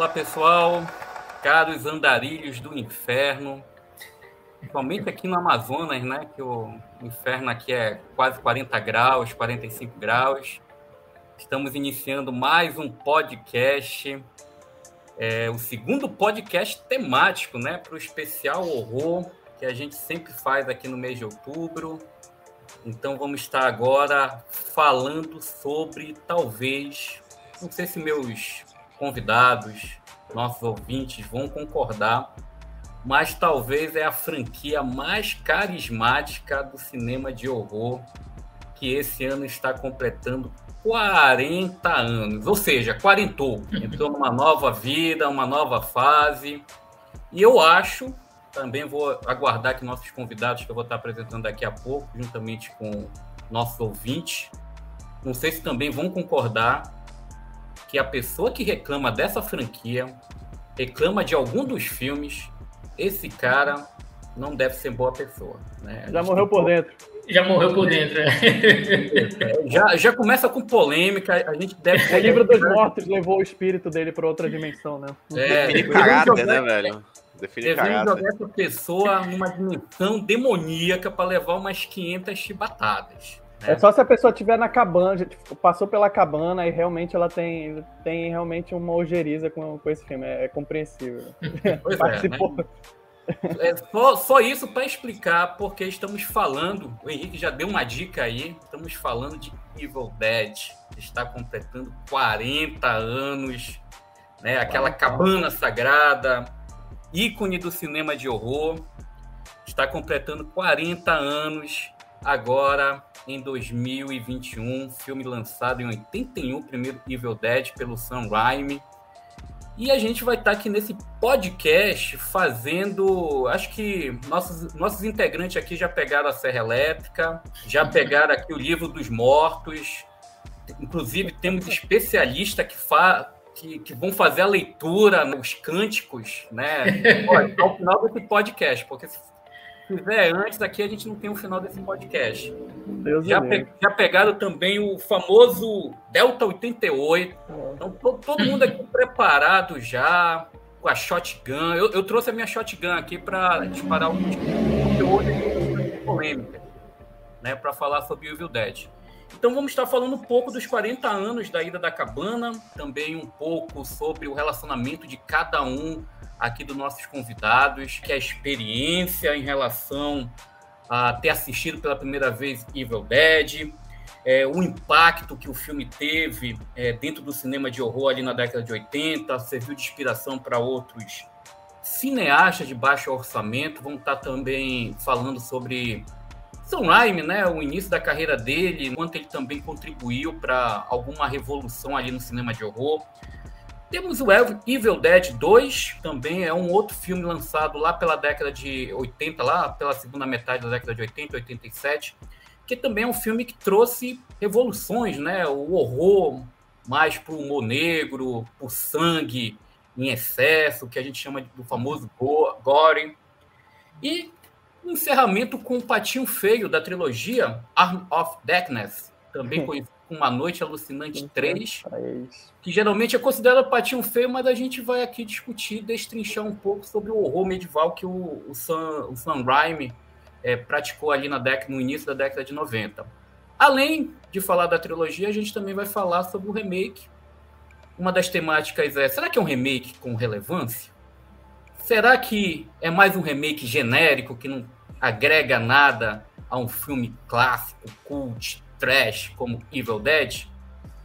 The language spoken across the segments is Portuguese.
Olá, pessoal, caros andarilhos do inferno, principalmente aqui no Amazonas, né? Que o inferno aqui é quase 40 graus, 45 graus. Estamos iniciando mais um podcast, é, o segundo podcast temático, né? Para o especial horror que a gente sempre faz aqui no mês de outubro. Então vamos estar agora falando sobre talvez, não sei se meus convidados, nossos ouvintes vão concordar, mas talvez é a franquia mais carismática do cinema de horror que esse ano está completando 40 anos, ou seja, quarentou, entrou numa nova vida, uma nova fase. E eu acho, também vou aguardar que nossos convidados que eu vou estar apresentando daqui a pouco, juntamente com nossos ouvintes, não sei se também vão concordar que a pessoa que reclama dessa franquia, reclama de algum dos filmes, esse cara não deve ser boa pessoa. Né? Já morreu por dentro. Já morreu por dentro. É. já, já começa com polêmica. A gente deve. O livro dos mortos levou o espírito dele para outra dimensão, né? É, Define caráter, né, velho? Define caráter. jogar essa pessoa numa dimensão demoníaca para levar umas 500 chibatadas. É só se a pessoa estiver na cabana, tipo, passou pela cabana e realmente ela tem, tem realmente uma ojeriza com, com esse filme. É, é compreensível. Pois Participou. É, né? é só, só isso para explicar porque estamos falando. O Henrique já deu uma dica aí. Estamos falando de Evil Dead, está completando 40 anos. Né? Aquela cabana sagrada, ícone do cinema de horror. Está completando 40 anos agora em 2021, filme lançado em 81, primeiro Evil Dead pelo Sam Raimi. E a gente vai estar aqui nesse podcast fazendo. Acho que nossos, nossos integrantes aqui já pegaram a Serra Elétrica, já pegaram aqui o livro dos mortos. Inclusive, temos especialistas que, fa, que, que vão fazer a leitura nos cânticos, né? Ao final desse podcast, porque se fizer antes, aqui a gente não tem o um final desse podcast. Deus já, pe já pegaram também o famoso Delta 88. Então, todo, todo mundo aqui preparado já com a shotgun. Eu, eu trouxe a minha shotgun aqui para disparar um conteúdo polêmica, né, para falar sobre o Evil Dead. Então vamos estar falando um pouco dos 40 anos da ida da cabana, também um pouco sobre o relacionamento de cada um aqui dos nossos convidados, que é a experiência em relação a ter assistido pela primeira vez Evil Dead, é, o impacto que o filme teve é, dentro do cinema de horror ali na década de 80, serviu de inspiração para outros cineastas de baixo orçamento. Vamos estar também falando sobre Raimi, né, o início da carreira dele, quanto ele também contribuiu para alguma revolução ali no cinema de horror. Temos o Evil Dead 2, também é um outro filme lançado lá pela década de 80, lá pela segunda metade da década de 80, 87, que também é um filme que trouxe revoluções, né? O horror mais para o humor negro, o sangue em excesso, que a gente chama do famoso gore. E um encerramento com o patinho feio da trilogia Arm of Darkness, também conhecido uma Noite Alucinante 3, que geralmente é considerado patinho feio, mas a gente vai aqui discutir, destrinchar um pouco sobre o horror medieval que o, o, Sam, o Sam Raimi é, praticou ali na década, no início da década de 90. Além de falar da trilogia, a gente também vai falar sobre o remake. Uma das temáticas é: será que é um remake com relevância? Será que é mais um remake genérico que não agrega nada a um filme clássico, cult, trash como Evil Dead.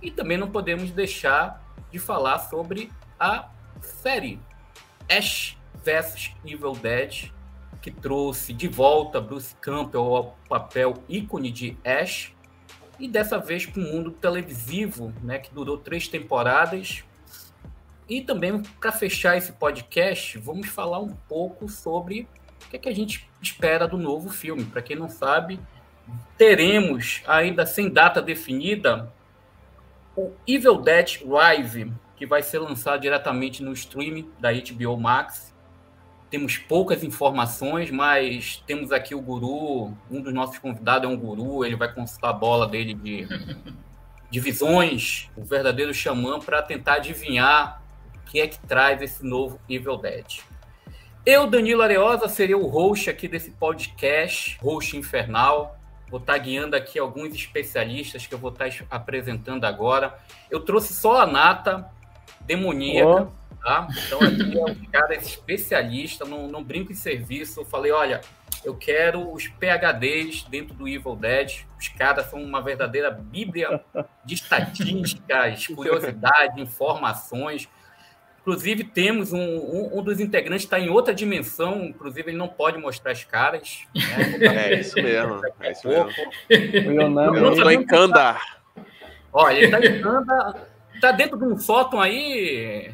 E também não podemos deixar de falar sobre a série Ash vs Evil Dead, que trouxe de volta Bruce Campbell ao papel ícone de Ash, e dessa vez para o mundo televisivo, né, que durou três temporadas. E também, para fechar esse podcast, vamos falar um pouco sobre que, é que a gente espera do novo filme. Para quem não sabe, teremos, ainda sem data definida, o Evil Dead Rise, que vai ser lançado diretamente no stream da HBO Max. Temos poucas informações, mas temos aqui o guru, um dos nossos convidados é um guru, ele vai consultar a bola dele de, de visões, o verdadeiro xamã, para tentar adivinhar que é que traz esse novo Evil Dead. Eu, Danilo Areosa, serei o host aqui desse podcast, host infernal. Vou estar guiando aqui alguns especialistas que eu vou estar apresentando agora. Eu trouxe só a nata demoníaca, oh. tá? Então aqui é um cara especialista, não, não brinco em serviço. Eu falei, olha, eu quero os PHDs dentro do Evil Dead. Os caras são uma verdadeira bíblia de estatísticas, curiosidade, informações. Inclusive, temos um, um, um dos integrantes está em outra dimensão, inclusive ele não pode mostrar as caras. Né? É isso mesmo. É isso mesmo. Eu não estou em Kandar. Olha, ele está em Kandar. Está dentro de um sótão aí.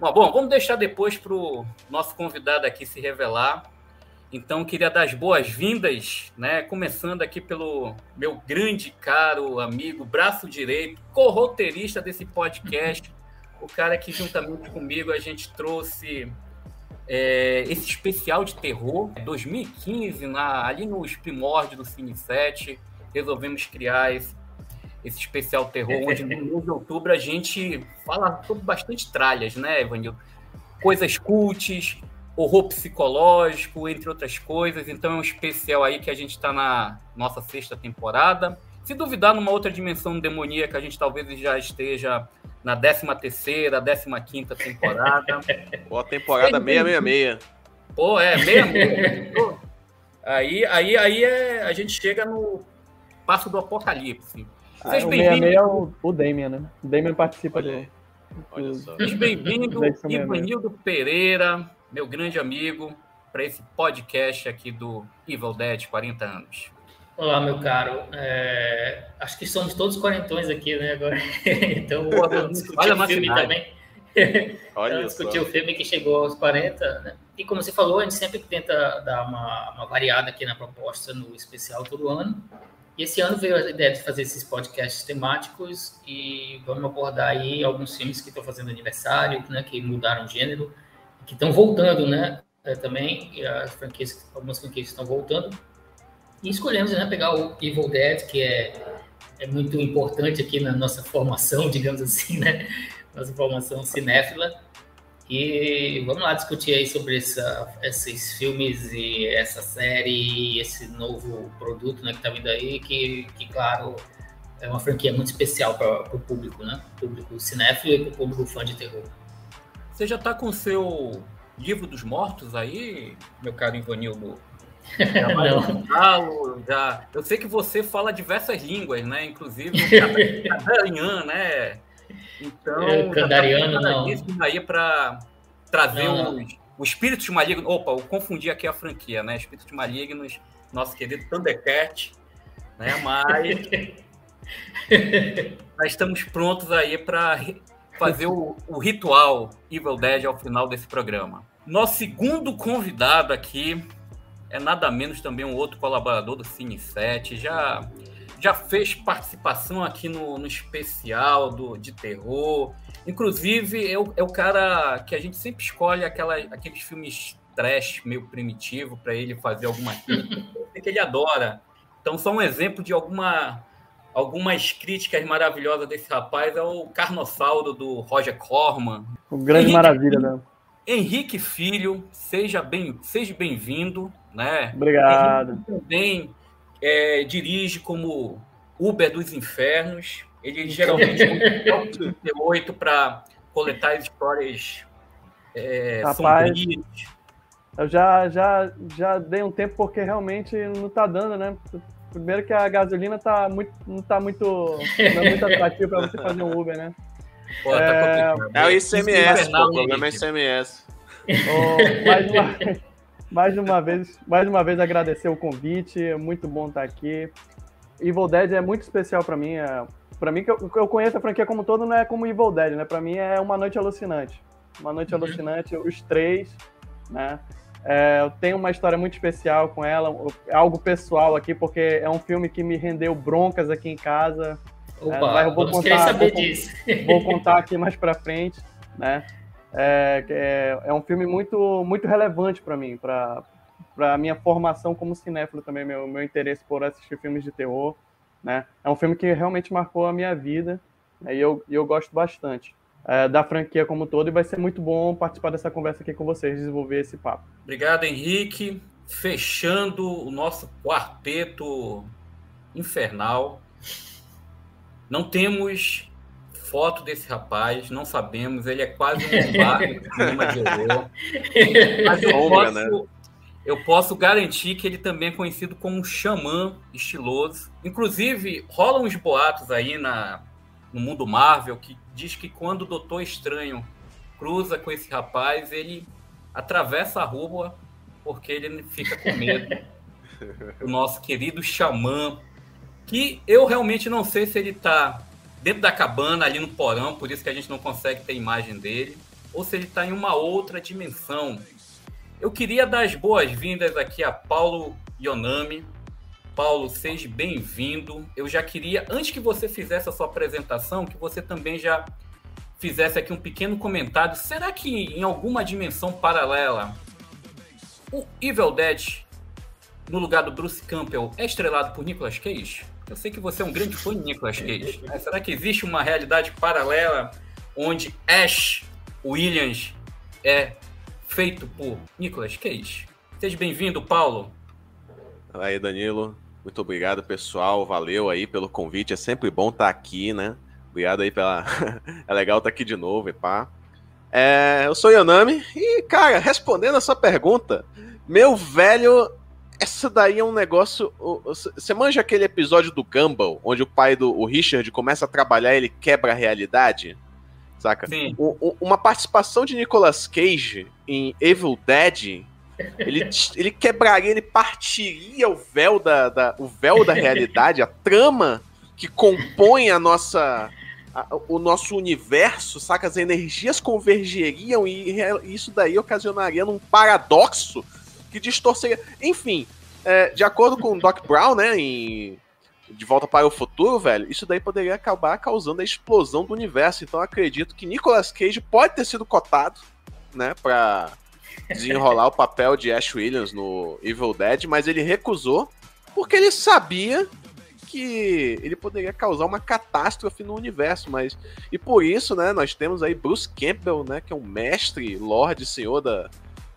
Bom, vamos deixar depois para o nosso convidado aqui se revelar. Então, queria dar as boas-vindas, né? Começando aqui pelo meu grande, caro amigo, braço direito, corroteirista desse podcast, o cara que juntamente comigo a gente trouxe é, esse especial de terror 2015 na, ali nos primórdios do Cine 7 resolvemos criar esse, esse especial terror onde no mês de outubro a gente fala sobre bastante tralhas né Evanildo coisas cultes horror psicológico entre outras coisas. Então é um especial aí que a gente está na nossa sexta temporada. Se duvidar numa outra dimensão demoníaca a gente talvez já esteja na 13 terceira, 15 quinta temporada. Pô, a temporada 666. Pô, é, 66. aí, aí, aí é, a gente chega no passo do apocalipse. Ah, Seja bem-vindo. é o, o Damian, né? O Damian participa Olha, do... Seja bem-vindo, Ivanildo Pereira, meu grande amigo, para esse podcast aqui do Evil Dead 40 anos. Olá, meu caro. É, acho que somos todos quarentões aqui, né? Agora. então, vamos discutir Olha o filme também. Olha então, discutir o filme que chegou aos 40, né? E como você falou, a gente sempre tenta dar uma, uma variada aqui na proposta no especial todo ano. E esse ano veio a ideia de fazer esses podcasts temáticos e vamos abordar aí alguns filmes que estão fazendo aniversário, né? Que mudaram gênero, que estão voltando, né? É, também, as franquias, algumas franquias estão voltando. E escolhemos né, pegar o Evil Dead, que é, é muito importante aqui na nossa formação, digamos assim, né? Nossa formação cinéfila. E vamos lá discutir aí sobre essa, esses filmes e essa série esse novo produto né, que está vindo aí, que, que, claro, é uma franquia muito especial para o público, né? Público cinéfilo e o público fã de terror. Você já está com o seu livro dos mortos aí, meu caro Ivanildo? Já já. Eu sei que você fala diversas línguas, né? Inclusive o Candarian, né? Então, é, Candariano, tá não. aí para trazer não, os, os espíritos malignos. Opa, eu confundi aqui a franquia, né? Espíritos malignos, nosso querido Thundercat, né? Mas nós estamos prontos aí para fazer o, o ritual Evil Dead ao final desse programa. Nosso segundo convidado aqui é nada menos também um outro colaborador do Cine 7, já, já fez participação aqui no, no especial do, de terror. Inclusive, é o, é o cara que a gente sempre escolhe aquela, aqueles filmes trash meio primitivo para ele fazer alguma coisa que ele adora. Então, só um exemplo de alguma algumas críticas maravilhosas desse rapaz é o Carnossauro do Roger Corman. O grande Henrique, maravilha, né? Henrique Filho, seja bem, seja bem-vindo né? Obrigado. Ele também é, dirige como Uber dos Infernos. Ele geralmente usa 38 para coletar histórias é, Rapaz, sombrias. Eu já, já, já dei um tempo porque realmente não está dando, né? Primeiro que a gasolina tá muito, não está muito, não é muito atrativa para você fazer um Uber, né? Pô, tá é... é o ICMS, pô, o problema é ICMS. Oh, uma mais uma vez, mais uma vez agradecer o convite, é muito bom estar aqui. Evil Dead é muito especial para mim, é, para mim que eu, eu, conheço a franquia como todo não é como Evil Dead, né? Para mim é uma noite alucinante, uma noite uhum. alucinante, os três, né? É, eu tenho uma história muito especial com ela, algo pessoal aqui, porque é um filme que me rendeu broncas aqui em casa. Opa, é, vou contar, saber vou, disso. Vou contar aqui mais para frente, né? É, é, é um filme muito, muito relevante para mim, para a minha formação como cinéfilo também, meu, meu interesse por assistir filmes de terror. Né? É um filme que realmente marcou a minha vida né? e eu, eu gosto bastante. é, da franquia como todo, e vai ser muito bom participar dessa conversa aqui com vocês, desenvolver esse papo. Obrigado, Henrique. Fechando o nosso quarteto infernal. Não temos foto desse rapaz, não sabemos, ele é quase um lombardo de cinema horror. Mas eu posso, né? eu posso garantir que ele também é conhecido como um xamã estiloso. Inclusive, rolam uns boatos aí na, no mundo Marvel que diz que quando o Doutor Estranho cruza com esse rapaz, ele atravessa a rua porque ele fica com medo. o nosso querido xamã, que eu realmente não sei se ele está dentro da cabana, ali no porão, por isso que a gente não consegue ter imagem dele, ou se ele está em uma outra dimensão. Eu queria dar as boas-vindas aqui a Paulo Yonami. Paulo, seja bem-vindo. Eu já queria, antes que você fizesse a sua apresentação, que você também já fizesse aqui um pequeno comentário. Será que em alguma dimensão paralela o Evil Dead, no lugar do Bruce Campbell, é estrelado por Nicolas Cage? Eu sei que você é um grande fã de Nicolas Cage. Será que existe uma realidade paralela onde Ash Williams é feito por Nicolas Cage? Seja bem-vindo, Paulo. Aí, Danilo. Muito obrigado, pessoal. Valeu aí pelo convite. É sempre bom estar aqui, né? Obrigado aí pela. é legal estar aqui de novo, e. É, eu sou Yanami e, cara, respondendo a sua pergunta, meu velho essa daí é um negócio. Você manja aquele episódio do Gumball, onde o pai do o Richard começa a trabalhar e ele quebra a realidade? Saca? Sim. O, uma participação de Nicolas Cage em Evil Dead. Ele, ele quebraria, ele partiria o véu da, da, o véu da realidade, a trama que compõe a nossa, a, o nosso universo, saca? As energias convergeriam e, e isso daí ocasionaria um paradoxo que distorceria. Enfim, é, de acordo com o Doc Brown, né, em De Volta para o Futuro, velho, isso daí poderia acabar causando a explosão do universo. Então acredito que Nicolas Cage pode ter sido cotado, né, para desenrolar o papel de Ash Williams no Evil Dead, mas ele recusou porque ele sabia que ele poderia causar uma catástrofe no universo, mas e por isso, né, nós temos aí Bruce Campbell, né, que é um mestre, lord, senhor da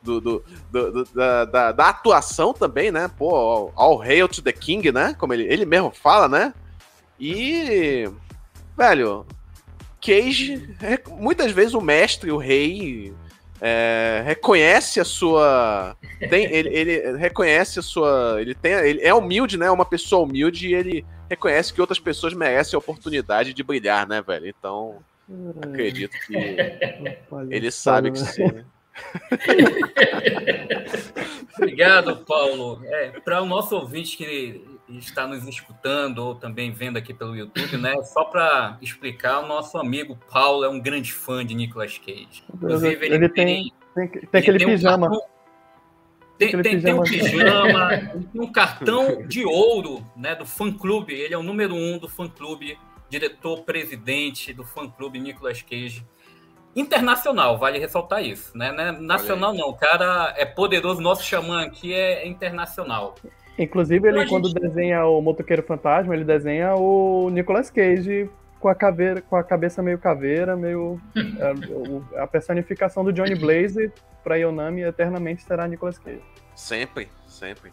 do, do, do, da, da, da, atuação também, né? Pô, all hail to the king, né? Como ele, ele mesmo fala, né? E, velho, Cage, muitas vezes o mestre, o rei, é, reconhece a sua. Tem, ele, ele reconhece a sua. Ele, tem, ele é humilde, né? É uma pessoa humilde e ele reconhece que outras pessoas merecem a oportunidade de brilhar, né, velho? Então, acredito que ele sabe que sim. Obrigado, Paulo. É, Para o nosso ouvinte que está nos escutando ou também vendo aqui pelo YouTube, né? Só para explicar, o nosso amigo Paulo é um grande fã de Nicolas Cage. Inclusive, ele, ele tem, tem, tem, tem aquele tem pijama. Um tem, tem, tem, um pijama, tem um cartão de ouro né, do fã-clube. Ele é o número um do fã-clube, diretor-presidente do fã-clube Nicolas Cage internacional, vale ressaltar isso, né? É nacional não, o cara é poderoso, nosso xamã aqui é internacional. Inclusive, ele, então, quando gente... desenha o Motoqueiro Fantasma, ele desenha o Nicolas Cage com a, caveira, com a cabeça meio caveira, meio. é, a personificação do Johnny Blaze para Yonami eternamente será Nicolas Cage. Sempre, sempre.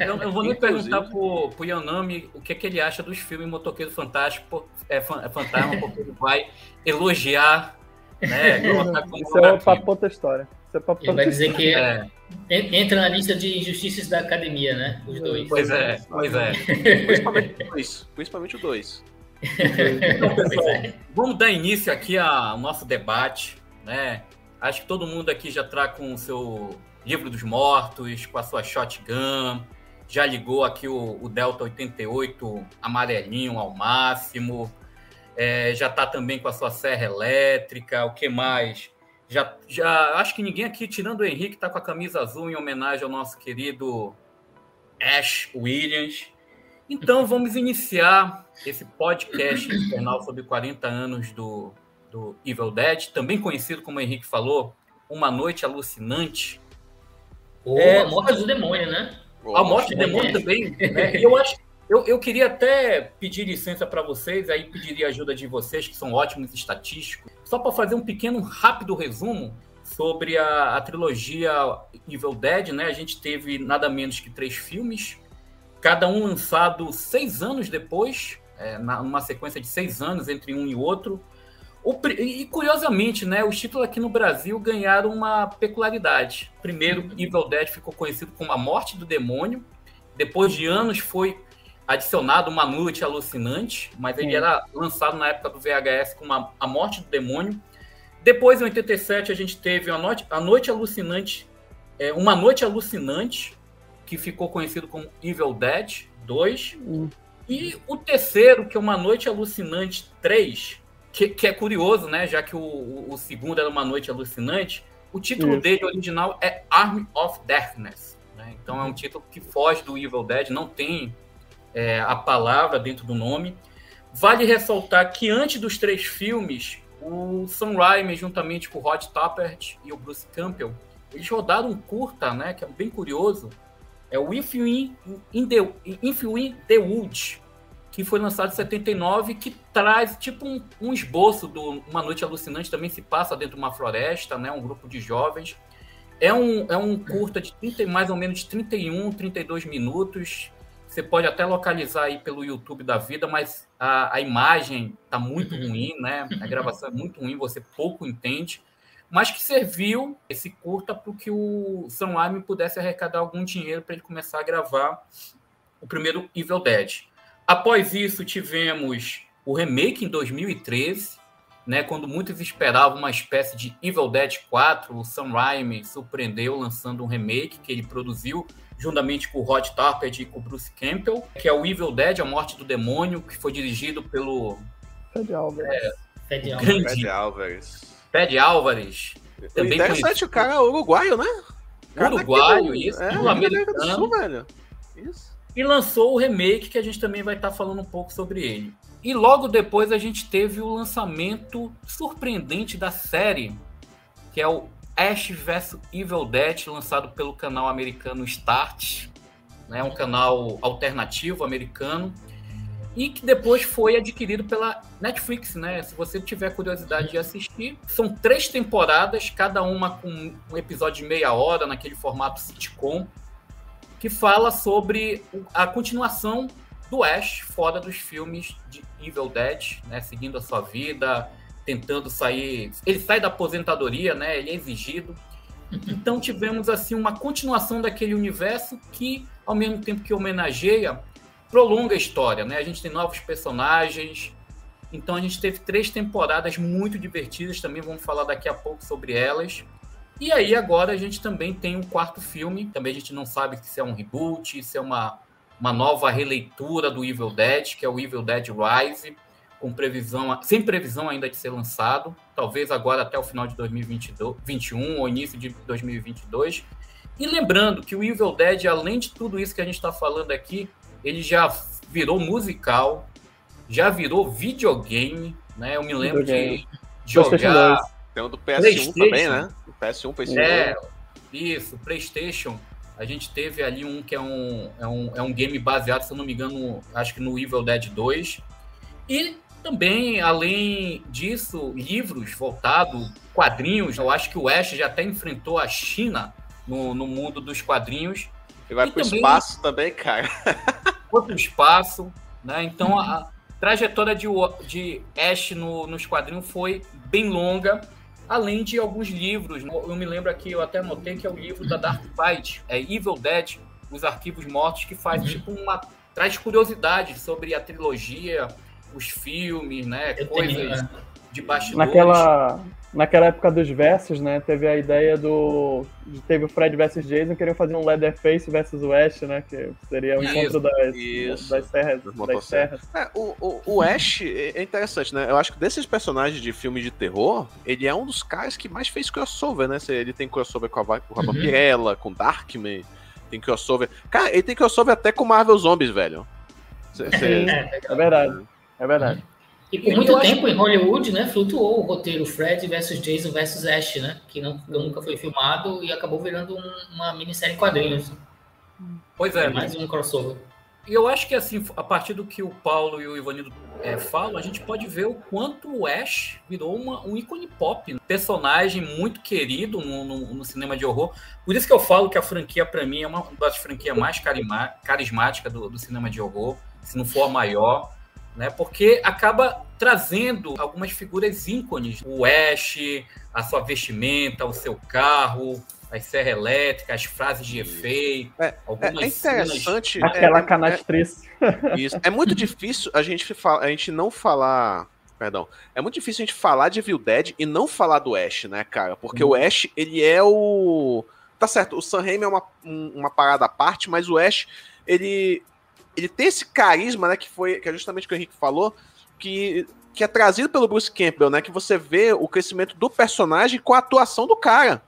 Eu, eu vou nem perguntar pro, pro Yonami o que, é que ele acha dos filmes Motoqueiro Fantástico, é, é Fantasma, porque ele vai elogiar né? Isso é para outra história. Isso é pra Ele vai dizer que é. entra na lista de injustiças da academia, né? Os dois. Pois é, pois é. Principalmente o dois. Principalmente o dois. Então, pessoal, vamos dar início aqui ao nosso debate, né? Acho que todo mundo aqui já está com o seu livro dos mortos, com a sua shotgun, já ligou aqui o, o Delta 88 amarelinho ao máximo, é, já está também com a sua serra elétrica, o que mais? Já, já acho que ninguém aqui, tirando o Henrique, está com a camisa azul em homenagem ao nosso querido Ash Williams. Então vamos iniciar esse podcast infernal sobre 40 anos do, do Evil Dead, também conhecido como o Henrique falou, Uma Noite Alucinante. Oh, é, a morte do demônio, né? A morte do demônio também. Né? Eu acho eu, eu queria até pedir licença para vocês, aí pediria ajuda de vocês, que são ótimos estatísticos. só para fazer um pequeno, rápido resumo sobre a, a, trilogia Evil Dead, né? A gente teve nada menos que três filmes, cada um lançado seis anos depois, é, numa sequência de seis anos entre um e outro. O, e curiosamente, né, os títulos aqui no Brasil ganharam uma peculiaridade. Primeiro, Evil Dead ficou conhecido como A Morte do Demônio. Depois de anos foi adicionado Uma Noite Alucinante, mas ele era lançado na época do VHS como A Morte do Demônio. Depois, em 87, a gente teve A Noite, a Noite Alucinante, é, Uma Noite Alucinante, que ficou conhecido como Evil Dead 2. Hum. E o terceiro, que é Uma Noite Alucinante 3, que, que é curioso, né? Já que o, o, segundo era Uma Noite Alucinante, o título Isso. dele original é Arm of Darkness. Né? Então é um título que foge do Evil Dead, não tem é, a palavra dentro do nome. Vale ressaltar que antes dos três filmes, o Sam Raimi, juntamente com o Rod Tappert e o Bruce Campbell, eles rodaram um curta, né, que é bem curioso, é o If You In, in, the, If you in the Wood, que foi lançado em 79, que traz tipo um, um esboço do Uma Noite Alucinante, também se passa dentro de uma floresta, né, um grupo de jovens. É um, é um curta de 30, mais ou menos de 31, 32 minutos. Você pode até localizar aí pelo YouTube da vida, mas a, a imagem está muito ruim, né? A gravação é muito ruim, você pouco entende. Mas que serviu esse curta para que o Sam Raimi pudesse arrecadar algum dinheiro para ele começar a gravar o primeiro Evil Dead. Após isso, tivemos o remake em 2013, né, quando muitos esperavam uma espécie de Evil Dead 4, o Sam Raimi surpreendeu lançando um remake que ele produziu juntamente com o Rod Tarped e com o Bruce Campbell, que é o Evil Dead, A Morte do Demônio, que foi dirigido pelo... Fed Álvares. É, Fed Álvares. Fed Álvares. Fed Álvares. Também Interessante, o cara é uruguaio, né? Uruguaio, do... isso. É, americano. Sul, velho. Isso e lançou o remake que a gente também vai estar falando um pouco sobre ele. E logo depois a gente teve o lançamento surpreendente da série, que é o Ash vs. Evil Dead, lançado pelo canal americano Start, né, um canal alternativo americano, e que depois foi adquirido pela Netflix, né? Se você tiver curiosidade de assistir, são três temporadas, cada uma com um episódio de meia hora, naquele formato sitcom que fala sobre a continuação do Ash fora dos filmes de Evil Dead, né, seguindo a sua vida, tentando sair. Ele sai da aposentadoria, né? Ele é exigido. Então tivemos assim uma continuação daquele universo que, ao mesmo tempo que homenageia, prolonga a história, né? A gente tem novos personagens. Então a gente teve três temporadas muito divertidas, também vamos falar daqui a pouco sobre elas. E aí agora a gente também tem um quarto filme, também a gente não sabe se é um reboot, se é uma, uma nova releitura do Evil Dead, que é o Evil Dead Rise, com previsão, sem previsão ainda de ser lançado, talvez agora até o final de 2021 ou início de 2022. E lembrando que o Evil Dead, além de tudo isso que a gente está falando aqui, ele já virou musical, já virou videogame, né? Eu me lembro de jogar. Tem um do PS1 também, né? PS1, PS2. É, isso, PlayStation. A gente teve ali um que é um, é um, é um game baseado, se eu não me engano, acho que no Evil Dead 2. E também, além disso, livros voltados, quadrinhos. Eu acho que o Ash já até enfrentou a China no, no mundo dos quadrinhos. E vai para o espaço também, cara. Foi para o espaço. Né? Então, a trajetória de, de Ash no, nos quadrinhos foi bem longa além de alguns livros. Eu me lembro aqui, eu até anotei que é o livro da Dark Fight, é Evil Dead, Os Arquivos Mortos, que faz tipo uma. traz curiosidade sobre a trilogia, os filmes, né? Eu coisas tenho, né? de bastidores. Naquela, naquela época dos versos, né? Teve a ideia do. Teve o Fred versus Jason, queriam fazer um Leatherface versus West, né? Que seria o encontro das, isso. das serras. Das serras. É, o, o, o Ash é interessante, né? Eu acho que desses personagens de filme de terror, ele é um dos caras que mais fez crossover, né? Ele tem crossover com a, com a Vampirella, uhum. com Darkman, tem crossover. Cara, ele tem crossover até com Marvel Zombies, velho. Cê, cê... É, é verdade. É verdade. E por muito tempo em Hollywood, né, flutuou o roteiro Fred versus Jason versus Ash, né, que não, nunca foi filmado e acabou virando um, uma minissérie em quadrinhos. Pois é. Mais um crossover. E eu acho que assim, a partir do que o Paulo e o Ivanildo é, falam, a gente pode ver o quanto o Ash virou uma, um ícone pop, um personagem muito querido no, no, no, cinema de horror. Por isso que eu falo que a franquia, para mim, é uma das franquias mais carismáticas do, do cinema de horror, se não for a maior né? Porque acaba trazendo algumas figuras ícones. O Ash, a sua vestimenta, o seu carro, as serras elétricas, as frases de efeito. É, é interessante. Cenas... Aquela é, canastriz. É, isso. É muito difícil a gente, a gente não falar. Perdão. É muito difícil a gente falar de Evil Dead e não falar do Ash, né, cara? Porque hum. o Ash, ele é o. Tá certo, o Sam Raimi é uma, uma parada à parte, mas o Ash, ele, ele tem esse carisma, né, que foi que é justamente o que o Henrique falou, que, que é trazido pelo Bruce Campbell, né, que você vê o crescimento do personagem com a atuação do cara.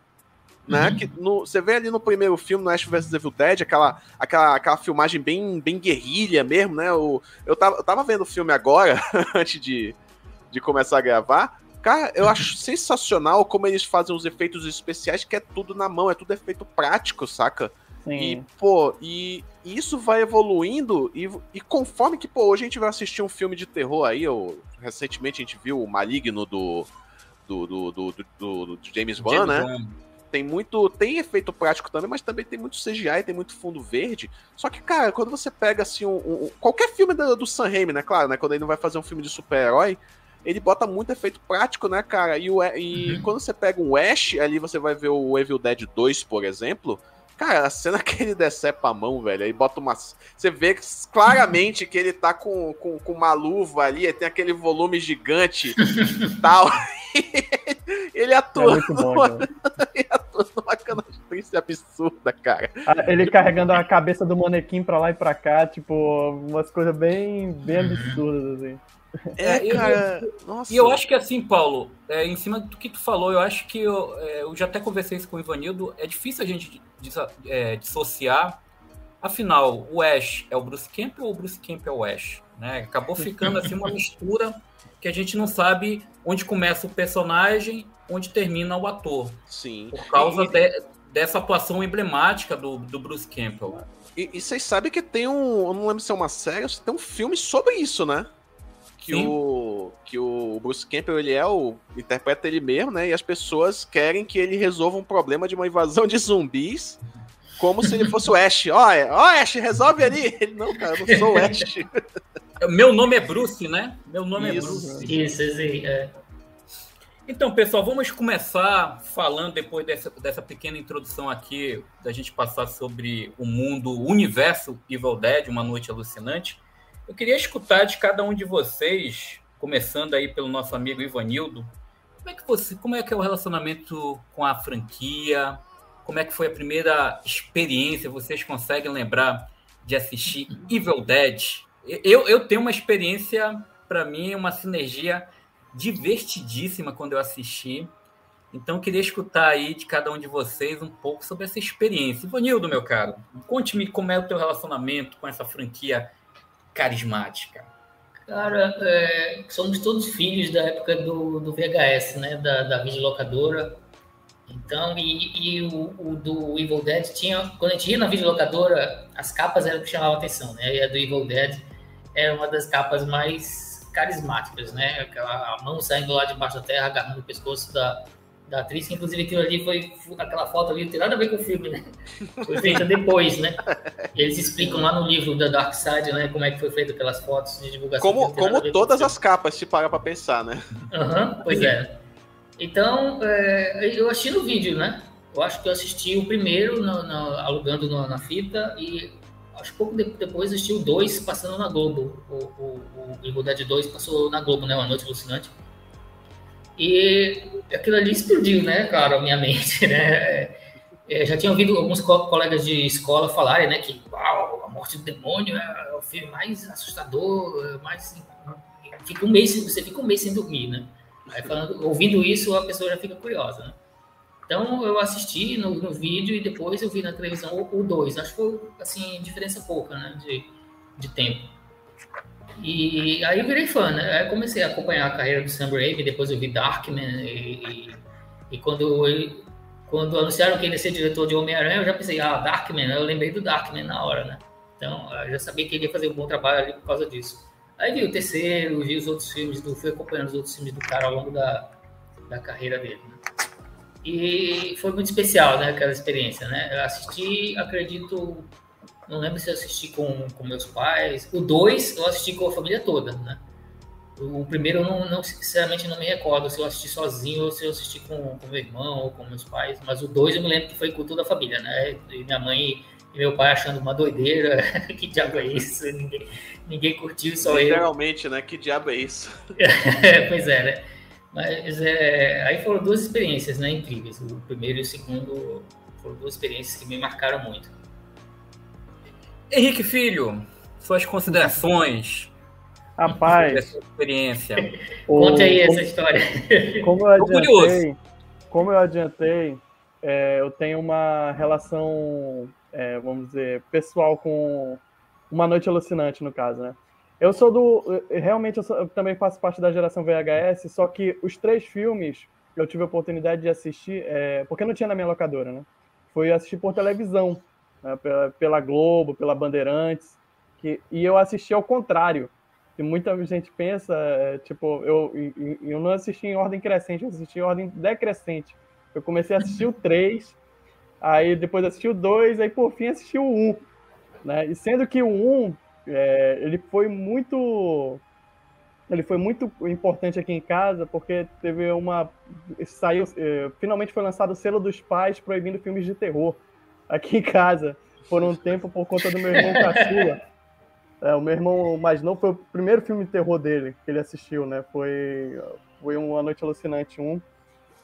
Né, uhum. que no, você vê ali no primeiro filme, no Ash vs Evil Dead, aquela, aquela, aquela filmagem bem, bem guerrilha mesmo, né? O, eu, tava, eu tava vendo o filme agora, antes de, de começar a gravar. Cara, eu acho sensacional como eles fazem os efeitos especiais, que é tudo na mão, é tudo efeito prático, saca? Sim. E, pô, e isso vai evoluindo e, e conforme que, pô, hoje a gente vai assistir um filme de terror aí, eu, recentemente a gente viu o Maligno do, do, do, do, do, do James Wan, né? Tem muito. Tem efeito prático também, mas também tem muito CGI, tem muito fundo verde. Só que, cara, quando você pega assim um, um qualquer filme do, do Sam Raimi, né? Claro, né? Quando ele não vai fazer um filme de super-herói, ele bota muito efeito prático, né, cara? E, o, e uhum. quando você pega um Ash, ali você vai ver o Evil Dead 2, por exemplo. Cara, a cena que ele decepa a mão, velho, aí bota uma. Você vê claramente que ele tá com, com, com uma luva ali, tem aquele volume gigante e tal. ele atua, é numa, ele atua numa canastrice absurda, cara. Ah, ele carregando a cabeça do manequim pra lá e pra cá, tipo, umas coisas bem, bem absurdas, assim. É, é cara. Eu, Nossa. E eu acho que assim, Paulo, é, em cima do que tu falou, eu acho que eu, é, eu já até conversei isso com o Ivanildo. É difícil a gente é, dissociar. Afinal, o Ash é o Bruce Campbell ou o Bruce Campbell é o Ash? Né? Acabou ficando assim uma mistura que a gente não sabe onde começa o personagem, onde termina o ator. Sim. Por causa e... de, dessa atuação emblemática do, do Bruce Campbell. E, e vocês sabem que tem um. Eu não lembro se é uma série, tem um filme sobre isso, né? Que o que o Bruce Campbell ele é o interpreta ele mesmo, né? E as pessoas querem que ele resolva um problema de uma invasão de zumbis, como se ele fosse o Ash. Ó, oh, oh, Ash, resolve ali. Ele não, cara, eu não sou o Ash. Meu nome é Bruce, né? Meu nome é Isso. é Bruce. Isso, é. Então, pessoal, vamos começar falando depois dessa, dessa pequena introdução aqui, da gente passar sobre o mundo, o universo Evil Dead, uma noite alucinante. Eu queria escutar de cada um de vocês, começando aí pelo nosso amigo Ivanildo, como é que você, como é que é o relacionamento com a franquia? Como é que foi a primeira experiência? Vocês conseguem lembrar de assistir Evil Dead? Eu, eu tenho uma experiência, para mim, uma sinergia divertidíssima quando eu assisti. Então, eu queria escutar aí de cada um de vocês um pouco sobre essa experiência. Ivanildo, meu caro, conte-me como é o teu relacionamento com essa franquia carismática? Cara, é, somos todos filhos da época do, do VHS, né? Da, da videolocadora. Então, e, e o, o, do Evil Dead tinha. Quando a gente ia na videolocadora, as capas eram que chamavam atenção, né? E a do Evil Dead era uma das capas mais carismáticas, né? Aquela mão saindo lá debaixo da terra, agarrando o pescoço da, da atriz, que inclusive aquilo ali foi aquela foto ali, não tem nada a ver com o filme, né? Foi feita depois, né? E eles explicam lá no livro da Dark Side, né, como é que foi feito aquelas fotos de divulgação. Como, como todas as capas, se paga para pensar, né? Aham, uhum, pois é. Então, é, eu assisti no vídeo, né? Eu acho que eu assisti o primeiro no, no, alugando no, na fita e acho que pouco depois assisti o 2 passando na Globo. O, o, o Evil Dead 2 passou na Globo, né? Uma noite alucinante. E aquilo ali explodiu, né, cara, minha mente, né? É, já tinha ouvido alguns co colegas de escola falarem, né, que uau, a morte do demônio é o filme mais assustador, mais fica um mês, você fica um mês sem dormir, né? Aí falando, ouvindo isso, a pessoa já fica curiosa, né? Então eu assisti no, no vídeo e depois eu vi na televisão o 2. Acho que foi assim diferença pouca, né, de, de tempo. E aí eu virei fã, né? Aí comecei a acompanhar a carreira do Sam Raimi, depois eu vi Darkman, e, e, e quando, quando anunciaram que ele ia ser diretor de Homem-Aranha, eu já pensei, ah, Darkman, eu lembrei do Darkman na hora, né? Então, eu já sabia que ele ia fazer um bom trabalho ali por causa disso. Aí vi o terceiro, vi os outros filmes, do, fui acompanhando os outros filmes do cara ao longo da, da carreira dele. Né? E foi muito especial, né, aquela experiência, né? Eu assisti, acredito, não lembro se eu assisti com, com meus pais. O dois eu assisti com a família toda, né? O primeiro eu não, não, sinceramente não me recordo se eu assisti sozinho ou se eu assisti com, com meu irmão ou com meus pais, mas o dois eu me lembro que foi com toda a família, né? E minha mãe e meu pai achando uma doideira, que diabo é isso? Ninguém, ninguém curtiu, só eu. Literalmente, né? Que diabo é isso? pois é, né? Mas é, aí foram duas experiências né, incríveis. O primeiro e o segundo foram duas experiências que me marcaram muito. Henrique Filho, suas considerações. Rapaz. Sua experiência. Conte aí essa história. Como eu adiantei, como eu adiantei, é, eu tenho uma relação, é, vamos dizer, pessoal com Uma Noite Alucinante, no caso, né? Eu sou do. Realmente, eu, sou, eu, também faço parte da geração VHS, só que os três filmes eu tive a oportunidade de assistir, é, porque não tinha na minha locadora, né? Foi assistir por televisão, né? pela, pela, Globo, pela Bandeirantes, que, e eu assisti ao contrário. E muita gente pensa, é, tipo, eu, eu não assisti em ordem crescente, eu assisti em ordem decrescente. Eu comecei a assistir o 3, aí depois assisti o 2, aí por fim assisti o 1. Né? E sendo que o 1 é, ele foi muito ele foi muito importante aqui em casa porque teve uma saiu é, finalmente foi lançado o selo dos pais proibindo filmes de terror aqui em casa por um tempo por conta do meu irmão caçula é, o meu irmão mais novo foi o primeiro filme de terror dele que ele assistiu né foi foi uma noite alucinante um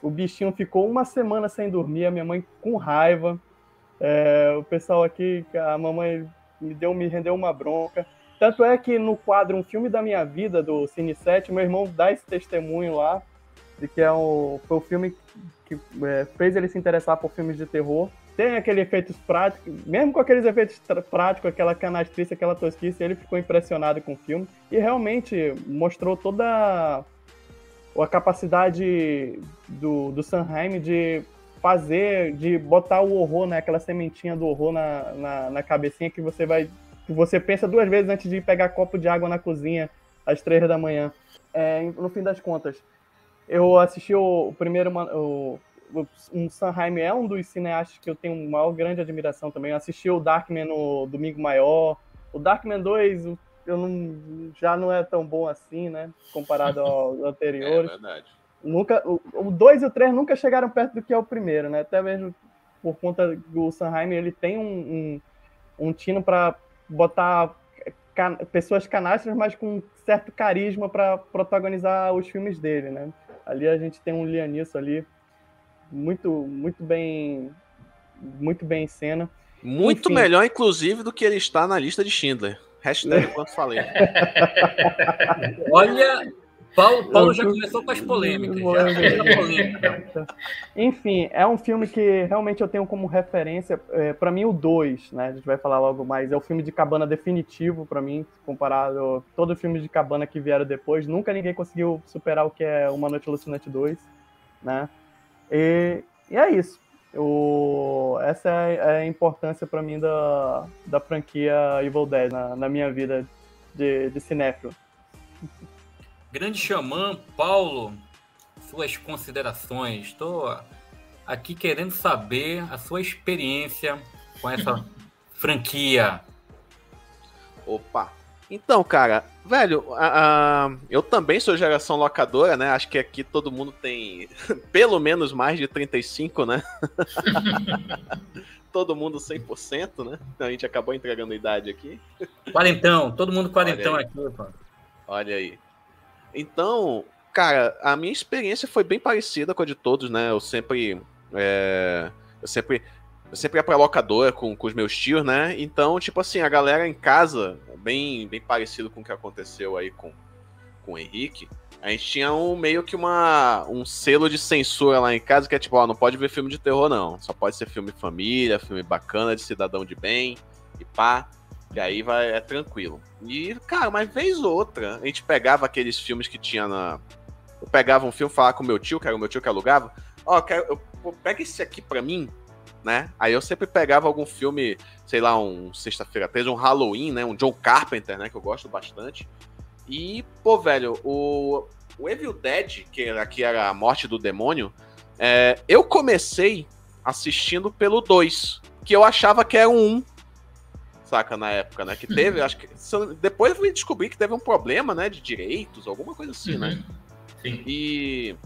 o bichinho ficou uma semana sem dormir a minha mãe com raiva é, o pessoal aqui a mamãe me deu, me rendeu uma bronca. Tanto é que no quadro Um Filme da Minha Vida, do Cine 7, meu irmão dá esse testemunho lá, de que é um, foi o filme que é, fez ele se interessar por filmes de terror. Tem aquele efeitos práticos, mesmo com aqueles efeitos práticos, aquela canastrice, aquela tosquice, ele ficou impressionado com o filme e realmente mostrou toda a capacidade do, do Sanheim de fazer, de botar o horror, né? Aquela sementinha do horror na, na, na, cabecinha que você vai. que você pensa duas vezes antes de pegar copo de água na cozinha às três da manhã. É, no fim das contas, eu assisti o, o primeiro. O, um Sanheim é um dos cineastas que eu tenho maior grande admiração também. Eu assisti o Darkman no Domingo Maior. O Darkman 2, eu não, já não é tão bom assim, né? Comparado ao anterior. É verdade nunca o 2 e o 3 nunca chegaram perto do que é o primeiro, né? Até mesmo por conta do Sanheim, ele tem um, um, um tino para botar can, pessoas canastras, mas com certo carisma para protagonizar os filmes dele, né? Ali a gente tem um Lianisso ali muito muito bem muito bem em cena. Muito Enfim. melhor, inclusive, do que ele está na lista de Schindler. Hashtag quanto falei. Olha, Paulo, Paulo já começou com as polêmicas. Polêmica. Enfim, é um filme que realmente eu tenho como referência. É, para mim, o 2, né? A gente vai falar logo mais. É o filme de cabana definitivo para mim, comparado a todo filme de cabana que vieram depois. Nunca ninguém conseguiu superar o que é Uma Noite Alucinante 2, né? E, e é isso. O, essa é, é a importância para mim da, da franquia Evil Dead na, na minha vida de, de cinéfilo. Grande xamã, Paulo, suas considerações. Estou aqui querendo saber a sua experiência com essa franquia. Opa! Então, cara, velho, eu também sou geração locadora, né? Acho que aqui todo mundo tem pelo menos mais de 35, né? todo mundo 100%, né? A gente acabou entregando a idade aqui. Quarentão, todo mundo quarentão aqui, pô. Olha aí. Então, cara, a minha experiência foi bem parecida com a de todos, né? Eu sempre. É, eu sempre. Eu sempre ia pra locadora com, com os meus tios, né? Então, tipo assim, a galera em casa, bem, bem parecido com o que aconteceu aí com, com o Henrique, a gente tinha um meio que uma, um selo de censura lá em casa, que é tipo, ó, não pode ver filme de terror, não. Só pode ser filme família, filme bacana, de cidadão de bem, e pá. E aí vai, é tranquilo. E, cara, mas vez ou outra, a gente pegava aqueles filmes que tinha na. Eu pegava um filme, falava com meu tio, que era o meu tio que alugava. Ó, oh, eu, eu, pega esse aqui pra mim, né? Aí eu sempre pegava algum filme, sei lá, um Sexta-feira 13, um Halloween, né? Um John Carpenter, né? Que eu gosto bastante. E, pô, velho, o, o Evil Dead, que era, que era a morte do demônio, é, eu comecei assistindo pelo 2, que eu achava que era um 1. Saca, na época, né? Que teve, uhum. acho que. Depois eu fui descobrir que teve um problema, né? De direitos, alguma coisa assim, né? uhum. né? Sim. E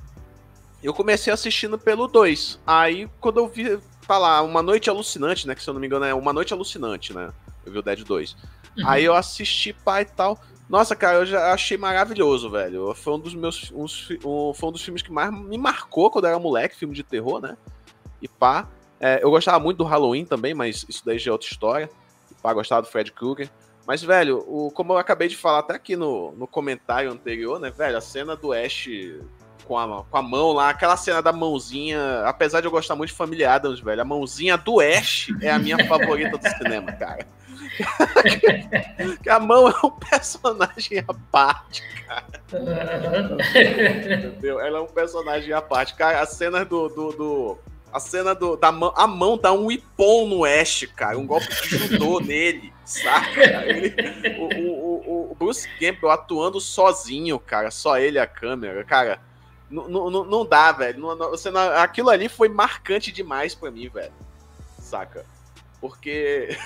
eu comecei assistindo pelo 2. Aí, quando eu vi, tá lá, Uma Noite Alucinante, né? Que se eu não me engano é Uma Noite Alucinante, né? Eu vi o Dead 2. Uhum. Aí eu assisti, pai e tal. Nossa, cara, eu já achei maravilhoso, velho. Foi um dos meus. Uns, um, foi um dos filmes que mais me marcou quando eu era moleque, filme de terror, né? E pá. É, eu gostava muito do Halloween também, mas isso daí já é outra história. E pá, gostava do Fred Krueger. Mas, velho, o, como eu acabei de falar até aqui no, no comentário anterior, né, velho, a cena do Ash com a, com a mão lá, aquela cena da mãozinha, apesar de eu gostar muito de Família Adams, velho, a mãozinha do Ash é a minha favorita do cinema, cara. que a mão é um personagem à parte, cara. Entendeu? Ela é um personagem à parte. Cara, a cena do. do, do a cena do, da mão. A mão dá um ipom no Ash, cara. Um golpe de judô nele, saca? Ele, o, o, o, Bruce Campbell atuando sozinho, cara. Só ele a câmera. Cara, não, não, não dá, velho. Não, não, aquilo ali foi marcante demais pra mim, velho. Saca? Porque.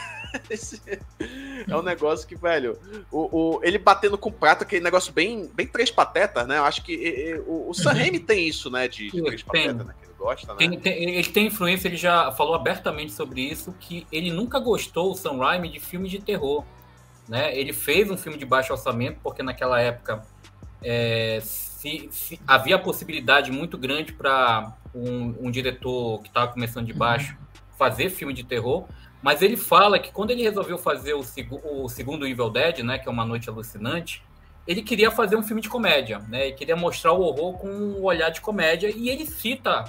É um negócio que, velho, o, o, ele batendo com prato, aquele negócio bem, bem três patetas, né? Eu acho que e, e, o, o Sam uhum. Tem isso, né? De, de três patetas, né? Que ele gosta, né? Tem, tem, ele tem influência, ele já falou abertamente sobre isso, que ele nunca gostou, o Sam Raimi, de filmes de terror. Né? Ele fez um filme de baixo orçamento, porque naquela época é, se, se, havia possibilidade muito grande para um, um, diretor que estava começando de baixo uhum. fazer filme de terror, mas ele fala que quando ele resolveu fazer o, seg o segundo Evil Dead, né, que é Uma Noite Alucinante, ele queria fazer um filme de comédia, né? Ele queria mostrar o horror com um olhar de comédia e ele cita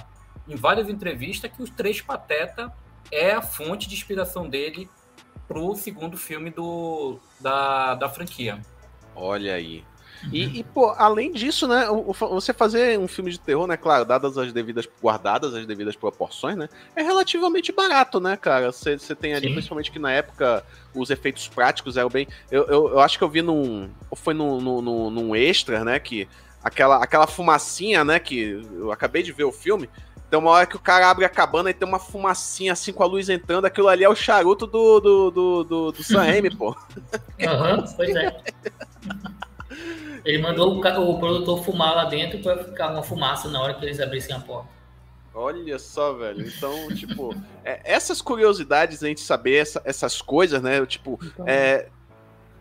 em várias entrevistas que os Três Pateta é a fonte de inspiração dele para o segundo filme do, da, da franquia. Olha aí. E, e, pô, além disso, né, você fazer um filme de terror, né, claro, dadas as devidas, guardadas as devidas proporções, né, é relativamente barato, né, cara? Você tem ali, Sim. principalmente que na época os efeitos práticos eram bem. Eu, eu, eu acho que eu vi num. Ou foi num, num, num extra, né, que aquela, aquela fumacinha, né, que eu acabei de ver o filme. Tem uma hora que o cara abre a cabana e tem uma fumacinha assim com a luz entrando. Aquilo ali é o charuto do, do, do, do, do Sam Raimi, pô. Aham, uhum, pois é. Ele mandou o, o produtor fumar lá dentro para ficar uma fumaça na hora que eles abrissem a porta. Olha só, velho. Então, tipo, é, essas curiosidades, a gente saber essa, essas coisas, né? Tipo, então... é,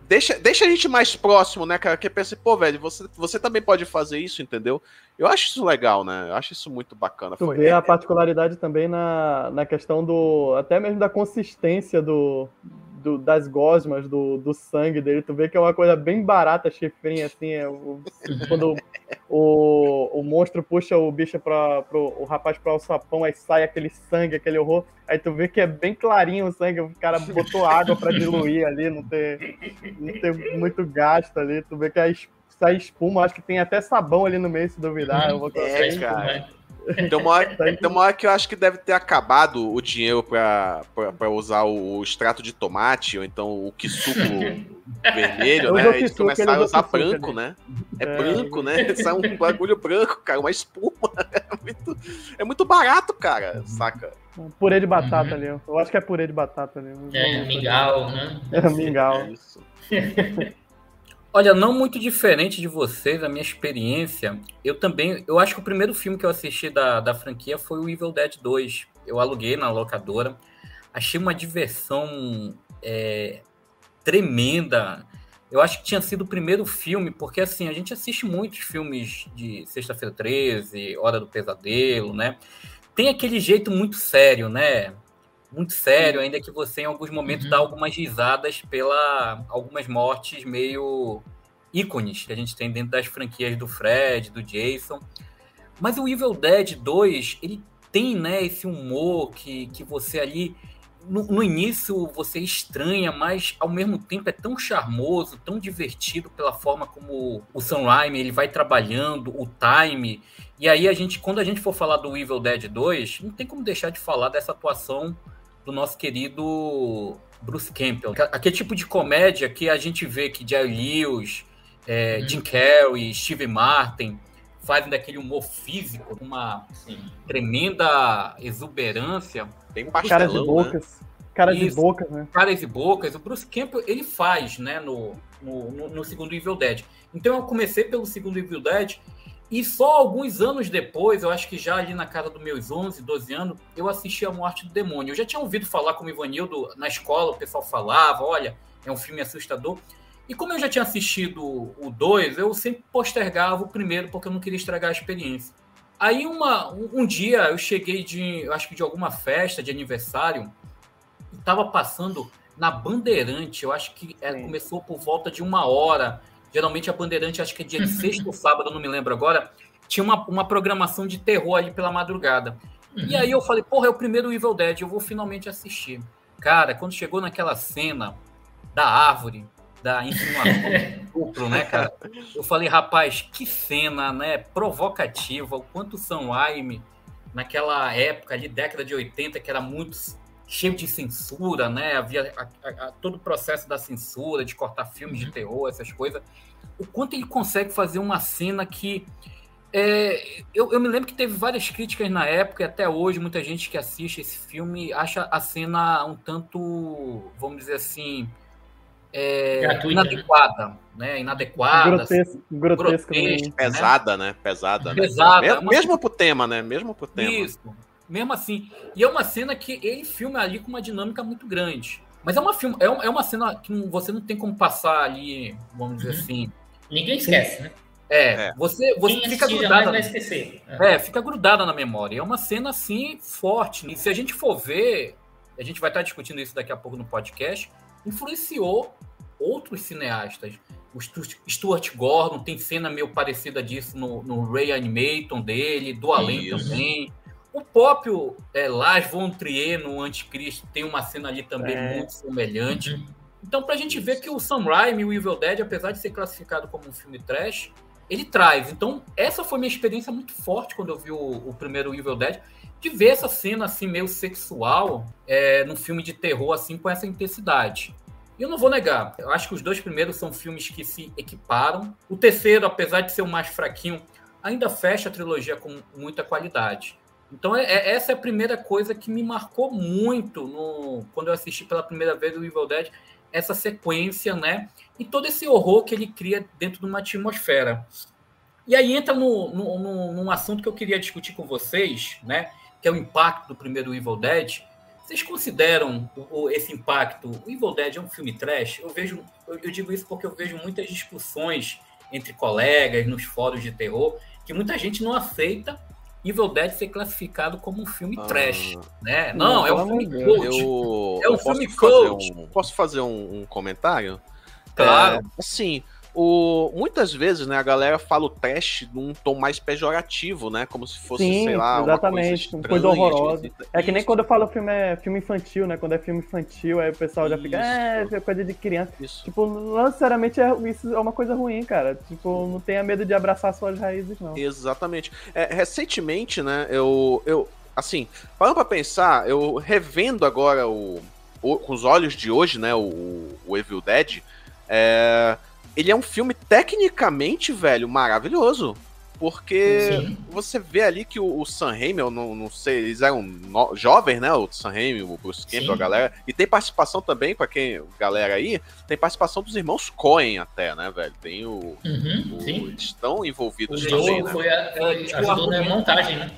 deixa, deixa a gente mais próximo, né, cara? Que pensa, pô, velho, você, você também pode fazer isso, entendeu? Eu acho isso legal, né? Eu acho isso muito bacana. Tu Foi, vê é, a particularidade também na, na questão do. até mesmo da consistência do, do, das gosmas, do, do sangue dele, tu vê que é uma coisa bem barata, chifrinha, assim, é, o, quando o, o monstro puxa o bicho para o rapaz para o sapão, aí sai aquele sangue, aquele horror, aí tu vê que é bem clarinho o sangue, o cara botou água para diluir ali, não ter, não ter muito gasto ali, tu vê que a, sai espuma, acho que tem até sabão ali no meio, se duvidar. Eu vou é, cara. Tem uma, hora, tem uma hora que eu acho que deve ter acabado o dinheiro pra, pra, pra usar o extrato de tomate, ou então o suco vermelho, né? Eles começaram a usar branco, né? É, é, branco, né? Sai um bagulho branco, cara, uma espuma. É muito, é muito barato, cara, saca? Purê de batata uhum. ali. Eu acho que é purê de batata ali. É, mingau, né? É, mingau. É isso. Olha, não muito diferente de vocês, a minha experiência, eu também, eu acho que o primeiro filme que eu assisti da, da franquia foi o Evil Dead 2. Eu aluguei na locadora, achei uma diversão é, tremenda. Eu acho que tinha sido o primeiro filme, porque assim, a gente assiste muitos filmes de Sexta-feira 13, Hora do Pesadelo, né? Tem aquele jeito muito sério, né? Muito sério, ainda que você em alguns momentos uhum. dá algumas risadas pela algumas mortes meio ícones que a gente tem dentro das franquias do Fred, do Jason. Mas o Evil Dead 2, ele tem, né, esse humor que, que você ali no, no, início você estranha, mas ao mesmo tempo é tão charmoso, tão divertido pela forma como o Sam Raimi ele vai trabalhando, o time. E aí a gente, quando a gente for falar do Evil Dead 2, não tem como deixar de falar dessa atuação do nosso querido Bruce Campbell. Aquele tipo de comédia que a gente vê que Jerry Lewis, é, Jim Carrey, Steve Martin, fazem daquele humor físico, uma Sim. tremenda exuberância. Bem pastelão, Caras de né? bocas. Né? Caras de bocas, né? Caras de bocas. O Bruce Campbell, ele faz, né, no, no, no, no segundo Evil Dead. Então eu comecei pelo segundo Evil Dead e só alguns anos depois, eu acho que já ali na casa dos meus 11, 12 anos, eu assisti A Morte do Demônio. Eu já tinha ouvido falar com o Ivanildo na escola, o pessoal falava, olha, é um filme assustador. E como eu já tinha assistido o 2, eu sempre postergava o primeiro, porque eu não queria estragar a experiência. Aí uma, um, um dia eu cheguei de, eu acho que de alguma festa de aniversário, estava passando na Bandeirante, eu acho que é, começou por volta de uma hora, Geralmente a Bandeirante, acho que é dia de sexta ou sábado, não me lembro agora, tinha uma, uma programação de terror ali pela madrugada. E aí eu falei, porra, é o primeiro Evil Dead, eu vou finalmente assistir. Cara, quando chegou naquela cena da árvore, da insinuação duplo, né, cara? Eu falei, rapaz, que cena, né, provocativa, o quanto Sam Raimi, naquela época ali, década de 80, que era muito cheio de censura, né? Havia a, a, a, todo o processo da censura, de cortar filmes de uhum. terror, essas coisas. O quanto ele consegue fazer uma cena que. É, eu, eu, me lembro que teve várias críticas na época, e até hoje, muita gente que assiste esse filme acha a cena um tanto, vamos dizer assim, é, inadequada, né? Inadequada. Grotesco, grotesco, grotesco né? Pesada, né? Pesada. Pesada. Né? Mesmo, mesmo pro tema, né? Mesmo pro tema. Isso mesmo assim. E é uma cena que ele filma ali com uma dinâmica muito grande. Mas é uma, filma, é, uma, é uma cena que você não tem como passar ali, vamos dizer uhum. assim. Ninguém esquece, né? É, é. você, você fica grudada. Vai esquecer. É. é, fica grudada na memória. É uma cena assim forte. E se a gente for ver, a gente vai estar discutindo isso daqui a pouco no podcast, influenciou outros cineastas. O Stuart Gordon tem cena meio parecida disso no, no Ray Animaton dele, do Além também. O próprio é, Lars von Trier no Anticristo tem uma cena ali também é. muito semelhante. Uhum. Então, para a gente ver que o Sam Raimi, o Evil Dead, apesar de ser classificado como um filme trash, ele traz. Então, essa foi minha experiência muito forte quando eu vi o, o primeiro Evil Dead, de ver essa cena assim meio sexual é, num filme de terror assim com essa intensidade. E eu não vou negar, eu acho que os dois primeiros são filmes que se equiparam. O terceiro, apesar de ser o mais fraquinho, ainda fecha a trilogia com muita qualidade. Então, é, é, essa é a primeira coisa que me marcou muito no, quando eu assisti pela primeira vez o Evil Dead, essa sequência, né? E todo esse horror que ele cria dentro de uma atmosfera. E aí entra no, no, no, num assunto que eu queria discutir com vocês, né? Que é o impacto do primeiro Evil Dead. Vocês consideram esse impacto? O Evil Dead é um filme trash? Eu vejo, eu digo isso porque eu vejo muitas discussões entre colegas nos fóruns de terror que muita gente não aceita Evil Dead ser classificado como um filme ah, trash, né? Não, não é um filme cult. Eu, é um filme cult. Um, posso fazer um, um comentário? Claro. É, assim, o, muitas vezes, né, a galera fala o trash num tom mais pejorativo, né? Como se fosse, Sim, sei lá, exatamente, uma coisa, coisa horrorosa. É que nem quando eu falo filme é filme infantil, né? Quando é filme infantil, aí o pessoal já fica, é, é coisa de criança. Isso. Tipo, não necessariamente é, isso é uma coisa ruim, cara. Tipo, não tenha medo de abraçar suas raízes, não. Exatamente. É, recentemente, né, eu, eu, assim, parando pra pensar, eu revendo agora o, o com os olhos de hoje, né, o, o Evil Dead, é ele é um filme tecnicamente, velho, maravilhoso. Porque Sim. você vê ali que o, o Sam Raimi, eu não, não sei, eles eram no, jovens, né? O Sam Raimi, o Bruce Campbell, a galera. E tem participação também, para quem, galera aí, tem participação dos irmãos Coen até, né, velho? Tem o. Uhum, o eles estão envolvidos o também, Joe né? Foi a, foi, ajudou na montagem, né?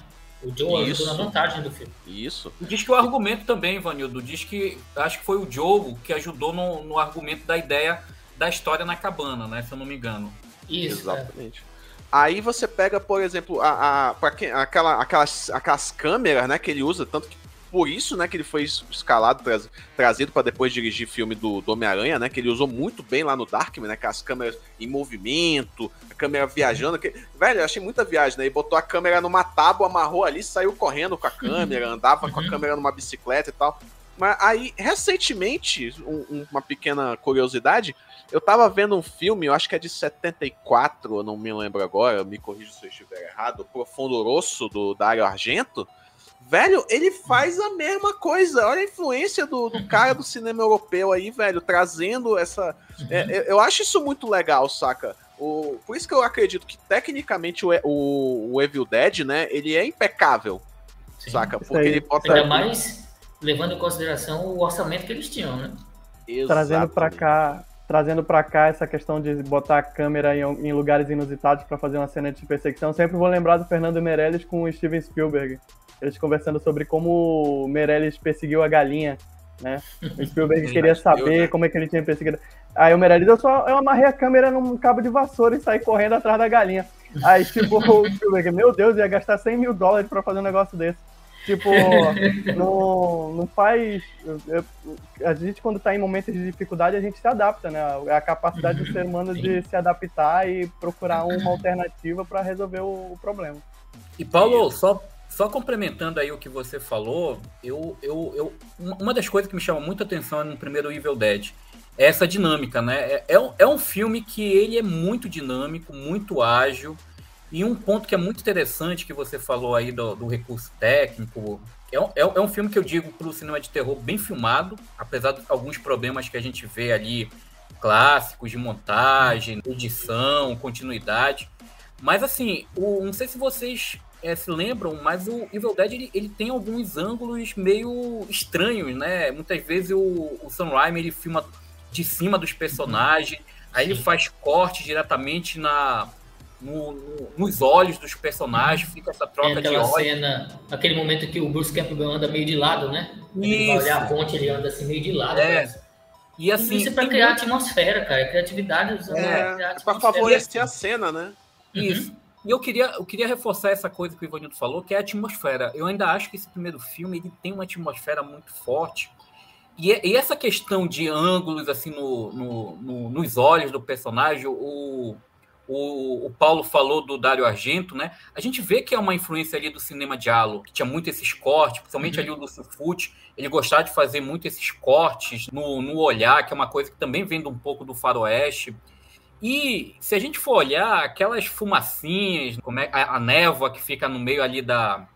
O Joe Isso. ajudou na montagem do filme. Isso. Diz que o argumento também, Vanildo, diz que acho que foi o Joe que ajudou no, no argumento da ideia da história na cabana, né? Se eu não me engano. Isso. Exatamente. É. Aí você pega, por exemplo, a, a, quem, aquela, aquelas, aquelas câmeras, né, que ele usa, tanto que por isso, né, que ele foi escalado, traz, trazido para depois dirigir filme do, do Homem-Aranha, né, que ele usou muito bem lá no Darkman, né, com as câmeras em movimento, a câmera viajando, que, velho, eu achei muita viagem, né, e botou a câmera numa tábua, amarrou ali, saiu correndo com a câmera, andava com a uhum. câmera numa bicicleta e tal. Mas aí, recentemente, um, uma pequena curiosidade, eu tava vendo um filme, eu acho que é de 74, eu não me lembro agora, me corrija se eu estiver errado, Profundo Rosso, do Dario Argento. Velho, ele faz a mesma coisa. Olha a influência do, do cara do cinema europeu aí, velho, trazendo essa. É, uhum. eu acho isso muito legal, saca? O, por isso que eu acredito que tecnicamente o, o, o Evil Dead, né, ele é impecável. Sim, saca? Porque ele bota. Ainda mais levando em consideração o orçamento que eles tinham, né? Exatamente. Trazendo para cá, trazendo para cá essa questão de botar a câmera em, em lugares inusitados para fazer uma cena de perseguição. Sempre vou lembrar do Fernando Meirelles com o Steven Spielberg. Eles conversando sobre como o Meirelles perseguiu a galinha, né? O Spielberg queria saber como é que ele tinha perseguido. Aí o Meirelles, eu só eu amarrei a câmera num cabo de vassoura e saí correndo atrás da galinha. Aí, tipo, o Spielberg, meu Deus, ia gastar 100 mil dólares para fazer um negócio desse. Tipo, não, não faz. A gente, quando está em momentos de dificuldade, a gente se adapta, né? A capacidade do ser humano de se adaptar e procurar uma alternativa para resolver o, o, problema. E, Paulo, só, só complementando aí o que você falou, eu, eu, eu, uma das coisas que me chama muita atenção no primeiro Evil Dead é essa dinâmica, né? É, é, um, é um filme que ele é muito dinâmico, muito ágil e um ponto que é muito interessante que você falou aí do, do recurso técnico, é um, é, um filme que eu digo para o cinema de terror bem filmado, apesar de alguns problemas que a gente vê ali, clássicos de montagem, edição, continuidade. Mas assim, o, não sei se vocês é, se lembram, mas o Evil Dead ele, ele, tem alguns ângulos meio estranhos, né? Muitas vezes o, o Sam Raimi ele filma de cima dos personagens, aí ele faz corte diretamente na, no, no, nos olhos dos personagens, fica essa troca de olhos. cena, aquele momento que o Bruce Campbell anda meio de lado, né? Ele vai olhar a ponte, ele anda assim meio de lado. É. E assim, isso é pra criar muito... atmosfera, cara. Criatividade usando. É, é pra favorecer a cena, né? Isso. Uhum. E eu queria, eu queria reforçar essa coisa que o Ivanildo falou, que é a atmosfera. Eu ainda acho que esse primeiro filme ele tem uma atmosfera muito forte. E, e essa questão de ângulos assim no, no, no, nos olhos do personagem, o, o, o, Paulo falou do Dario Argento, né? A gente vê que é uma influência ali do cinema diálogo, que tinha muito esses cortes, principalmente uhum. ali o Lúcio Fucci, ele gostava de fazer muito esses cortes no, no olhar, que é uma coisa que também vem um pouco do faroeste. E se a gente for olhar aquelas fumacinhas, como é, a, a névoa que fica no meio ali da,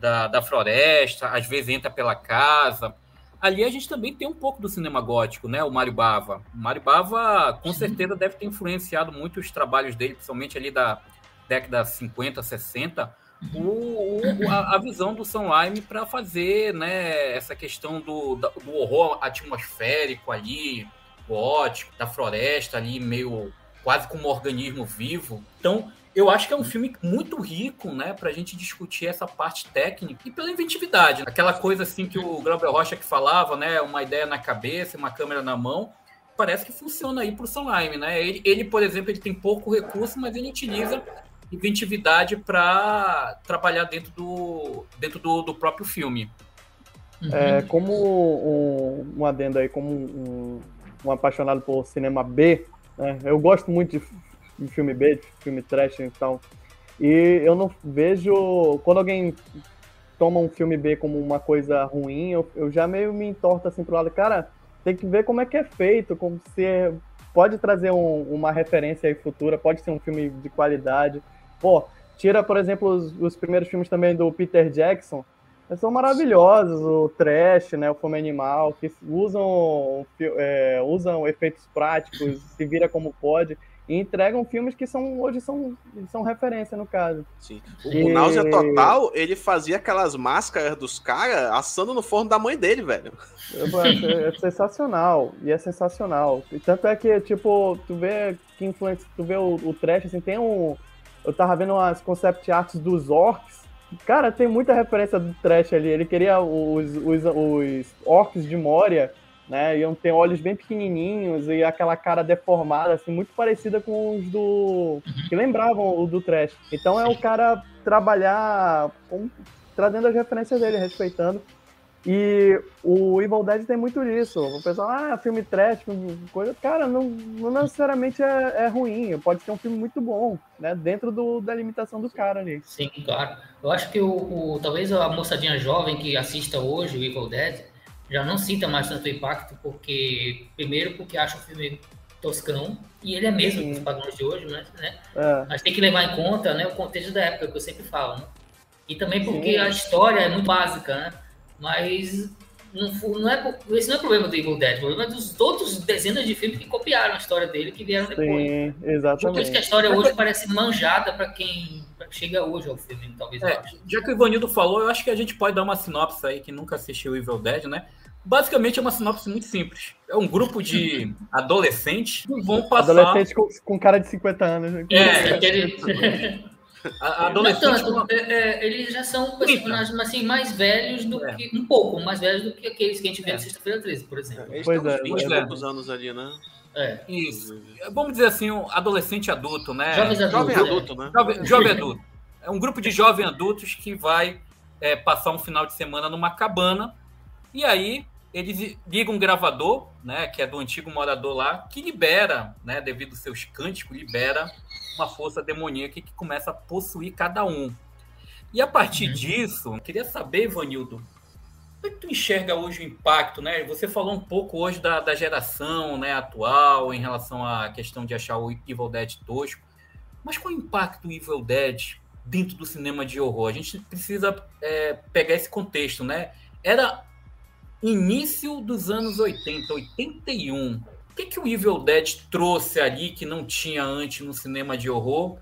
da, da floresta, às vezes entra pela casa, ali a gente também tem um pouco do cinema gótico, né? O Mário Bava. O Mário Bava, com certeza, deve ter influenciado muito os trabalhos dele, principalmente ali da década 50, 60, o, o, a, a, visão do Sam Raimi para fazer né, essa questão do, do horror atmosférico ali, gótico, da floresta ali, meio quase como um organismo vivo. Então, eu acho que é um filme muito rico, né, pra gente discutir essa parte técnica e pela inventividade. Aquela coisa assim que o Glauber Rocha que falava, né, uma ideia na cabeça, uma câmera na mão, parece que funciona aí pro Raimi, né? Ele, ele, por exemplo, ele tem pouco recurso, mas ele utiliza inventividade para trabalhar dentro do dentro do, do próprio filme. É, como um, um adendo aí, como um, um apaixonado por cinema B, né, eu gosto muito de de filme B, de filme trash e tal. E eu não vejo. Quando alguém toma um filme B como uma coisa ruim, eu, eu já meio me entorto assim pro lado. Cara, tem que ver como é que é feito, como se é, pode trazer um, uma referência aí futura, pode ser um filme de qualidade. Pô, tira, por exemplo, os, os primeiros filmes também do Peter Jackson, são maravilhosos, o Trash, né, o Fome Animal, que usam, é, usam efeitos práticos, se vira como pode e entregam filmes que são hoje são, são referência no caso. Sim. O, e... o Náusea Total, ele fazia aquelas máscaras dos caras assando no forno da mãe dele, velho. É, é, sensacional, e é sensacional. E tanto é que, tipo, tu vê que influência, tu vê o, o trash, assim, tem um. Eu tava vendo as concept arts dos orcs. Cara, tem muita referência do trash ali. Ele queria os, os, os orcs de Moria né? Iam ter olhos bem pequenininhos e aquela cara deformada, assim, muito parecida com os do. Uhum. que lembravam o do Trash. Então é o cara trabalhar com... trazendo as referências dele, respeitando. E o Evil Dead tem muito disso. O pessoal, ah, filme trash, coisa. Cara, não, não necessariamente é, é, ruim. Pode ser um filme muito bom, né? Dentro do, da limitação do cara ali. Sim, claro. Eu acho que o, o, talvez a moçadinha jovem que assista hoje o Evil Dead já não sinta mais tanto impacto, porque primeiro porque acha o filme toscão, e ele é mesmo nos padrões de hoje, né? né? É. Mas tem que levar em conta né, o contexto da época, que eu sempre falo, né? E também porque Sim. a história é muito básica, né? Mas não, não é, esse não é o problema do Evil Dead, o problema é dos outros dezenas de filmes que copiaram a história dele, que vieram depois. Sim, exatamente. Por isso que a história hoje parece manjada para quem chega hoje ao filme, talvez. É, já que o Ivanildo falou, eu acho que a gente pode dar uma sinopse aí, que nunca assistiu Evil Dead, né? Basicamente é uma sinopse muito simples. É um grupo de adolescentes que vão passar. Adolescentes com, com cara de 50 anos. Né? É, aquele. A, adolescente. Não tanto, é, é, eles já são personagens assim, mais velhos do é. que. Um pouco mais velhos do que aqueles que a gente vê é. na Sexta-feira 13, por exemplo. Eles pois é, 20 é. poucos anos ali, né? É. Isso. Vamos dizer assim, um adolescente adulto, né? Jovens jovem adulto, né? Jovem, jovem adulto. É um grupo de jovens adultos que vai é, passar um final de semana numa cabana. E aí eles ligam um gravador, né, que é do antigo morador lá, que libera, né, devido aos seus cânticos, libera uma força demoníaca que começa a possuir cada um. E a partir uhum. disso, queria saber, Vanildo, como é que tu enxerga hoje o impacto, né? Você falou um pouco hoje da, da geração né, atual em relação à questão de achar o Evil Dead tosco, mas qual é o impacto do Evil Dead dentro do cinema de horror? A gente precisa é, pegar esse contexto, né? Era início dos anos 80, 81. O que, que o Evil Dead trouxe ali que não tinha antes no cinema de horror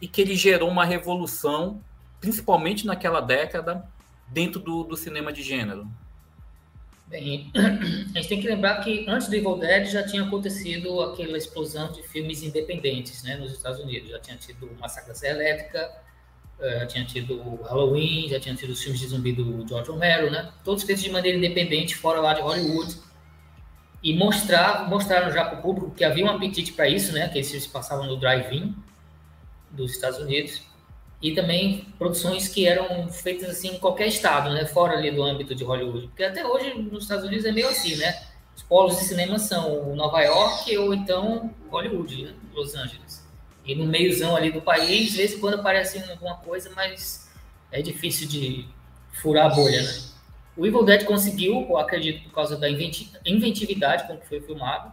e que ele gerou uma revolução, principalmente naquela década, dentro do, do cinema de gênero? Bem, a gente tem que lembrar que antes do Evil Dead já tinha acontecido aquela explosão de filmes independentes né, nos Estados Unidos. Já tinha tido Massacre Elétrica, já tinha tido Halloween, já tinha tido os filmes de zumbi do George Romero, né? Todos feitos de maneira independente, fora lá de Hollywood e mostrar, mostraram já para o público que havia um apetite para isso, né? Que esses passavam no drive-in dos Estados Unidos e também produções que eram feitas assim em qualquer estado, né? Fora ali do âmbito de Hollywood, porque até hoje nos Estados Unidos é meio assim, né? Os polos de cinema são Nova York ou então Hollywood, né? Los Angeles. E no meiozão ali do país, de vez em quando aparece alguma coisa, mas é difícil de furar a bolha, né? O Evil Dead conseguiu, eu acredito, por causa da inventividade com que foi filmado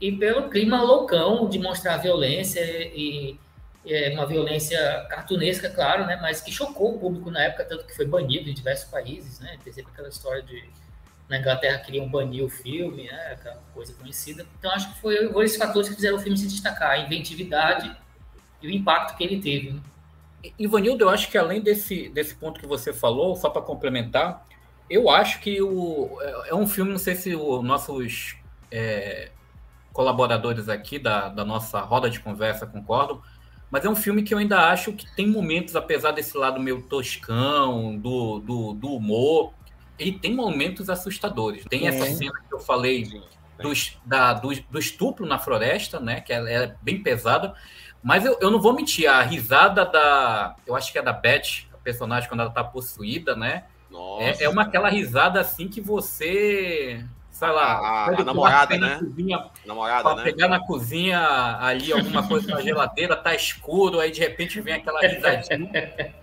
e pelo clima loucão de mostrar violência e, e é uma violência cartunesca, claro, né? Mas que chocou o público na época, tanto que foi banido em diversos países, né? Tem sempre aquela história de na Inglaterra queriam banir o filme, né? Aquela coisa conhecida. Então acho que foi, foi esses fatores que fizeram o filme se destacar, a inventividade e o impacto que ele teve. Né? Ivanildo, eu acho que além desse, desse ponto que você falou, só para complementar, eu acho que o, é, é um filme, não sei se os nossos é, colaboradores aqui da, da nossa roda de conversa concordam, mas é um filme que eu ainda acho que tem momentos, apesar desse lado meio toscão, do, do, do humor, ele tem momentos assustadores. Tem essa cena que eu falei do, da, do, do, estupro na floresta, né? Que é, é bem pesada. Mas eu, eu não vou mentir, a risada da. Eu acho que é da Beth, a personagem, quando ela tá possuída, né? É, é uma aquela risada assim que você. Sei lá, a, a namorada, né? Cozinha, namorada, né? pegar na cozinha ali alguma coisa na geladeira, tá escuro, aí de repente vem aquela risadinha.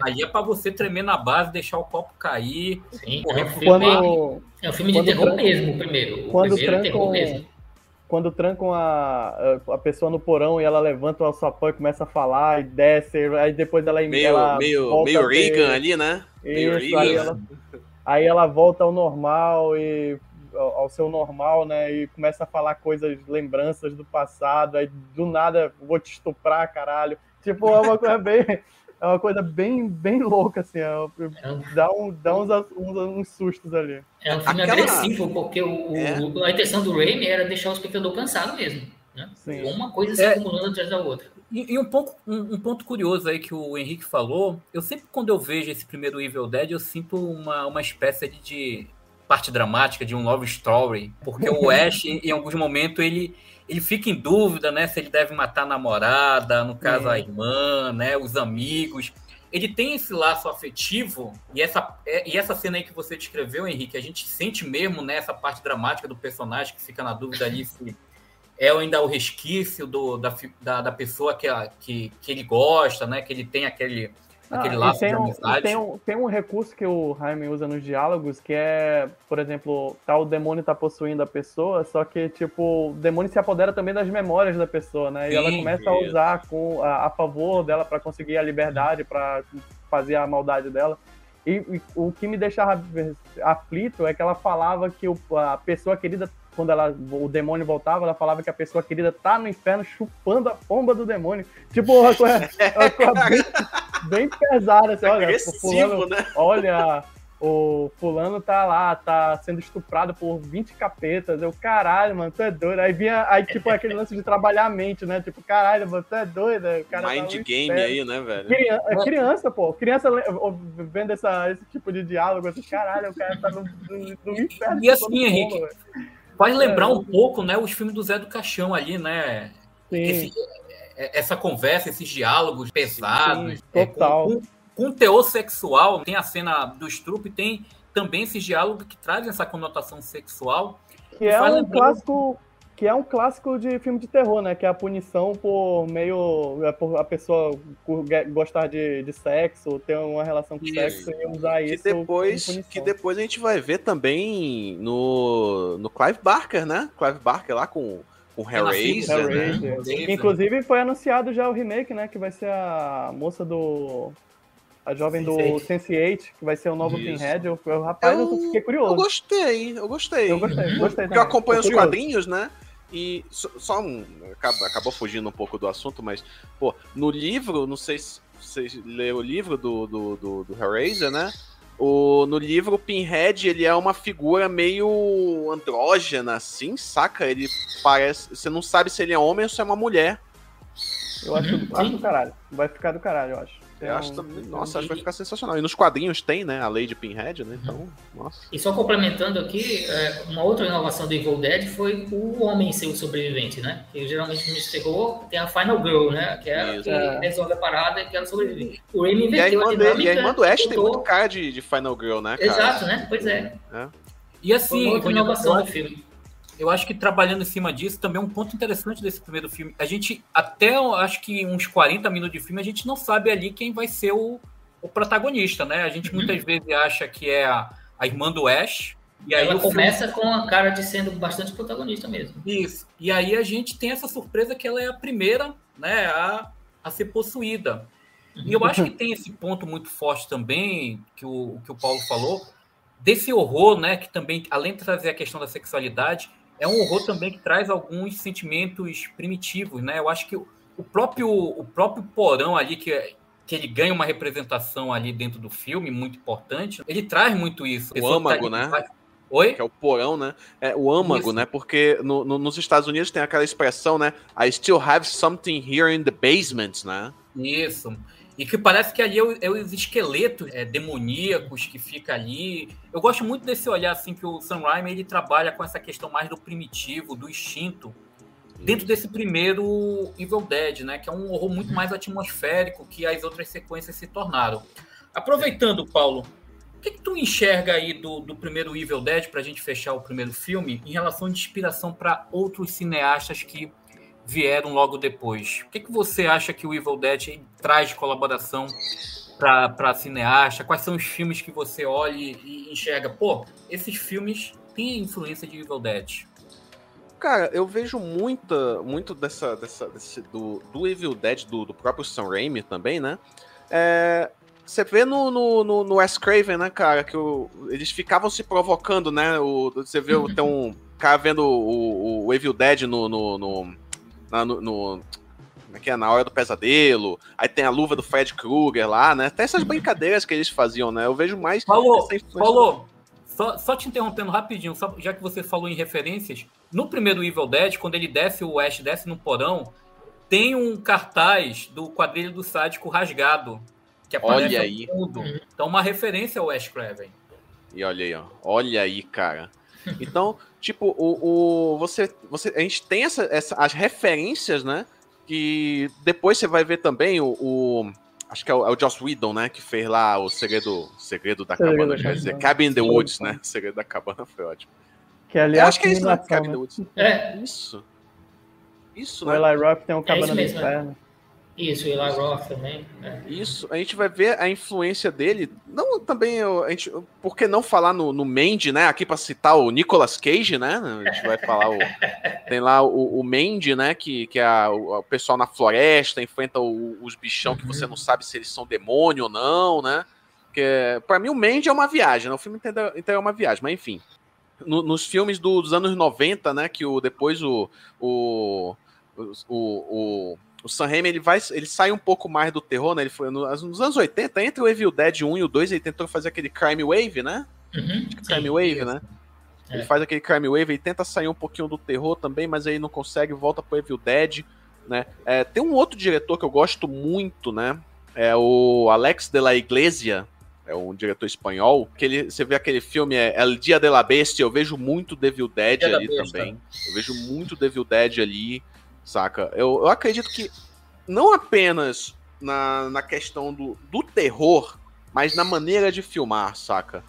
aí é para você tremer na base, deixar o copo cair. Sim, correr é, um filme, quando, é um filme de terror mesmo, primeiro. O quando primeiro é trancam, mesmo. Quando trancam a, a pessoa no porão e ela levanta o alçapão e começa a falar e desce, aí depois ela Meio, ela meio, meio Reagan ali, né? Meio Isso, Reagan. Aí ela, aí ela volta ao normal e ao seu normal, né? E começa a falar coisas, lembranças do passado, aí do nada vou te estuprar, caralho. Tipo, é uma coisa bem. É uma coisa bem, bem louca, assim. É, dá, um, dá uns, uns, uns, sustos ali. É um filme Aquela... agressivo, porque o, é. o, a intenção do Raimi era deixar o espectador cansado mesmo. Né? Uma coisa se é. acumulando atrás da outra. E, e um, ponto, um, um, ponto curioso aí que o Henrique falou, eu sempre, quando eu vejo esse primeiro Evil Dead, eu sinto uma, uma espécie de, de parte dramática, de um love story, porque o Ash, em, alguns momentos, ele, ele fica em dúvida, né, se ele deve matar a namorada, no caso a irmã, né, os amigos. Ele tem esse laço afetivo e essa, é, e essa cena aí que você descreveu, Henrique, a gente sente mesmo nessa né, parte dramática do personagem que fica na dúvida ali se é ainda o resquício do, da, da, da pessoa que, que, que ele gosta, né, que ele tem aquele aquele ah, tem. Um, tem, um, tem um recurso que o Jaime usa nos diálogos, que é, por exemplo, tá, o demônio tá possuindo a pessoa, só que, tipo, o demônio se apodera também das memórias da pessoa, né? Sim, e ela começa isso. a usar com, a, a favor dela para conseguir a liberdade, para fazer a maldade dela. E, e, o que me deixava aflito é que ela falava que o, a pessoa querida, quando ela, o demônio voltava, ela falava que a pessoa querida tá no inferno chupando a pomba do demônio. Tipo, uma coisa, uma coisa bem, bem pesada. Assim, olha, fulano, né? olha, o fulano tá lá, tá sendo estuprado por 20 capetas. Eu, caralho, mano, tu é doido. Aí vinha, aí, tipo, aquele lance de trabalhar a mente, né? Tipo, caralho, mano, tu é doido. O cara Mind tá game aí, né, velho? Criança, é criança, pô. Criança vendo essa, esse tipo de diálogo, assim, caralho, o cara tá no, no, no inferno. E assim, Henrique, véio. Faz lembrar é, um pouco, né, os filmes do Zé do Caixão ali, né? Esse, é, essa conversa, esses diálogos pesados. Sim, total. É, com, com, com teor sexual, tem a cena do estrupo e tem também esses diálogos que trazem essa conotação sexual. Que é um clássico que é um clássico de filme de terror, né? Que é a punição por meio. É por a pessoa gostar de, de sexo, ter uma relação com isso. sexo e usar que isso. Depois, que depois a gente vai ver também no, no Clive Barker, né? Clive Barker lá com o Hellraiser, Hellraiser. Né? Inclusive foi anunciado já o remake, né? Que vai ser a moça do a jovem do Sense8, que vai ser o novo Isso. Pinhead. Eu, eu, rapaz, eu, eu, fiquei curioso. Eu gostei, eu gostei. Eu gostei, gostei Porque eu acompanho os quadrinhos, né? E só um. Acabou fugindo um pouco do assunto, mas, pô, no livro, não sei se vocês leram o livro do, do, do, do Hellraiser, né? O, no livro, o Pinhead, ele é uma figura meio andrógena, assim, saca? Ele parece. Você não sabe se ele é homem ou se é uma mulher. Eu acho, acho do caralho. Vai ficar do caralho, eu acho. Eu acho também, nossa, acho que vai ficar sensacional. E nos quadrinhos tem, né, a Lady Pinhead, né? Então, nossa. E só complementando aqui, é, uma outra inovação do Evil Dead foi o homem ser o sobrevivente, né? Que geralmente no terror tem a Final Girl, né? Que é a que é. resolve a parada e que ela sobrevive. O Raimi inventou a, a dinâmica. E a irmã do Ash tem muito cara de, de Final Girl, né? Cara? Exato, né? Pois é. é. E assim, foi uma outra inovação do filme eu acho que trabalhando em cima disso também é um ponto interessante desse primeiro filme. A gente, até acho que uns 40 minutos de filme, a gente não sabe ali quem vai ser o, o protagonista, né? A gente uhum. muitas vezes acha que é a, a irmã do Ash. E aí Ela começa filme... com a cara de sendo bastante protagonista mesmo. Isso. E aí a gente tem essa surpresa que ela é a primeira né, a, a ser possuída. E eu acho que tem esse ponto muito forte também, que o, que o Paulo falou, desse horror, né? Que também, além de trazer a questão da sexualidade, é um horror também que traz alguns sentimentos primitivos, né? Eu acho que o próprio, o próprio porão ali, que, que ele ganha uma representação ali dentro do filme, muito importante, ele traz muito isso. O âmago, tá né? Oi? Que é o porão, né? É o âmago, isso. né? Porque no, no, nos Estados Unidos tem aquela expressão, né? I still have something here in the basement, né? Isso. E que parece que ali é, é os esqueletos é, demoníacos que fica ali. Eu gosto muito desse olhar assim que o Sam Raimi ele trabalha com essa questão mais do primitivo, do instinto, dentro desse primeiro Evil Dead, né? Que é um horror muito mais atmosférico que as outras sequências se tornaram. Aproveitando, Paulo, o que, que tu enxerga aí do, do primeiro Evil Dead para a gente fechar o primeiro filme em relação de inspiração para outros cineastas que vieram logo depois. O que, que você acha que o Evil Dead traz de colaboração para cineasta? Quais são os filmes que você olha e enxerga? Pô, esses filmes têm influência de Evil Dead. Cara, eu vejo muita, muito dessa, dessa desse, do, do Evil Dead, do, do próprio Sam Raimi também, né? É, você vê no, no, no, no Wes Craven, né, cara, que o, eles ficavam se provocando, né? O, você vê tem um cara vendo o, o, o Evil Dead no, no, no na, no, no como é que é? Na hora do pesadelo. Aí tem a luva do Fred Krueger lá, né? Tem essas brincadeiras que eles faziam, né? Eu vejo mais. Falou, falou. Só, só te interrompendo rapidinho, só, já que você falou em referências. No primeiro Evil Dead, quando ele desce, o Ash desce no porão, tem um cartaz do quadrilho do sádico rasgado. Que aparece olha aí. Fundo. Então, uma referência ao Ash Craven. E olha aí, ó. Olha aí, cara. Então, tipo, o, o, você, você, a gente tem essa, essa, as referências, né? Que depois você vai ver também o. o acho que é o, é o Joss Whedon, né? Que fez lá o Segredo, segredo da segredo Cabana, quer dizer, Cabin in the Woods, né? Segredo da Cabana foi ótimo. Que ali Eu acho que é isso, né? Cabin in the Woods. É. Isso. Isso, o né? O Eli Roth tem um Cabana é no Inferno. Isso, Eli Roth também. É. Isso, a gente vai ver a influência dele. Não também, a gente, por que não falar no, no Mandy, né? Aqui para citar o Nicolas Cage, né? A gente vai falar o. tem lá o, o Mandy, né? Que, que é a, o, o, pessoal na floresta enfrenta o, os bichão uhum. que você não sabe se eles são demônio ou não, né? Porque, pra mim, o Mandy é uma viagem, né? O filme inteiro é uma viagem, mas enfim. No, nos filmes do, dos anos 90, né? Que o, depois o, o, o, o, o Sam Raimi, ele, vai, ele sai um pouco mais do terror, né? Ele foi nos, nos anos 80, entre o Evil Dead 1 e o 2, ele tentou fazer aquele Crime Wave, né? Uhum, Crime sim, Wave, sim. né? É. Ele faz aquele Crime Wave e tenta sair um pouquinho do terror também, mas aí não consegue, volta pro Evil Dead, né? É, tem um outro diretor que eu gosto muito, né? É o Alex de la Iglesia, é um diretor espanhol, que ele, você vê aquele filme, é El Dia de la Bestia, eu vejo muito Devil Dead Dia ali também. Eu vejo muito Devil Dead ali, saca? Eu, eu acredito que não apenas na, na questão do, do terror, mas na maneira de filmar, saca?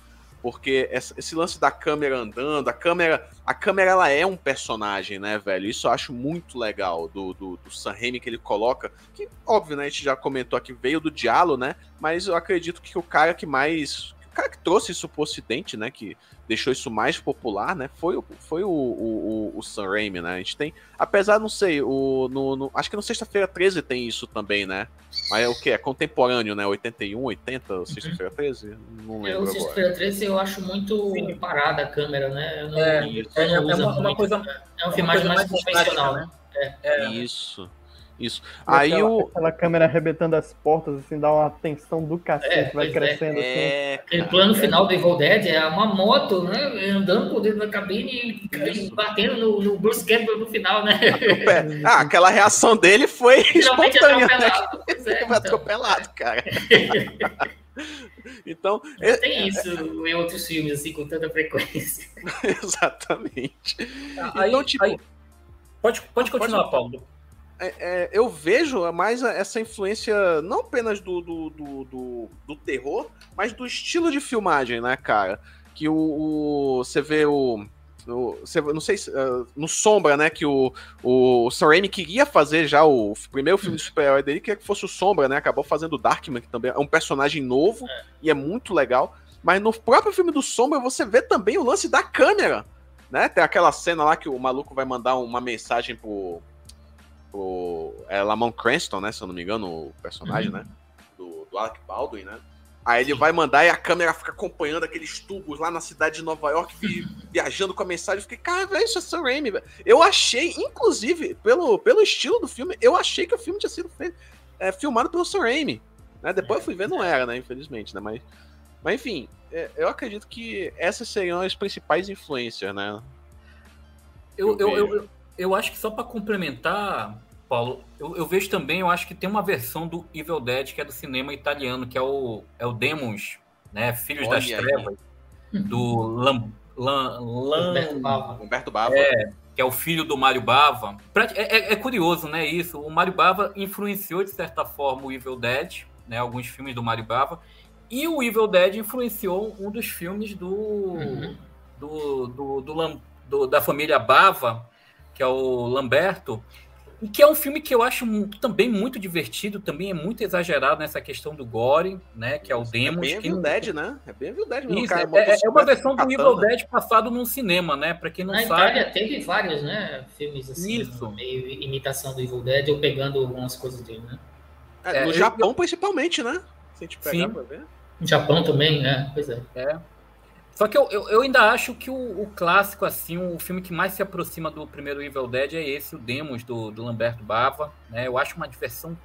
porque esse lance da câmera andando, a câmera, a câmera ela é um personagem, né, velho? Isso eu acho muito legal do, do, do Sam Raimi que ele coloca, que óbvio, né, a gente já comentou aqui, veio do diálogo, né? Mas eu acredito que o cara que mais, cara que trouxe isso pro ocidente, né, que deixou isso mais popular, né? Foi, foi o, o, o, o Sam Raimi, né? A gente tem. Apesar, não sei, o, no, no acho que no Sexta-feira 13 tem isso também, né? Mas é o que? É contemporâneo, né? 81, 80, uhum. Sexta-feira 13? Não lembro. Eu, Sexta-feira 13 eu acho muito Sim. parada a câmera, né? Eu não, é, é, é, uma, uma, coisa. É uma filmagem mais, mais convencional, né? É. é. Isso. Isso. Aí aquela, o. Aquela câmera arrebentando as portas, assim, dá uma tensão do cacete, é, vai é. crescendo. É. Assim. Aquele plano final do Evil Dead é uma moto, né? Andando por dentro da cabine e batendo no, no Bruce Campbell no final, né? Ah, aquela reação dele foi espontânea. Né? Atropelado. É, então. atropelado, cara. Então. É, tem isso é, em outros filmes, assim, com tanta frequência. Exatamente. Aí, então, tipo. Aí, pode, pode continuar, pode... Paulo é, é, eu vejo mais essa influência não apenas do, do, do, do, do terror, mas do estilo de filmagem, né, cara? Que o, o você vê o, o você, não sei se, uh, no Sombra, né, que o, o Sam Raimi queria fazer já o primeiro filme de super-herói dele, queria que fosse o Sombra, né, acabou fazendo o Darkman, que também é um personagem novo é. e é muito legal, mas no próprio filme do Sombra você vê também o lance da câmera, né, tem aquela cena lá que o maluco vai mandar uma mensagem pro o é Lamont Cranston, né? Se eu não me engano, o personagem, uhum. né? Do, do Alec Baldwin, né? Aí ele vai mandar e a câmera fica acompanhando aqueles tubos lá na cidade de Nova York, viajando com a mensagem. Eu fiquei, cara, velho, isso é Sam Raimi, velho. Eu achei, inclusive, pelo, pelo estilo do filme, eu achei que o filme tinha sido feito, é, filmado pelo Sam Raimi. Né? Depois eu fui ver, não era, né? Infelizmente, né? Mas, mas enfim, é, eu acredito que essas seriam as principais influências, né? Eu, eu, eu, eu, eu acho que só para complementar, Paulo, eu, eu, vejo também, eu acho que tem uma versão do Evil Dead que é do cinema italiano, que é o, é o Demons, né? Filhos Olha das aí. Trevas, do Lam, Lam, Lam, Humberto Bava. Humberto Bava. É, que é o filho do Mário Bava. É, é, é, curioso, né? Isso. O Mário Bava influenciou, de certa forma, o Evil Dead, né? Alguns filmes do Mário Bava. E o Evil Dead influenciou um dos filmes do, uhum. do, do, do, do, da família Bava, que é o Lamberto, e que é um filme que eu acho também muito divertido, também é muito exagerado nessa questão do gore, né? Que é o Demos. É bem Evil Dead, né? É bem Evil Dead. Isso, cara, é, é, uma versão do Evil Dead passado num cinema, né? Para quem não Na sabe. Itália teve vários, né? Filmes assim, Isso. meio imitação do Evil Dead, ou pegando algumas coisas dele, né? É, no Japão, eu... principalmente, né? Se a gente pegar Sim. pra ver. No Japão também, né? Pois é. É. Só que eu, eu, eu ainda acho que o, o, clássico, assim, o filme que mais se aproxima do primeiro Evil Dead é esse, o Demos, do, do Lamberto Bava. Né? Eu acho uma diversão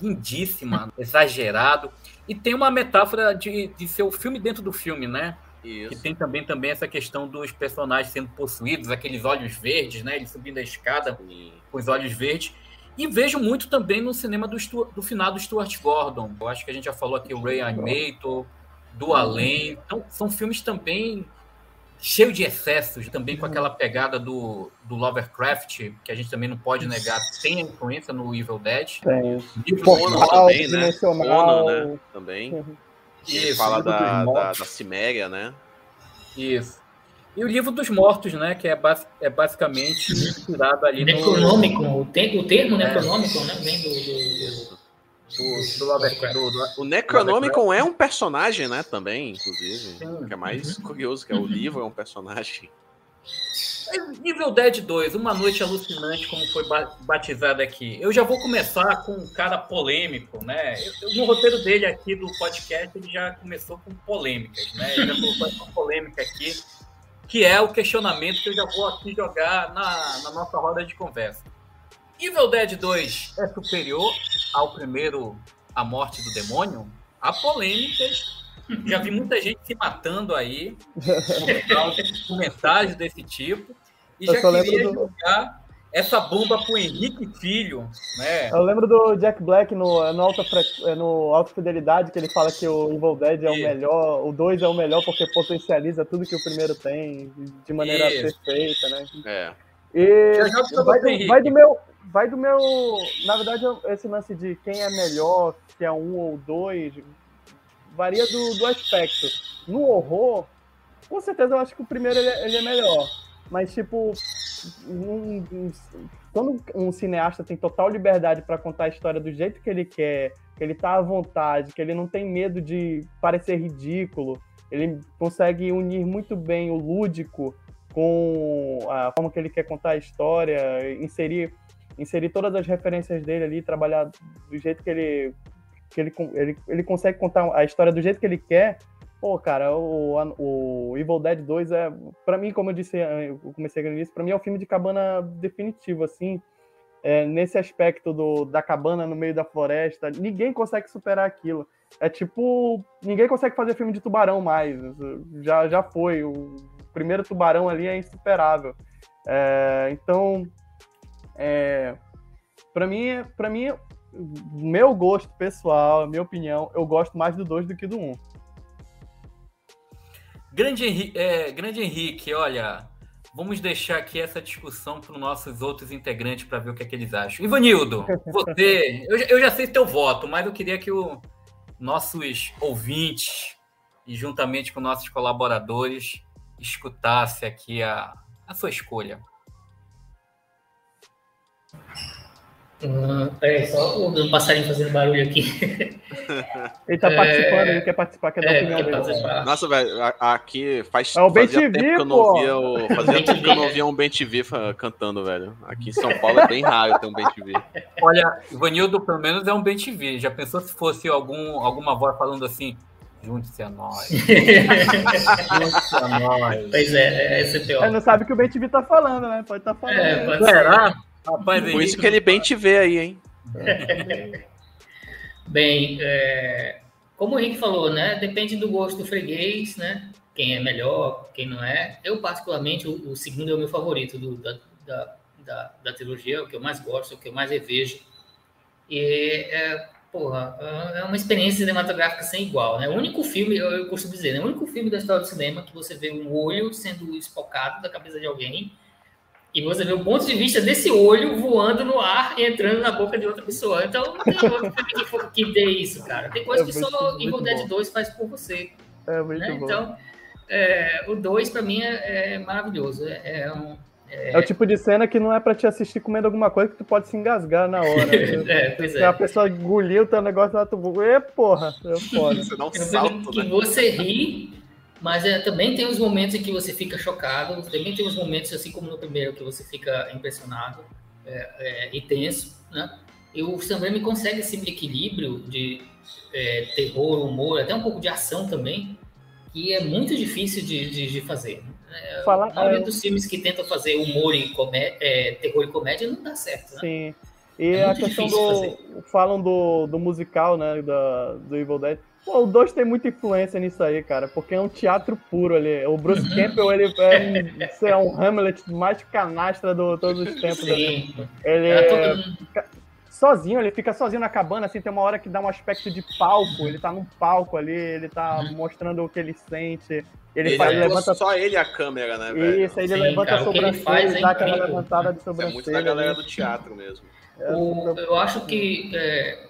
lindíssima, exagerado. E tem uma metáfora de, de ser o filme dentro do filme, né? Isso. Que tem também, também essa questão dos personagens sendo possuídos, aqueles olhos verdes, né? Ele subindo a escada Sim. com os olhos verdes. E vejo muito também no cinema do, do final do Stuart Gordon. Eu acho que a gente já falou aqui o Ray Animator do além. Então, são filmes também cheios de excessos, também com aquela pegada do, do Lovecraft, que a gente também não pode negar, tem a influência no Evil Dead. Tem. Livro Portal, também, né? Conan, né? Também. Uhum. Isso, fala da, da, da Ciméria, né? Isso. E o livro dos mortos, né? Que é, bas é basicamente inspirado ali Necronômico, no... o, te o termo é. necronômico, né? Vem do, do, do do, do, do, o Necronomicon é um personagem, né? Também, inclusive. Sim. Que é mais uhum. curioso, que é o livro é um personagem. Evil Dead 2, Uma Noite Alucinante, como foi batizado aqui. Eu já vou começar com um cara polêmico, né? Eu, no roteiro dele aqui do podcast, ele já começou com polêmicas, né? Ele já colocou essa polêmica aqui, que é o questionamento que eu já vou aqui jogar na, na nossa roda de conversa. Evil Dead 2 é superior ao primeiro A Morte do Demônio? Há polêmicas já vi muita gente se matando aí, comentários desse tipo. E eu já queria do... jogar essa bomba pro Henrique Filho, né? Eu lembro do Jack Black no, no, Alta, no Alta Fidelidade, que ele fala que o Evil Dead é o melhor, o 2 é o melhor porque potencializa tudo que o primeiro tem de maneira Isso. perfeita, né? É. E vai do, vai do, meu, vai do meu, na verdade, esse lance de quem é melhor, se é um ou dois, varia do, do aspecto. No horror, com certeza eu acho que o primeiro ele, é, ele é melhor. Mas, tipo, um, um, quando um cineasta tem total liberdade para contar a história do jeito que ele quer, que ele tá à vontade, que ele não tem medo de parecer ridículo, ele consegue unir muito bem o lúdico com a forma que ele quer contar a história, inserir, inserir todas as referências dele ali, trabalhar do jeito que ele que ele, ele, ele consegue contar a história do jeito que ele quer. Pô, cara, o, o Evil Dead 2 é, para mim, como eu disse, eu comecei no início, para mim é um filme de cabana definitivo, assim, é, nesse aspecto do, da cabana no meio da floresta, ninguém consegue superar aquilo. É tipo, ninguém consegue fazer filme de tubarão mais, já, já foi, o primeiro tubarão ali é insuperável. É, então, é, para mim, para mim meu gosto pessoal, minha opinião, eu gosto mais do 2 do que do 1. Um. Grande, Henrique, é, grande Henrique, olha, vamos deixar aqui essa discussão para os nossos outros integrantes para ver o que, é que eles acham. Ivanildo, você, eu, eu já sei teu voto, mas eu queria que os nossos ouvintes e juntamente com nossos colaboradores escutasse aqui a, a sua escolha. Uhum. É, só o passarinho fazendo barulho aqui. Ele tá participando, é... ele quer participar, quer dar é, opinião dele. Nossa, velho, aqui faz, é o fazia tempo que eu não via o, fazia tempo que eu não via um Ben TV cantando, velho. Aqui em São Paulo é bem raro ter um Ben TV. Olha, Vanildo pelo menos é um Ben TV. Já pensou se fosse algum, alguma voz falando assim, Junte-se a nós. Junte-se a nós. Pois é, é esse é pior. Ele não sabe o que o Ben TV tá falando, né? Pode estar tá falando. É, pode Será? Rapaz, Por isso que ele bem te vê aí, hein? bem, é, como o Henrique falou, né? Depende do gosto do freguês, né? Quem é melhor, quem não é. Eu, particularmente, o, o segundo é o meu favorito do, da, da, da, da, trilogia, o que eu mais gosto, o que eu mais revejo. E, é, porra, é uma experiência cinematográfica sem igual, né? O único filme, eu, eu costumo dizer, né? O único filme da história do cinema que você vê um olho sendo espocado da cabeça de alguém e você vê o ponto de vista desse olho voando no ar e entrando na boca de outra pessoa. Então, não tem outro que, que dê isso, cara. Tem coisa é que só Evil Dead 2 faz por você. É muito né? bom. Então, é, o 2 para mim é, é maravilhoso. É, é, um, é, o tipo de cena que não é para te assistir comendo alguma coisa que tu pode se engasgar na hora. Né? é, pois é. a pessoa engoliu o teu negócio lá, tu... E, porra, é foda. Você dá um salto, que né? você ri mas é, também tem os momentos em que você fica chocado, também tem os momentos, assim como no primeiro, que você fica impressionado é, é, e tenso, né? E o Sam Raimi consegue esse equilíbrio de é, terror, humor, até um pouco de ação também, que é muito difícil de, de, de fazer. Né? Fala, a maioria é. dos filmes que tentam fazer humor e comédia, é, terror e comédia não dá certo, né? Sim. E a questão do. Falam do, do musical, né? Da, do Evil Dead Pô, o 2 tem muita influência nisso aí, cara, porque é um teatro puro ali. O Bruce uhum. Campbell, ele é, é um Hamlet mais canastra de todos os tempos. Sim. Ele é, sozinho, ele fica sozinho na cabana, assim, tem uma hora que dá um aspecto de palco, ele tá num palco ali, ele tá uhum. mostrando o que ele sente. Ele, ele faz, levanta só ele a câmera, né, velho? Isso, ele Sim, levanta cara, a sobrancelha, dá aquela levantada de sobrancelha. É muito da galera do teatro mesmo. O, eu acho que é,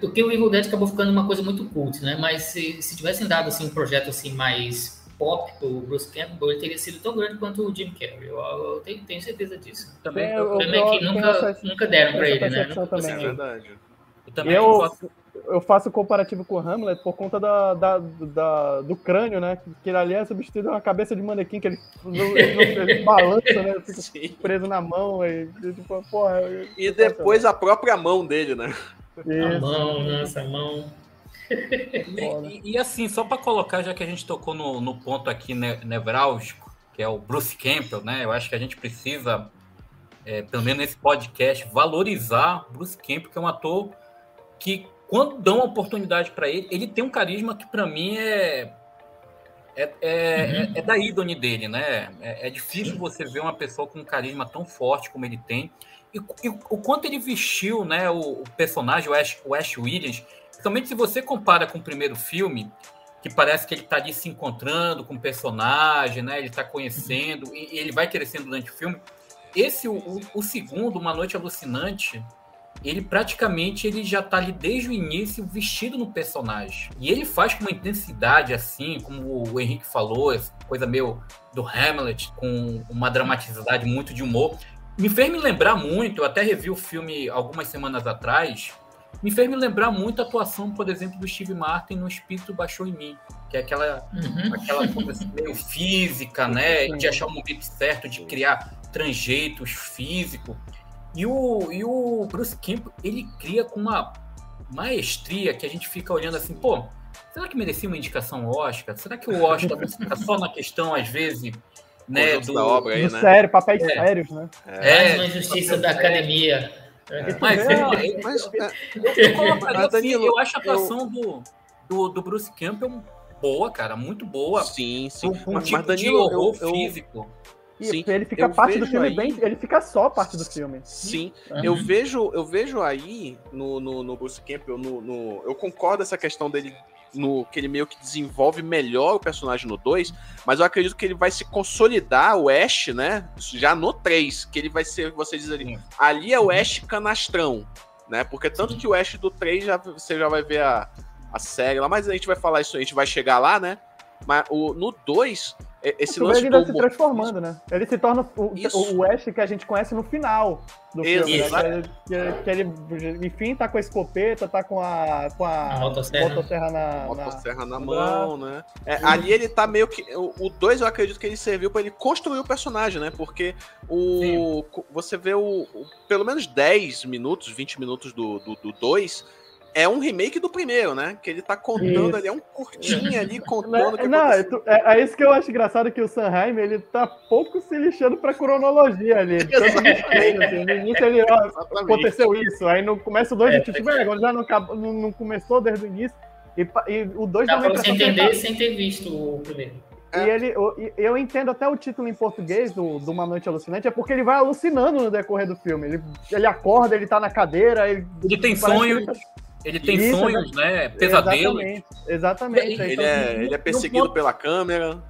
porque o Evil Dead acabou ficando uma coisa muito cult, né? Mas se, se tivessem dado assim, um projeto assim mais pop o Bruce Campbell, ele teria sido tão grande quanto o Jim Carrey. Eu, eu tenho, tenho, certeza disso. Também, o problema é que nunca, essa, nunca deram para ele, né? Não é verdade. Eu também eu, faço... eu faço comparativo com o Hamlet por conta da, da, da, do crânio, né? Que ali é substituído uma cabeça de manequim, que ele, ele, ele balança, né? Fica Sim. preso na mão. E, tipo, porra, e depois a própria mão dele, né? Isso. A mão, nossa, a mão. E, e, assim, só para colocar, já que a gente tocou no, no ponto aqui ne nevrálgico, que é o Bruce Campbell, né? Eu acho que a gente precisa, é, pelo menos nesse podcast, valorizar Bruce Campbell, que é um ator que, quando dão uma oportunidade para ele, ele tem um carisma que, para mim, é é, é, uhum. é, da ídone dele, né? É, é difícil Sim. você ver uma pessoa com um carisma tão forte como ele tem. E, e o quanto ele vestiu né, o, o personagem, o Ash, o Ash Williams, Principalmente se você compara com o primeiro filme, que parece que ele está ali se encontrando com o personagem, né? Ele está conhecendo e, e, ele vai crescendo durante o filme. Esse, o, o, segundo, Uma Noite Alucinante, ele praticamente ele já está ali desde o início vestido no personagem. E ele faz com uma intensidade assim, como o Henrique falou, coisa meio do Hamlet, com uma dramaticidade muito de humor. Me fez me lembrar muito, eu até revi o filme algumas semanas atrás, me fez me lembrar muito a atuação, por exemplo, do Steve Martin no Espírito Baixou em Mim, que é aquela, uhum. aquela coisa assim, meio física, né? De achar o momento certo, de criar tranjeitos físicos. E o, e o Bruce Campbell, ele cria com uma maestria que a gente fica olhando assim, pô, será que merecia uma indicação Oscar? Será que o Oscar fica só na questão, às vezes, né, do, da obra aí, do né? sério, papéis é. sérios, né? É, Mais uma injustiça da academia. É. Mas, é, mas, é, eu, assim, eu acho a atuação eu... do, do, do, Bruce Campbell boa, cara, muito boa. Sim, sim. Um, um mas, tipo mas Danilo, de horror eu, físico. E sim, ele fica parte do filme aí... bem, ele fica só parte do filme. Sim, uhum. eu vejo, eu vejo aí no, no, no Bruce Campbell, no, no, eu concordo essa questão dele no que ele meio que desenvolve melhor o personagem no 2, mas eu acredito que ele vai se consolidar o Ash, né? Já no 3, que ele vai ser, você diz ali, ali é o Ash canastrão, né? Porque tanto que o Ash do 3 já você já vai ver a, a série lá, mas a gente vai falar isso, a gente vai chegar lá, né? Mas o, no 2, esse o lance do se transformando, né? Ele se torna o, o Ash que a gente conhece no final do filme, né? Que, ele, que, ele, enfim, tá com a escopeta, tá com a, com a, a motosserra, motosserra na, motosserra na, na mão, né? É, ali ele tá meio que... O 2 eu acredito que ele serviu para ele construir o personagem, né? Porque o, você vê o, o, pelo menos 10 minutos, 20 minutos do 2... Do, do é um remake do primeiro, né? Que ele tá contando isso. ali, é um curtinho ali contando. Não, não é, é, isso que eu acho engraçado que o Sanheim, ele tá pouco se lixando pra cronologia ali. assim, no início ele, ó, aconteceu isso, aí no começo o dois, é, tipo, é, já não, não, não, começou desde o início, e, e o dois Dá pra você entender tá... sem ter visto o primeiro. E ele, eu, eu, entendo até o título em português do, do Uma Noite Alucinante, é porque ele vai alucinando no decorrer do filme. Ele, ele acorda, ele tá na cadeira. Ele, ele tem sonhos. Ele tá... Ele tem Isso, sonhos, né? Pesadelos. Exatamente. exatamente. Ele, ele, é, ele é perseguido ponto... pela câmera.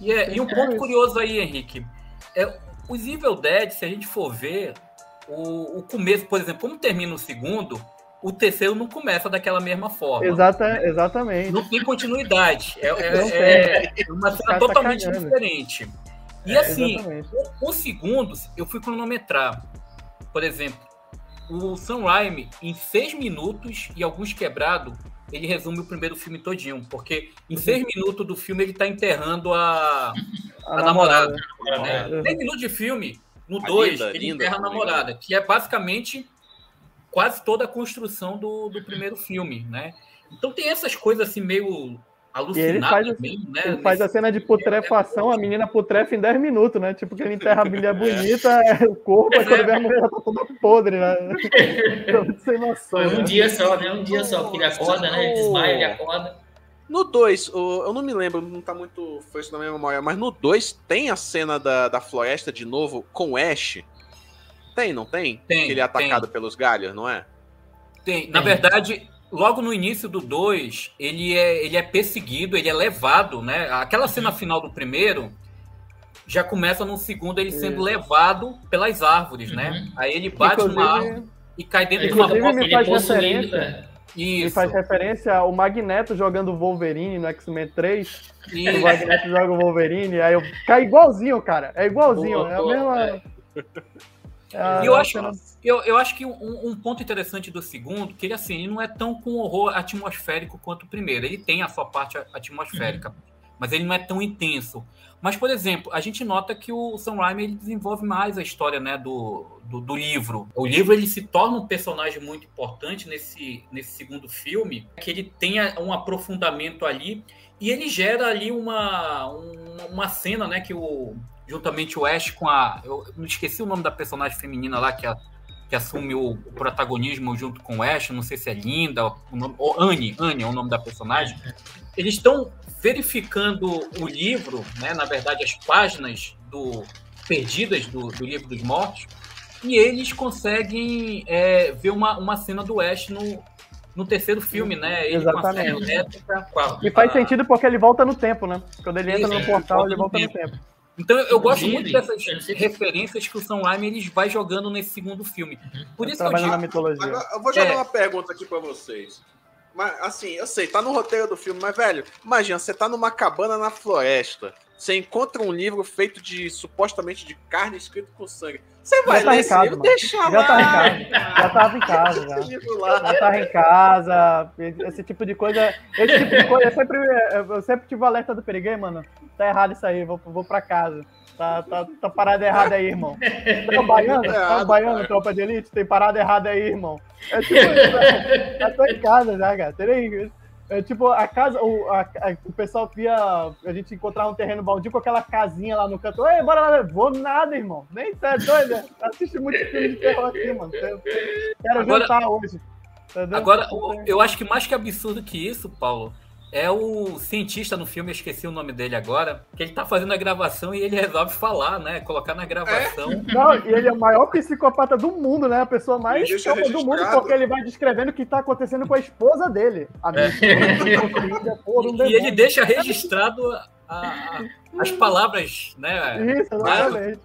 E, é, e um ponto curioso aí, Henrique. É, os Evil Dead, se a gente for ver, o, o começo, por exemplo, como termina o segundo, o terceiro não começa daquela mesma forma. Exata, exatamente. Não tem continuidade. É, é, é uma cena totalmente diferente. E é, assim, o, o, segundo, eu fui cronometrar. Por exemplo, o Sam Raimi, em seis minutos e alguns quebrados, ele resume o primeiro filme todinho, porque em seis minutos do filme ele está enterrando a, a, a namorada. namorada né? Seis minutos de filme, no dois, ele linda, enterra a namorada, que é basicamente quase toda a construção do, do primeiro filme, né? Então tem essas coisas assim meio alucinado ele faz, mesmo, né? Ele faz a cena de putrefação, a menina putrefa em 10 minutos, né? Tipo, que ele enterra a mulher bonita, é. o corpo, aí quando vê a mulher já tá toda podre, né? Sem noção. Foi um né? dia só, né? Um dia só, porque ele acorda, né? Ele desmaia, ele acorda. No 2, eu não me lembro, não tá muito fresco na minha memória, mas no 2 tem a cena da, da floresta de novo com o Ash. Tem, não tem? Tem. Que ele é atacado tem. pelos galhos, não é? Tem. Na verdade, logo no início do 2, ele é, ele é perseguido, ele é levado, né? Aquela cena uhum. final do primeiro já começa no segundo ele sendo levado pelas árvores, né? uhum. né? Aí ele bate Inclusive, numa árvore e cai dentro de uma boca. Me faz referência, Isso. Me faz referência ao Magneto jogando Wolverine no X-Men 3. Isso. O Magneto joga o Wolverine, aí eu cai igualzinho, cara. É igualzinho, boa, é a boa, mesma. É. É, eu, acho, eu, eu acho que um, um, ponto interessante do segundo, que ele assim, ele não é tão com horror atmosférico quanto o primeiro. Ele tem a sua parte atmosférica, uhum. mas ele não é tão intenso. Mas, por exemplo, a gente nota que o Sam Raimi ele desenvolve mais a história né, do, do, do, livro. O livro ele se torna um personagem muito importante nesse, nesse segundo filme, que ele tenha um aprofundamento ali e ele gera ali uma, uma, uma cena né, que o, juntamente o Ash com a. Eu não esqueci o nome da personagem feminina lá que, a, que assume o, o, protagonismo junto com o Ash, não sei se é Linda, o nome, ou Anne, Anne é o nome da personagem. Eles estão verificando o livro, né, na verdade, as páginas do perdidas do, do livro dos mortos, e eles conseguem é, ver uma, uma cena do Ash no, no terceiro filme, né? Ele Exatamente. Réplica, e faz sentido porque ele volta no tempo, né? Quando ele entra Isso, no portal, ele volta, ele volta no tempo. Então eu, gosto muito dessas referências que o Sam Raimi eles vai jogando nesse segundo filme. Uhum. Por isso que eu digo... na mitologia. Agora, eu vou jogar é. uma pergunta aqui para vocês. Mas, assim, eu sei, tá no roteiro do filme, mas, velho, imagina, você tá numa cabana na floresta, você encontra um livro feito de, supostamente, de carne escrito com sangue. Você vai já tá livro, deixa já lá. Tá em casa. Já tava em casa, já. já tava em casa, esse tipo de coisa, esse tipo de coisa, eu sempre, eu sempre tive o alerta do Periguei, mano, tá errado isso aí, vou, vou pra casa. Tá, tá, tá parada errada aí, irmão. Tá baiano? Tá baiano, tropa de elite? Tem parada errada aí, irmão. É tipo isso, né? Já tô em casa já, cara. Terei é, tipo, a casa, o, a, a, o pessoal via a gente encontrar um terreno baldio com aquela casinha lá no canto. Ei, bora lá, vou nada, irmão. Nem tá doido, né? Assiste muito filme de terror aqui, mano. Quero agora, jantar hoje. Entendeu? Agora, eu acho que mais que absurdo que isso, Paulo, é o cientista no filme, eu esqueci o nome dele agora, que ele tá fazendo a gravação e ele resolve falar, né? Colocar na gravação. É? Não, e ele é o maior psicopata do mundo, né? A pessoa mais calma do mundo, porque ele vai descrevendo o que tá acontecendo com a esposa dele. A é. e, e ele deixa registrado a, a, as palavras, né? Isso, exatamente.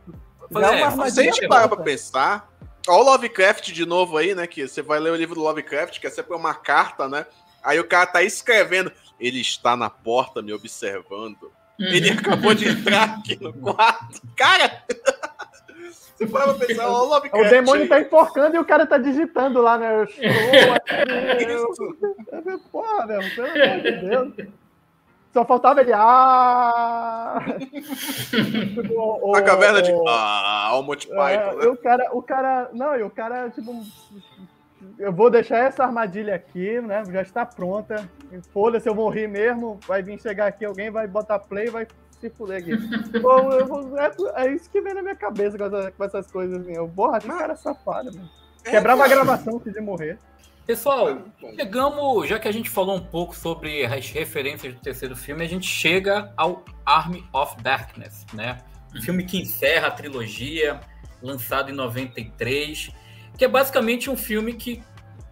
Né? É, se a gente parar pra pensar, Olha o Lovecraft de novo aí, né? Que você vai ler o livro do Lovecraft, que é sempre uma carta, né? Aí o cara tá escrevendo ele está na porta me observando. Uhum. Ele acabou de entrar aqui no quarto. Cara! Você fala pra pensar, ó, o Lovecraft. O demônio tá enforcando e o cara tá digitando lá, né? Porra, meu, pelo amor de Deus. Só faltava ele. Ah! o, a caverna de. Ah, o Monty Python. É, né? o, cara, o cara. Não, e o cara, tipo, eu vou deixar essa armadilha aqui, né? Já está pronta. Foda-se, eu vou rir mesmo. Vai vir chegar aqui alguém, vai botar play e vai se fuder aqui. Bom, vou, é, é, isso que vem na minha cabeça com, essa, com essas coisas. Assim. Eu, porra, que cara safado, mano. É, Quebrava a gravação antes de morrer. Pessoal, chegamos, já que a gente falou um pouco sobre as referências do terceiro filme, a gente chega ao Army of Darkness, né? Um filme que encerra a trilogia, lançado em 93 que é basicamente um filme que.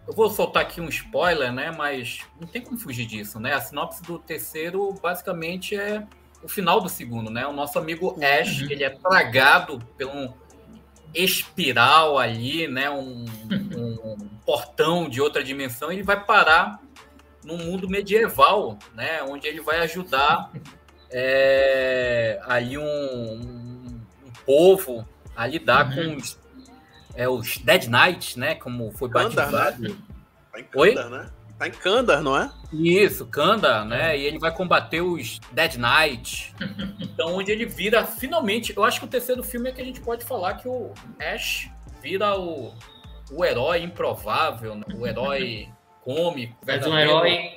Eu vou soltar aqui um spoiler, né? Mas não tem como fugir disso, né? A sinopse do terceiro basicamente é o final do segundo, né? O nosso amigo Ash, uhum. ele é tragado por um espiral ali, né? Um, um, um portão de outra dimensão. E ele vai parar num mundo medieval, né? Onde ele vai ajudar é, ali um, um, um povo a lidar uhum. com é, os Dead Knights, né? Como foi Kandar, batizado. Né? Tá em Kandar, Oi? né? Tá em Kandar, não é? Isso, Kandar, né? E ele vai combater os Dead Knights. então, onde ele vira, finalmente, eu acho que o terceiro filme é que a gente pode falar que o Ash vira o, o herói improvável, né? o herói cômico. Mas um herói,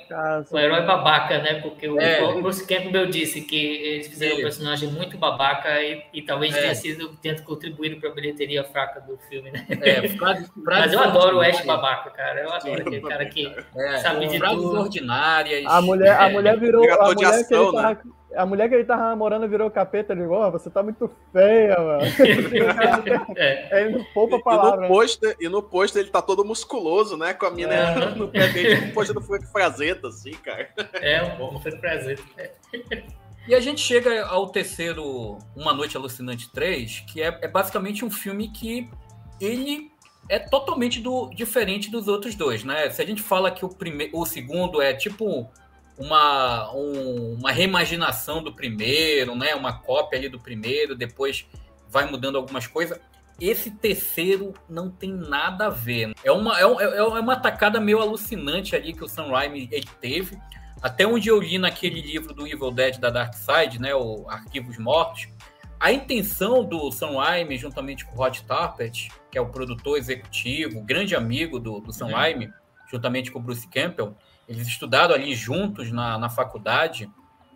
um herói babaca, né? Porque o, é. o Bruce Campbell disse que eles fizeram um personagem muito babaca e, e talvez é. tenha sido tendo contribuído para a bilheteria fraca do filme, né? É, frase, frase Mas eu adoro o Ash babaca, cara. Eu adoro aquele cara que é, sabe de tudo. ordinárias. A mulher, a mulher virou. A mulher, ação, né? A mulher que ele tava namorando virou capeta, ele falou, oh, você tá muito feia, mano. é. Ele não poupa a palavra. E no, pôster, e no pôster ele tá todo musculoso, né? Com a mina é. no pé dele, no pôster do Frank Frazetta, assim, cara. É, um pouco Frank Frazetta. E a gente chega ao terceiro Uma Noite Alucinante 3, que é, é basicamente um filme que ele é totalmente do, diferente dos outros dois, né? Se a gente fala que o, prime, o segundo é tipo uma, um, uma reimaginação do primeiro, né? Uma cópia ali do primeiro, depois vai mudando algumas coisas. esse terceiro não tem nada a ver. É uma, é, é, é uma atacada meio alucinante ali que o Sam Raimi teve. Até onde eu li naquele livro do Evil Dead da Dark Side, né, o Arquivos Mortos, a intenção do Sam Raimi, juntamente com o Rod Tarpet, que é o produtor executivo, grande amigo do, do Sam uhum. Raimi, juntamente com o Bruce Campbell, eles estudaram ali juntos na, na faculdade,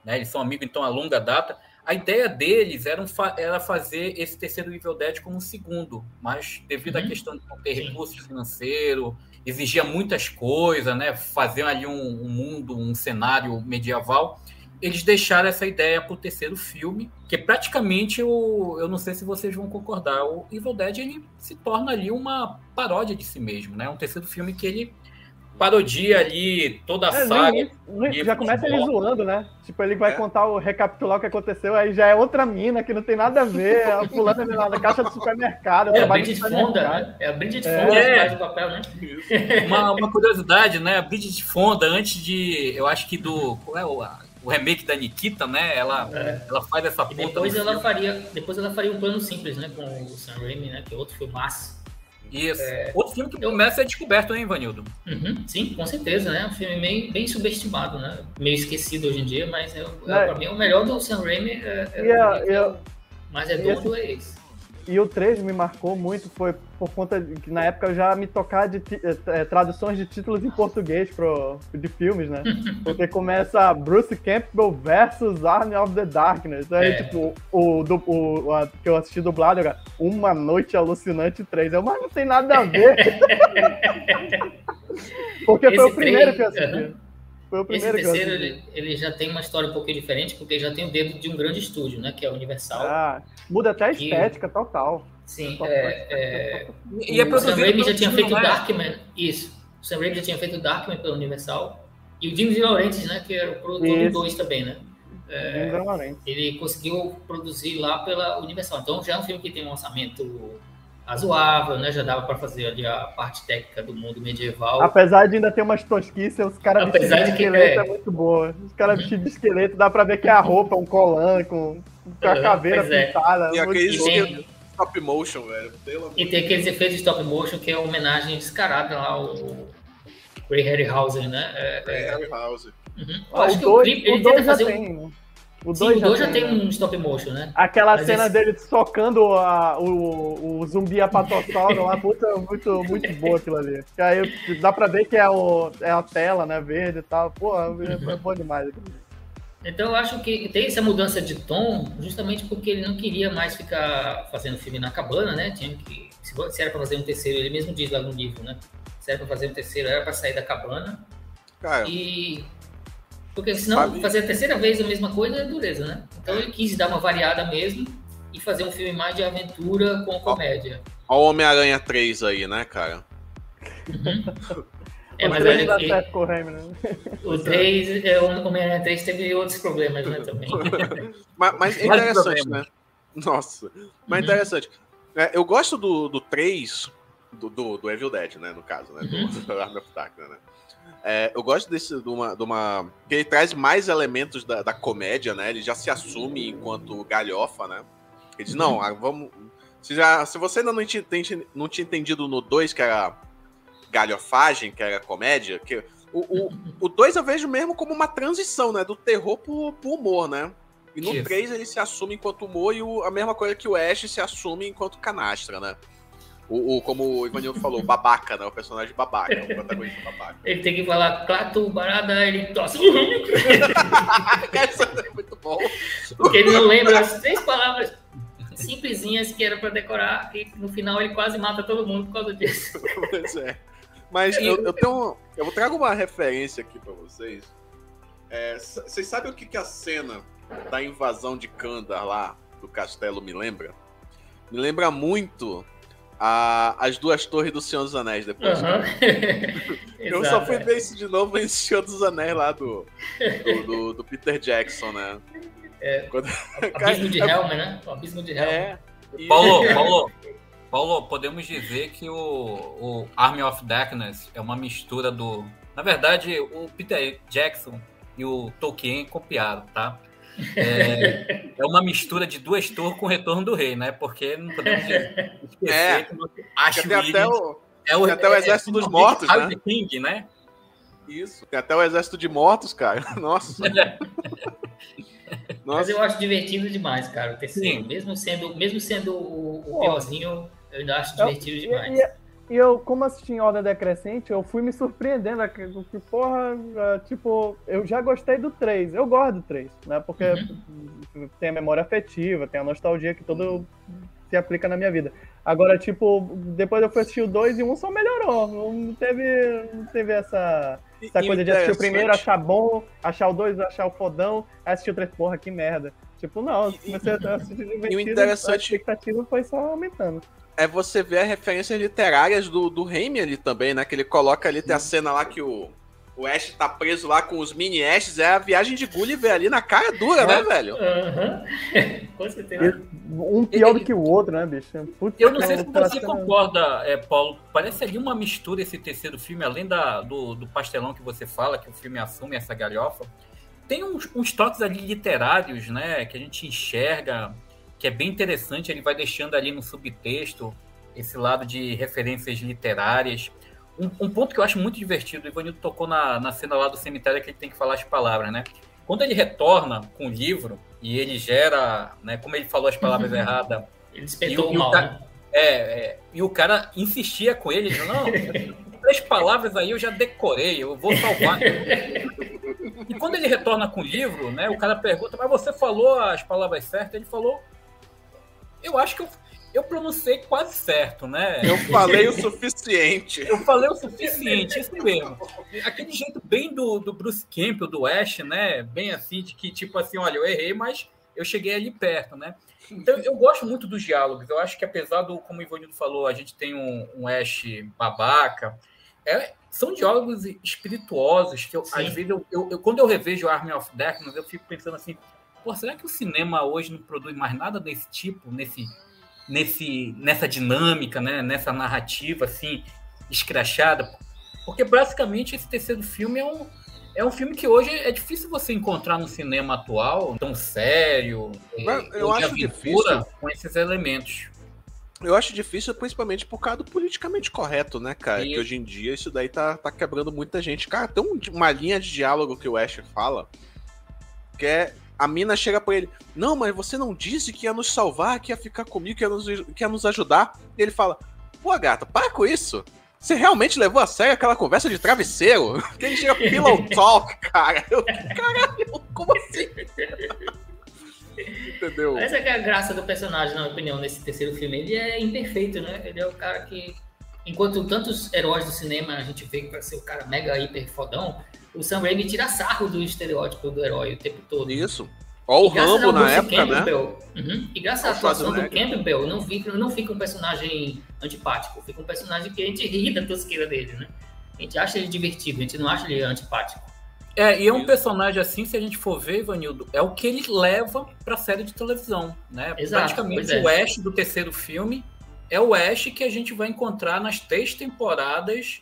né, eles são amigos então a longa data. A ideia deles era, um, era fazer esse terceiro Evil Dead como um segundo, mas devido uhum. à questão de não ter recurso financeiro, exigia muitas coisas, né? Fazer ali um, um, mundo, um cenário medieval. Eles deixaram essa ideia para o terceiro filme, que praticamente o, eu não sei se vocês vão concordar, o Evil Dead ele se torna ali uma paródia de si mesmo, né? Um terceiro filme que ele parodia ali toda a é, saga. já começa ele zoando, né? Tipo, ele vai é. contar o recapitular o que aconteceu, aí já é outra mina que não tem nada a ver. A fulana é na caixa do supermercado. É a Bridget Fonda, né? É a Bridget é. Fonda é. que papel, né? Uma, uma, curiosidade, né? A Bridget Fonda, antes de. Eu acho que do. Qual é o, o remake da Nikita, né? Ela, é. ela faz essa ponta. depois ela, faria, depois ela faria um plano simples, né? Com o Sam Raimi, né? Que é outro filmaço. Isso. É... Outro filme que começa ser descoberto, hein, Vanildo? Uhum, sim, com certeza, né? Um filme bem, bem subestimado, né? Meio esquecido hoje em dia, mas é, é, pra mim o melhor do Sam Raimi é, é, yeah, yeah. mas é do é esse. E o 3 me marcou muito, foi por conta de que na época eu já me tocava de é, traduções de títulos em português pro, de filmes, né? Porque começa Bruce Campbell versus Army of the Darkness. Aí, é. tipo, o, do, o, a, que eu assisti dublado era Uma Noite Alucinante 3. Eu, mas não tem nada a ver. Porque Esse foi o primeiro 3, que eu assisti. Foi o primeiro Esse terceiro, ele, ele, já tem uma história um pouquinho diferente, porque já tem o dedo de um grande estúdio, né? Que é a Universal. Ah, muda até a estética, total. Sim, é, é, e é o Sam Raimi já tinha feito o Darkman, isso. O Sam Raimi já tinha feito o Darkman pela Universal. E o Jim De Laurentiis, né? Que era o produtor do 2 também, né? É, ele conseguiu produzir lá pela Universal. Então já é um filme que tem um orçamento razoável, né? Já dava para fazer ali a parte técnica do mundo medieval. Apesar de ainda ter umas tosquices, os caras vestidos de esqueleto é... é... muito boa. Os caras uhum. vestidos de esqueleto, dá para ver que é a roupa, um colã com, com a uhum, caveira pintada. É. E aqueles tem... stop motion, velho. E tem aqueles efeitos de stop motion que é uma homenagem descarada lá ao Ray Harryhausen, né? É, Ray é... Harryhausen. Uhum. Ah, acho que o clipe, ele tenta fazer tem, um... Né? O 2 já, já, tem, tem um stop motion, né? Aquela Mas cena esse... dele socando a, o, o zumbi apatossauro lá, puta, muito, muito boa aquilo ali. Que aí dá pra ver que é, o, é a tela, né, verde e tal. Pô, é, é bom demais aquilo então eu acho que tem essa mudança de tom justamente porque ele não queria mais ficar fazendo filme na cabana, né? Tinha que se era para fazer um terceiro, ele mesmo diz lá no livro, né? Se era para fazer um terceiro, era para sair da cabana. Cara, e porque senão Sabe? fazer a terceira vez a mesma coisa é dureza, né? Então ele quis dar uma variada mesmo e fazer um filme mais de aventura com comédia. Olha o Homem-Aranha 3 aí, né, cara? Uhum. É, mas olha que, o 3, é, o Homem-Aranha 3 teve outros problemas, né, também. mas, mas é interessante, né? Nossa, mas uhum. interessante. É, eu gosto do, do 3, do, do, do Evil Dead, né, no caso, né, do, uhum. do Arm of Darkness, né? É, eu gosto desse, de uma, de uma. que ele traz mais elementos da, da comédia, né? Ele já se assume enquanto galhofa, né? Ele diz, não, ah, vamos. Se, já, se você ainda não tinha, não tinha entendido no 2 que era galhofagem, que era comédia, que o 2 o, o eu vejo mesmo como uma transição, né? Do terror pro, pro humor, né? E no 3 ele se assume enquanto humor e o, a mesma coisa que o Ash se assume enquanto canastra, né? O, o, como o Ivanildo falou, babaca, né? O personagem babaca, o protagonista babaca. Ele tem que falar clato, barada, ele tosse. Essa é muito bom. Porque ele não lembra as três palavras simplesinhas que era para decorar e no final ele quase mata todo mundo por causa disso. Pois é. Mas eu, eu tenho. Eu trago uma referência aqui para vocês. É, vocês sabem o que, que a cena da invasão de Kandar lá do castelo me lembra? Me lembra muito a, as duas torres do Senhor dos Anéis depois. Uhum. eu Exato, só fui ver isso de novo em Senhor dos Anéis lá do, do, do, do Peter Jackson, né? É, Quando... Abismo de Helm, né? O Abismo de Helm. É. Paulo, Paulo, Paulo, podemos dizer que o, o Army of Darkness é uma mistura do. Na verdade, o Peter Jackson e o Tolkien copiaram, tá? É, é uma mistura de duas torres com o retorno do rei, né? Porque não podemos esquecer é, que acho que até o, é o, até o é, exército dos mortos, né? King, né? Isso, tem até o exército de mortos, cara. Nossa. Nossa. Mas eu acho divertido demais, cara, o terceiro. Mesmo sendo, mesmo sendo o, o piorzinho, eu ainda acho divertido demais. E, e, eu, como assisti em ordem decrescente, eu fui me surpreendendo. Que, porra, tipo, eu já gostei do 3. Eu gosto do 3, né? Porque uhum. tem a memória afetiva, tem a nostalgia que todo se aplica na minha vida. Agora, tipo, depois eu fui assistir o 2 e um só melhorou. Não teve, não teve essa essa coisa de assistir o primeiro, achar bom, achar o dois, achar o fodão, assistir o três, porra, que merda. Tipo, não, se você assistir divertido, e o interessante... a expectativa foi só aumentando. É você ver as referências literárias do, do Raimi ali também, né? Que ele coloca ali, tem a cena lá que o, o Ash tá preso lá com os mini Ashes, é a viagem de Gulliver ali na cara dura, né, velho? Uhum. com certeza. Um pior do que o outro, né, bicho? Putz, eu não sei se você concorda, é, Paulo. Parece ali uma mistura esse terceiro filme, além da, do, do pastelão que você fala, que o filme assume essa galhofa. Tem uns, uns toques ali literários, né, que a gente enxerga, que é bem interessante. Ele vai deixando ali no subtexto esse lado de referências literárias. Um, um, ponto que eu acho muito divertido, o Ivanildo tocou na, na cena lá do cemitério que ele tem que falar as palavras, né? Quando ele retorna com o livro e ele gera, né, como ele falou as palavras uhum. erradas. Ele despertou o mal. Cara, né? é, é, e o cara insistia com ele, dizendo, não, três palavras aí eu já decorei, eu vou salvar. e quando ele retorna com o livro, né, o cara pergunta, mas você falou as palavras certas? Ele falou, eu acho que eu eu pronunciei quase certo, né? Eu falei o suficiente. Eu falei o suficiente, isso mesmo. Aquele jeito bem do, do Bruce Campbell, do Ash, né? Bem assim, de que, tipo assim, olha, eu errei, mas eu cheguei ali perto, né? Então, eu gosto muito dos diálogos. Eu acho que, apesar do, como o Ivanildo falou, a gente tem um, um Ash babaca, é, são diálogos espirituosos que, eu, às vezes, eu, eu, eu, quando eu revejo Army of Darkness, eu fico pensando assim, pô, será que o cinema hoje não produz mais nada desse tipo, nesse nesse, nessa dinâmica, né? nessa narrativa assim escrachada, porque basicamente esse terceiro filme é um, é um filme que hoje é difícil você encontrar no cinema atual, tão sério, eu acho difícil com esses elementos. Eu acho difícil, principalmente por causa do politicamente correto, né, cara? E... Que hoje em dia isso daí tá, tá quebrando muita gente. Cara, tem uma linha de diálogo que o Ash fala que é a mina chega pra ele: Não, mas você não disse que ia nos salvar, que ia ficar comigo, que ia nos, que ia nos ajudar. E ele fala: Pô, gata, para com isso. Você realmente levou a sério aquela conversa de travesseiro? Que ele chega pillow talk, cara. Eu, caralho, como assim? Entendeu? Essa é a graça do personagem, na minha opinião, nesse terceiro filme. Ele é imperfeito, né? Ele é o cara que. Enquanto tantos heróis do cinema a gente vê que vai ser o cara mega hiper fodão, o Sam Raimi tira sarro do estereótipo do herói o tempo todo. Isso. Olha o Rambo na época, né? Uhum. E graças à atuação do Campbell, não fica, não fica um personagem antipático, fica um personagem que a gente ri da tosqueira dele, né? A gente acha ele divertido, a gente não acha ele antipático. É, e é um personagem assim, se a gente for ver, Ivanildo, é o que ele leva pra série de televisão, né? Exato, Praticamente é. o Ash do terceiro filme é o Ash que a gente vai encontrar nas três temporadas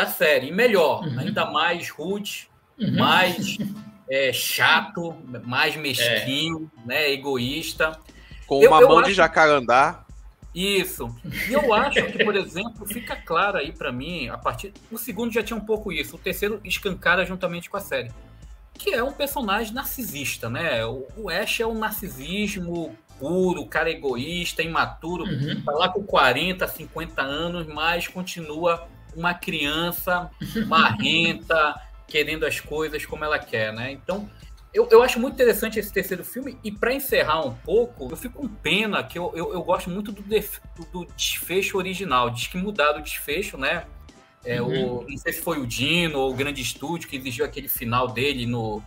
da série. E melhor, uhum. ainda mais rude, uhum. mais é, chato, mais mesquinho, é. né, egoísta. Com uma eu, mão eu de jacarandá. Isso. E eu acho que, por exemplo, fica claro aí para mim, a partir. O segundo já tinha um pouco isso, o terceiro escancara juntamente com a série. Que é um personagem narcisista, né? O, o Ash é um narcisismo puro, cara egoísta, imaturo, uhum. tá lá com 40, 50 anos, mas continua uma criança marrenta, querendo as coisas como ela quer, né? Então, eu, eu acho muito interessante esse terceiro filme, e para encerrar um pouco, eu fico com pena que eu, eu, eu gosto muito do, def, do desfecho original. Diz que mudaram o desfecho, né? É, uhum. o, não sei se foi o Dino ou o grande estúdio que exigiu aquele final dele no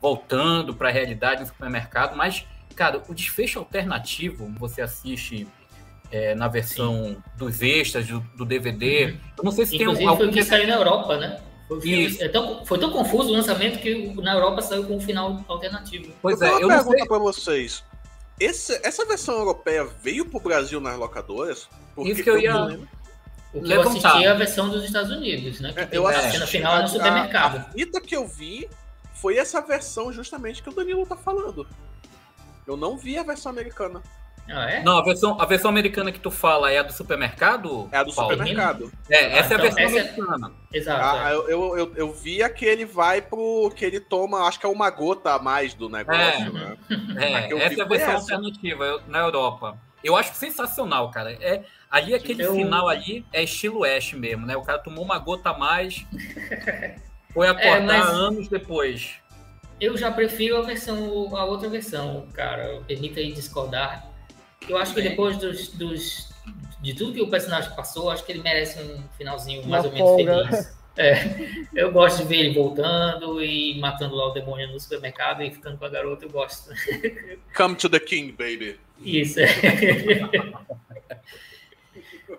voltando para a realidade no supermercado, mas, cara, o desfecho alternativo, você assiste é, na versão Sim. dos extras, do, do DVD. Uhum. Eu não sei se Inclusive, tem um, algum. Foi que saiu na Europa, né? Foi, é tão, foi tão confuso o lançamento que na Europa saiu com um final alternativo. Pois eu é, eu pergunta sei... para vocês. Esse, essa versão europeia veio pro Brasil nas locadoras? Porque Isso que eu ia. O que eu assisti é a versão dos Estados Unidos, né? Que é, eu assisti, a cena final no supermercado. A, a fita que eu vi foi essa versão justamente que o Danilo tá falando. Eu não vi a versão americana. Ah, é? Não, a versão, a versão americana que tu fala é a do supermercado? É a do Paulo? supermercado. É, essa ah, é a então, versão é- americana. É... Exato. Ah, é. eu, eu, eu, vi a que ele vai pro. que ele toma, acho que é uma gota a mais do negócio, é, né? É, essa é a versão essa. alternativa na Europa. Eu acho sensacional, cara. É, ali aquele eu... final ali é estilo Ash mesmo, né? O cara tomou uma gota a mais, foi acordar é, mas... anos depois. Eu já prefiro a versão, a outra versão, cara. Permita aí discordar. Eu acho que depois dos, dos, de tudo que o personagem passou, acho que ele merece um finalzinho mais Uma ou menos folga. feliz. É, eu gosto de ver ele voltando e matando lá o demônio no supermercado e ficando com a garota, eu gosto. Come to the king, baby. Isso. É.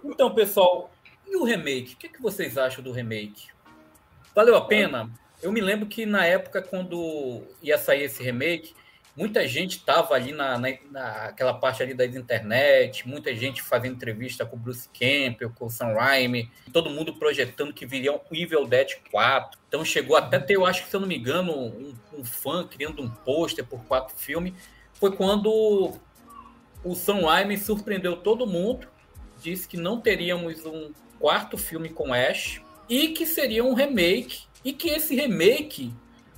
então, pessoal, e o remake? O que, é que vocês acham do remake? Valeu a pena? Eu me lembro que na época, quando ia sair esse remake, muita gente estava ali na, na, naquela parte ali da internet, muita gente fazendo entrevista com o Bruce Campbell, com o Sam Raimi, todo mundo projetando que viria um Evil Dead 4. Então chegou até ter, eu acho que se eu não me engano, um, um fã criando um pôster por quatro filmes. Foi quando o Sam Raimi surpreendeu todo mundo, disse que não teríamos um quarto filme com Ash e que seria um remake e que esse remake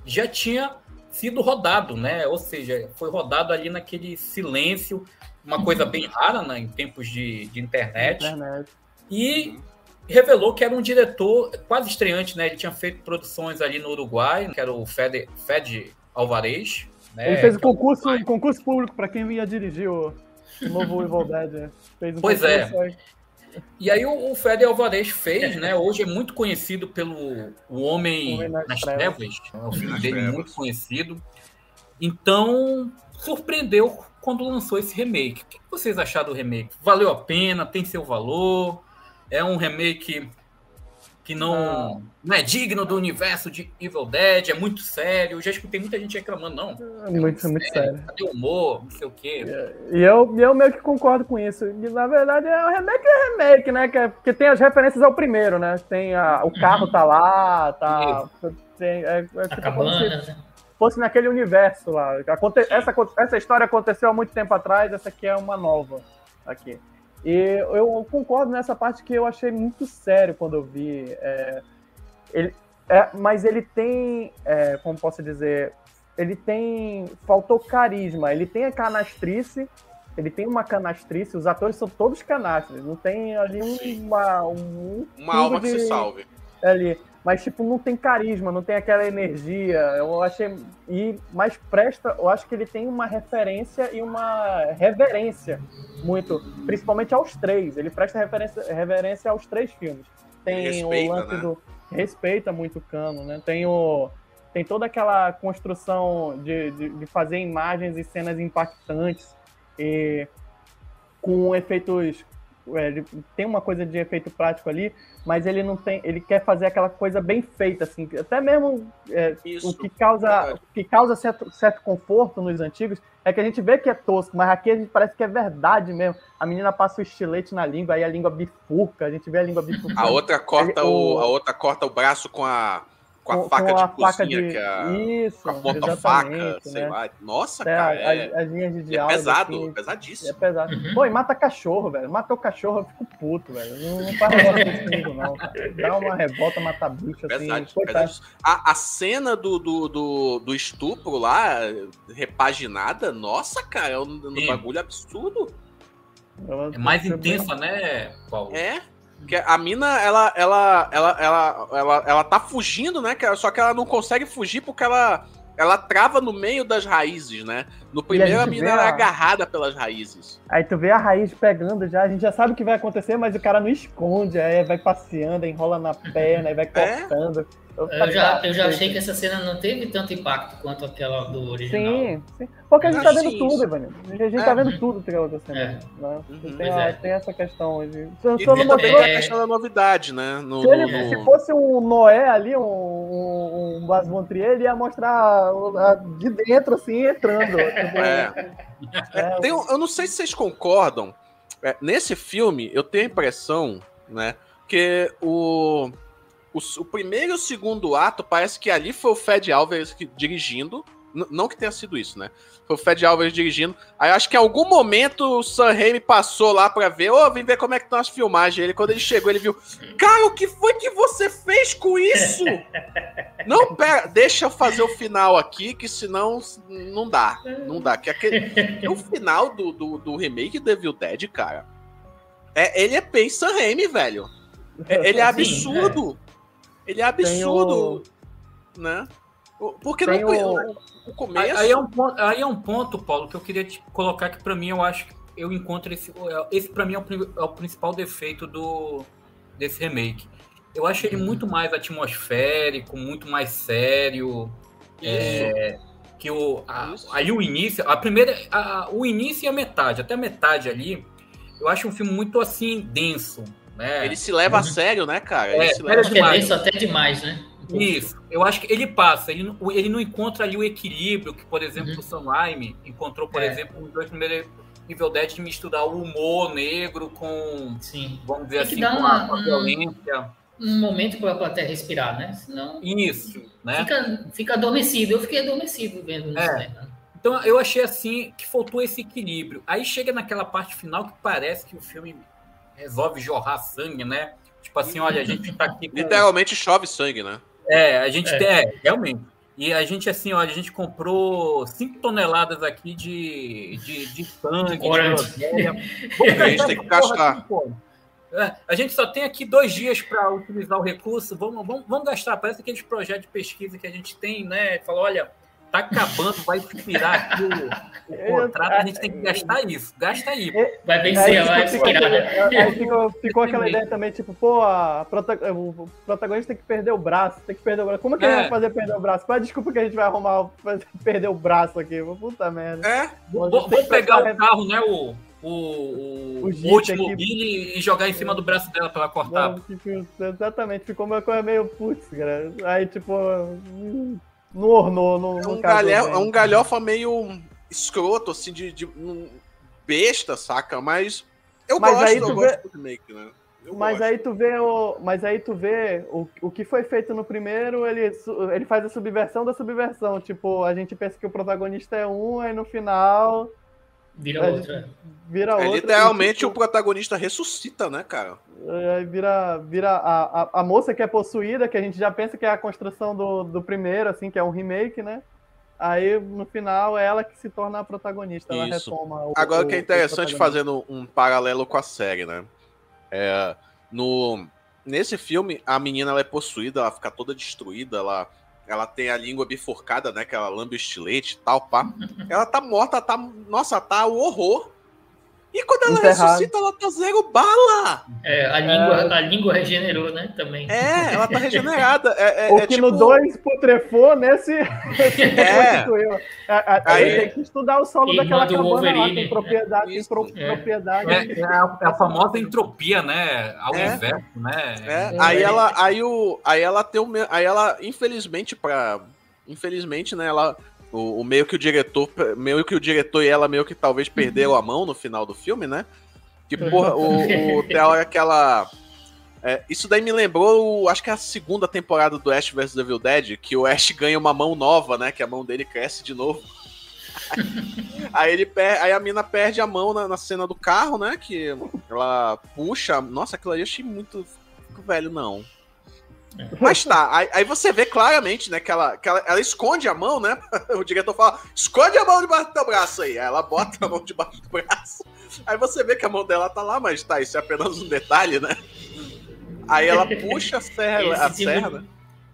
já tinha sido rodado, né? Ou seja, foi rodado ali naquele silêncio, uma coisa bem rara né, em tempos de, de internet. internet. E revelou que era um diretor quase estreante, né? Ele tinha feito produções ali no Uruguai, que era o Fed, Fed Alvarez. Né? Ele fez o concurso, um concurso público para quem ia dirigir o, novo Evil Dead. Né? Fez um pois é. Aí. E aí o, o Fred Alvarez fez, né? Hoje é muito conhecido pelo O Homem, Homem nas, nas Trevas. trevas. É um filme dele trevas. muito conhecido. Então, surpreendeu quando lançou esse remake. O que vocês acharam do remake? Valeu a pena? Tem seu valor? É um remake que não, não é digno do universo de Evil Dead, é muito sério. Eu já escutei muita gente reclamando, não. É muito, é muito sério. Cadê o humor? Não sei o quê. E eu, eu meio que concordo com isso. E, na verdade, é um remake é remake, né? Que é, porque tem as referências ao primeiro, né? Tem a, o carro tá lá, tá. Tem, é, é, tipo, cabana, se né? fosse naquele universo lá. Aconte, essa, essa história aconteceu há muito tempo atrás, essa aqui é uma nova aqui. E eu concordo nessa parte que eu achei muito sério quando eu vi. É, ele, é, mas ele tem, é, como posso dizer, ele tem. Faltou carisma, ele tem a canastrice, ele tem uma canastrice, os atores são todos canastres, não tem ali uma. Um, uma alma de, que se salve. Ali mas tipo não tem carisma, não tem aquela energia. Eu achei e mais presta, eu acho que ele tem uma referência e uma reverência muito, principalmente aos três. Ele presta referência, reverência aos três filmes. Tem respeita, o lance né? do respeita muito o Cano, né? Tem o tem toda aquela construção de, de, de fazer imagens e cenas impactantes e com efeitos ele tem uma coisa de efeito prático ali, mas ele não tem, ele quer fazer aquela coisa bem feita, assim, até mesmo é, o que causa, o que causa certo, certo conforto nos antigos é que a gente vê que é tosco, mas aqui a gente parece que é verdade mesmo. A menina passa o estilete na língua, aí a língua bifurca, a gente vê a língua bifurca. A outra corta o, a outra corta o braço com a com a com, faca com a de faca cozinha, de... que é a, Isso, com a ponta faca, sei né? lá. Nossa, é, cara, é, as, linhas de é diálogo. É pesado, assim, pesadíssimo. É pesado. Uhum. Pô, e mata cachorro, velho. Matou cachorro, eu fico puto, velho. Não, não faz negócio comigo, não. Dá uma revolta, matar bicho, assim. Pesado, a, a cena do, do, do, do, estupro lá, repaginada, nossa, cara, é um, um bagulho absurdo. É mais intensa, né, Paulo? É. Que a mina, ela, ela, ela, ela, ela, ela tá fugindo, né? Só que ela não consegue fugir porque ela, ela trava no meio das raízes, né? No primeiro a, a mina a... é agarrada pelas raízes. Aí tu vê a raiz pegando já, a gente já sabe o que vai acontecer, mas o cara não esconde, aí vai passeando, enrola na perna, aí vai é? cortando. É? Eu, eu já, eu já achei que essa cena não teve tanto impacto quanto aquela do original. Sim, sim. Porque a gente tá vendo tudo, Ivanildo. A gente tá é. tá vendo tudo que acontecendo. É. Né? Uhum, tem, a, é. tem, essa questão. De... Se, e tem também a questão da novidade, né? No, se, ele, no... se, fosse um Noé ali, um, um, um Montrier, ele ia mostrar de dentro, assim, entrando. É. é. Tem, eu não sei se vocês concordam. É, nesse filme, eu tenho a impressão, né? Que o o, o, primeiro e o segundo ato parece que ali foi o Fed Alvarez que, dirigindo. Não que tenha sido isso, né? Foi o Fed Alvarez dirigindo. Aí acho que em algum momento o Sam Raimi passou lá pra ver, ô, oh, vem ver como é que estão as filmagens. Ele, quando ele chegou, ele viu, cara, o que foi que você fez com isso? não, pera, deixa eu fazer o final aqui, que senão não dá. Não dá. Que aquele, o final do, do, do remake do Evil Dead, cara, é, ele é bem Sam Raimi, velho. É, ele é absurdo. Sim, é. Ele é absurdo, o... né? Porque não, o... o começo... Aí é, um ponto, aí é um ponto, Paulo, que eu queria te colocar que para mim eu acho que eu encontro esse... Esse para mim é o, é o principal defeito do, desse remake. Eu acho ele muito mais atmosférico, muito mais sério. É, que o, a, aí o início, a primeira, a, o início e a metade, até a metade ali, eu acho um filme muito assim denso, né? Ele se leva a uhum. sério, né, cara? Ele é, se leva demais. É denso até demais, né? Isso. Eu acho que ele passa, ele não, ele não encontra ali o equilíbrio que, por exemplo, uhum. o Sam Raimi encontrou, por é. exemplo, nos dois primeiros Evil Dead de misturar o humor negro com, Sim. vamos dizer assim, com uma, a, violência. Um momento para a plateia respirar, né? Senão. Isso, né? Fica, fica adormecido. Eu fiquei adormecido vendo no é. cinema. Então eu achei assim que faltou esse equilíbrio. Aí chega naquela parte final que parece que o filme resolve jorrar sangue, né? Tipo assim, olha, a gente tá aqui. Com... Literalmente chove sangue, né? É, a gente é. tem, é, realmente. E a gente, assim, olha, a gente comprou 5 toneladas aqui de, de, de sangue, de a gente tem que gastar. É, a gente só tem aqui dois dias para utilizar o recurso. Vamos, vamos, vamos gastar. Parece aqueles projetos de pesquisa que a gente tem, né? Fala, olha, tá acabando, vai expirar aqui o, o contrato, a gente tem que gastar isso. Gasta aí. Vai vencer, vai expirar. Aí ficou, ficou aquela ideia também, tipo, pô, a o protagonista tem que perder o braço, tem que perder o braço. Como que é. a gente vai fazer perder o braço? Qual é a desculpa que a gente vai arrumar perder o braço aqui? Puta merda. É? Vamos pegar o carro, né, o o, o, o último e jogar em cima do braço dela pra ela cortar. exatamente, ficou uma coisa meio putz, cara. Aí, tipo, não ornou, não, é um, galho, é um galhofa meio escroto, assim, de, de um besta, saca? Mas eu mas gosto, aí tu eu vê... gosto do remake, né? Eu mas gosto. aí tu vê o, mas aí tu vê o, o que foi feito no primeiro, ele, ele faz a subversão da subversão. Tipo, a gente pensa que o protagonista é um, aí no final vira outra. Vira é, outra. Literalmente tipo, o protagonista ressuscita, né, cara? Aí vira, vira a, a, a, moça que é possuída, que a gente já pensa que é a construção do, do primeiro, assim, que é um remake, né? Aí, no final, é ela que se torna a protagonista. Ela Isso. retoma o, Agora, o que é interessante, fazendo um paralelo com a série, né? É, no, nesse filme, a menina ela é possuída, ela fica toda destruída, ela, ela tem a língua bifurcada, né? Que ela lambe o estilete e tal, pá. Ela tá morta, tá. Nossa, tá o horror. E quando ela Enterrado. ressuscita, ela tá zero bala. É, a língua, é... a língua regenerou, né? Também. É, ela tá regenerada. É, é, o é que tipo... no 2 putrefou, nesse. é. Aí tem que estudar o solo daquela cabana Wolverine, lá, tem propriedade, tem pro, é. propriedade. É, é, a, é, a, famosa entropia, né? Ao inverso, né? Aí ela, aí o, aí ela tem o, aí ela infelizmente para, infelizmente, né? Ela o, o, meio que o diretor, meio que o diretor e ela meio que talvez perderam a mão no final do filme, né? Que porra, o, o tem aquela é, isso daí me lembrou, acho que é a segunda temporada do Ash vs Evil Dead, que o Ash ganha uma mão nova, né? Que a mão dele cresce de novo. aí, ele per... aí a mina perde a mão na, na, cena do carro, né? Que ela puxa. Nossa, aquilo ali eu achei muito. Velho, não. Mas tá, aí, aí, você vê claramente, né, que, ela, que ela, ela, esconde a mão, né? O diretor fala, esconde a mão debaixo do teu braço aí. Aí ela bota a mão debaixo do braço. Aí você vê que a mão dela tá lá, mas tá, isso é apenas um detalhe, né? Aí ela puxa a serra, a tipo serra, né?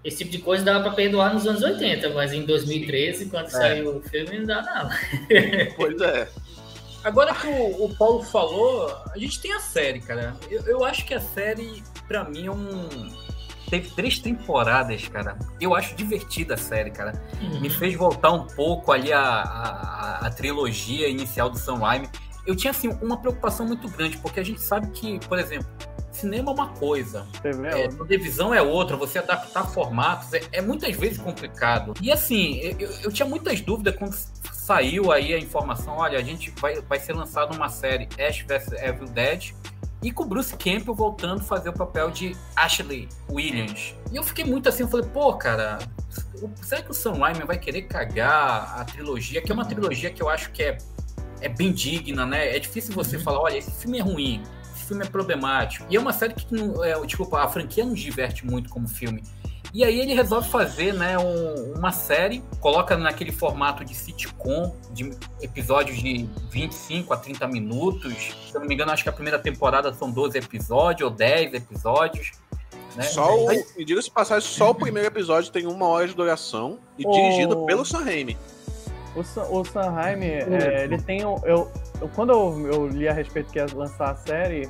Esse tipo de coisa dava pra perdoar nos anos 80, mas em 2013, quando é. saiu o filme, não dá nada. Pois é. Agora que o, o, Paulo falou, a gente tem a série, cara. Eu, eu acho que a série, pra mim, é um teve três temporadas, cara. Eu acho divertida a série, cara. Uhum. Me fez voltar um pouco ali a, a, a, trilogia inicial do Sam Raimi. Eu tinha, assim, uma preocupação muito grande, porque a gente sabe que, por exemplo, cinema é uma coisa, é, televisão é outra, você adaptar formatos é, é muitas vezes complicado. E assim, eu, eu, tinha muitas dúvidas quando saiu aí a informação, olha, a gente vai, vai ser lançado uma série Ash vs Evil Dead, e com o Bruce Campbell voltando a fazer o papel de Ashley Williams. E eu fiquei muito assim, eu falei, pô, cara, será que o Sam Raimi vai querer cagar a trilogia? Que é uma trilogia que eu acho que é, é bem digna, né? É difícil você uhum. falar, olha, esse filme é ruim, esse filme é problemático. E é uma série que, é, tipo, a franquia nos diverte muito como filme. E aí ele resolve fazer né, um, uma série, coloca naquele formato de sitcom, de episódios de 25 a 30 minutos. Se eu não me engano, acho que a primeira temporada são 12 episódios ou 10 episódios. Né? Só o, e diga-se passagem, só o primeiro episódio tem uma hora de duração e o... dirigido pelo Sam Raimi. O, Sam, o Sam Raimi, é, ele tem. Eu, eu, quando eu, eu li a respeito que ia lançar a série,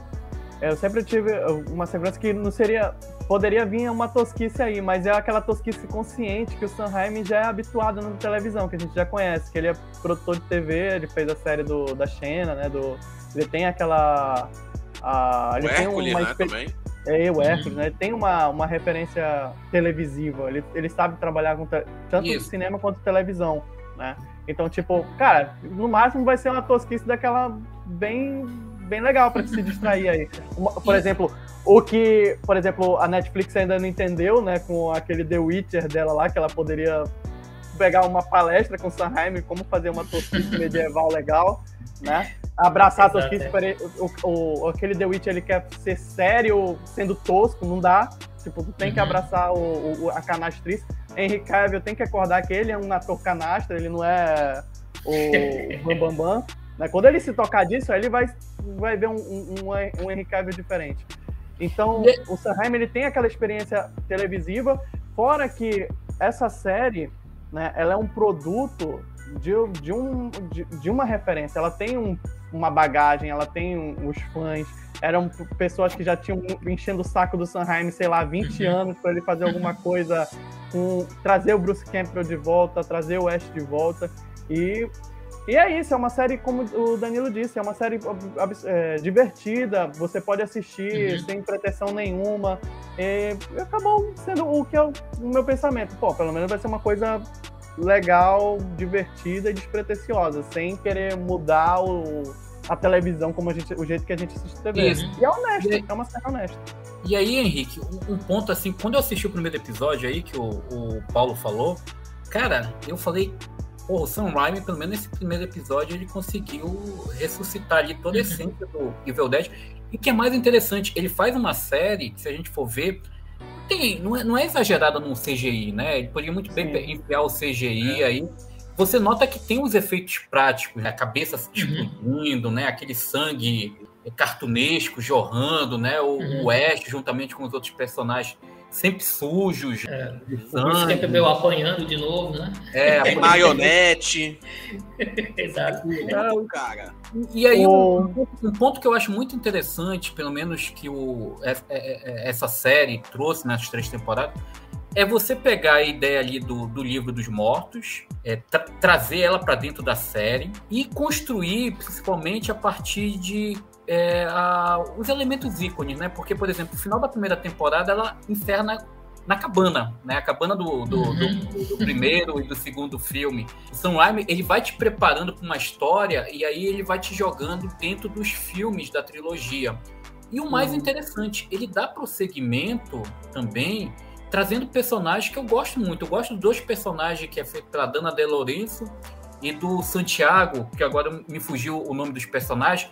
eu sempre tive uma segurança que não seria. Poderia vir uma tosquice aí, mas é aquela tosquice consciente que o Sam Raimi já é habituado na televisão, que a gente já conhece, que ele é produtor de TV, ele fez a série do, da Xena, né? Do, ele tem aquela. A, ele o tem Hércules, uma né, também. É, o Hércules, né? Ele tem uma, uma referência televisiva. Ele, ele sabe trabalhar com te... tanto Isso. cinema quanto televisão, né? Então, tipo, cara, no máximo vai ser uma tosquice daquela bem bem legal para se distrair aí. Por exemplo, o que, por exemplo, a Netflix ainda não entendeu, né, com aquele The Witcher dela lá, que ela poderia pegar uma palestra com Sanheim como fazer uma tosquice medieval legal, né? Abraçar Exato, a tosquice, é. o, o, aquele The Witcher ele quer ser sério sendo tosco, não dá. Tipo, tu tem uhum. que abraçar o, o, a canastriz. Henry Cavill tem que acordar que ele é um ator canastra, ele não é o Bambambam. Bam, Bam. Né? Quando ele se tocar disso, ele vai, vai ver um, um, um, Henry Cavill diferente. Então, o Sanheim ele tem aquela experiência televisiva, fora que essa série, né, ela é um produto de, de, um, de, de uma referência. Ela tem um, uma bagagem, ela tem um, os fãs. Eram pessoas que já tinham enchendo o saco do Sanheim, sei lá, 20 uhum. anos para ele fazer alguma coisa, com, trazer o Bruce Campbell de volta, trazer o Ash de volta. E e é isso, é uma série, como o Danilo disse, é uma série é, divertida, você pode assistir uhum. sem pretensão nenhuma. E acabou sendo o que é o, meu pensamento. Pô, pelo menos vai ser uma coisa legal, divertida e despretensiosa, sem querer mudar o, a televisão como a gente, o jeito que a gente assiste TV. Isso. E é honesto, e, é uma série honesta. E aí, Henrique, um, um, ponto assim, quando eu assisti o primeiro episódio aí, que o, o Paulo falou, cara, eu falei, Pô, o Sam Raimi, pelo menos nesse primeiro episódio, ele conseguiu ressuscitar ali toda a uhum. essência do Evil Dead. E o que é mais interessante, ele faz uma série, se a gente for ver, tem, não, é, não é exagerada no CGI, né? Ele poderia muito bem Sim. enfiar o CGI é. aí. Você nota que tem os efeitos práticos, né? a cabeça se uhum. explodindo, uhum. né? Aquele sangue cartunesco jorrando, né? O, uhum. o Ash, juntamente com os outros personagens, sempre sujos. É, o sempre meio apanhando de novo, né? É, Tem maionete. Exato. Não, cara. E aí, um, um, ponto que eu acho muito interessante, pelo menos que o, é, é, é, essa série trouxe nas três temporadas, é você pegar a ideia ali do, do livro dos mortos, é, tra trazer ela para dentro da série e construir, principalmente a partir de é, a, os elementos ícones, né? Porque, por exemplo, no final da primeira temporada ela encerra na, na cabana, né? A cabana do, do, uhum. do, do, primeiro e do segundo filme. O Sam Raimi, ele vai te preparando para uma história e aí ele vai te jogando dentro dos filmes da trilogia. E o mais uhum. interessante, ele dá prosseguimento também trazendo personagens que eu gosto muito. Eu gosto dos dois personagens que é feito pela Dana De Lorenzo e do Santiago, que agora me fugiu o nome dos personagens,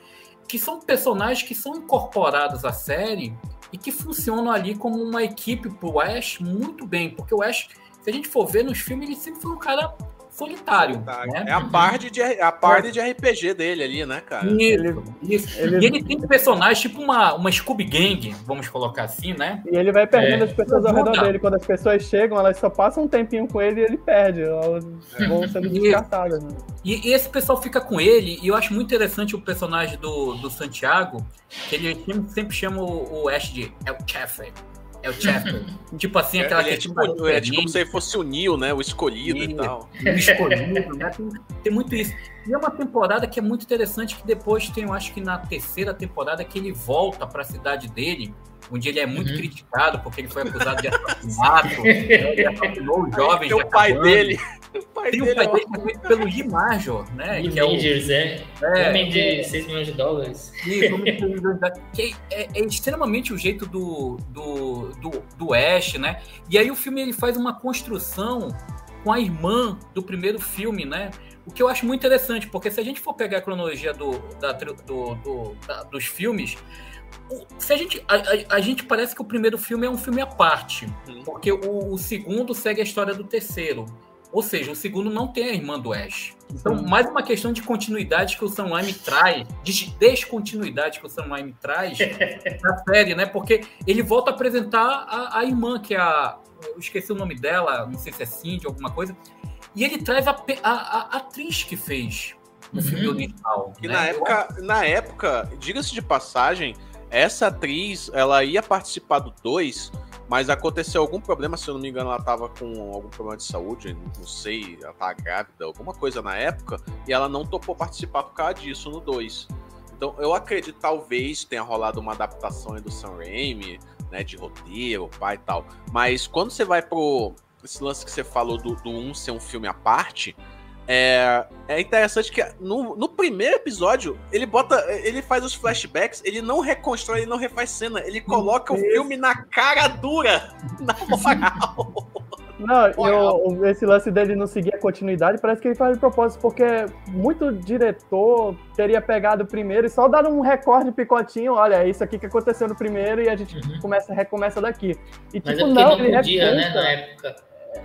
que são personagens que são incorporados à série e que funcionam ali como uma equipe pro Ash muito bem, porque o Ash, se a gente for ver nos filmes, ele sempre foi um cara solitário. Né? É a parte de, a parte de RPG dele ali, né, cara? Isso, isso. Ele... E ele tem personagens tipo uma, uma Scooby Gang, vamos colocar assim, né? E ele vai perdendo é. as pessoas ao redor dele. Quando as pessoas chegam, elas só passam um tempinho com ele e ele perde. Elas vão sendo descartadas. Né? E, e, esse pessoal fica com ele, e eu acho muito interessante o personagem do, do Santiago, que ele sempre, sempre chama o, o Ash de El Chefe. É o Chapter. tipo assim, aquela é, é, tipo, é tipo como se fosse o Neil, né? O escolhido e, e tal. O escolhido, né? Tem, tem, muito isso. E é uma temporada que é muito interessante, que depois tem, eu acho que na terceira temporada, que ele volta para a cidade dele, onde ele é muito uhum. criticado porque ele foi acusado de assassinato, né? ele assassinou os jovens. o pai dele. O pai tem o pai dele que é feito pelo Lee Major, né? Que é, o... é. é. Homem de 6 milhões de dólares. Isso, homem de 6 milhões de dólares. Que é, é, extremamente o jeito do, do, do, do Ash, né? E aí o filme ele faz uma construção com a irmã do primeiro filme, né? O que eu acho muito interessante, porque se a gente for pegar a cronologia do, da, do, do da, dos filmes, se a gente a, a, a, gente parece que o primeiro filme é um filme à parte, uhum. porque o, o, segundo segue a história do terceiro. Ou seja, o segundo não tem a irmã do Ash. Então, uhum. mais uma questão de continuidade que o Sam Raimi traz, de descontinuidade que o Sam Raimi traz na série, né? Porque ele volta a apresentar a, a irmã, que é a. Eu esqueci o nome dela, não sei se é Cindy, alguma coisa. E ele traz a, a, a atriz que fez no uhum. filme original. E né? na época, na época, diga-se de passagem, essa atriz, ela ia participar do 2, mas aconteceu algum problema, se eu não me engano, ela tava com algum problema de saúde, não sei, ela tava grávida, alguma coisa na época, e ela não topou participar por causa disso no 2. Então, eu acredito talvez tenha rolado uma adaptação do Sam Raimi, né, de roteiro, pai e tal. Mas quando você vai pro esse lance que você falou do, do um ser um filme à parte, é, é interessante que no, no primeiro episódio, ele bota. Ele faz os flashbacks, ele não reconstrói, ele não refaz cena, ele coloca o filme na cara dura. Na moral. Não, eu, esse lance dele não seguir a continuidade parece que ele faz de propósito, porque muito diretor teria pegado o primeiro e só dado um recorde picotinho, olha, é isso aqui que aconteceu no primeiro e a gente uhum. começa, recomeça daqui. E Mas tipo, é não, não podia, né, na época,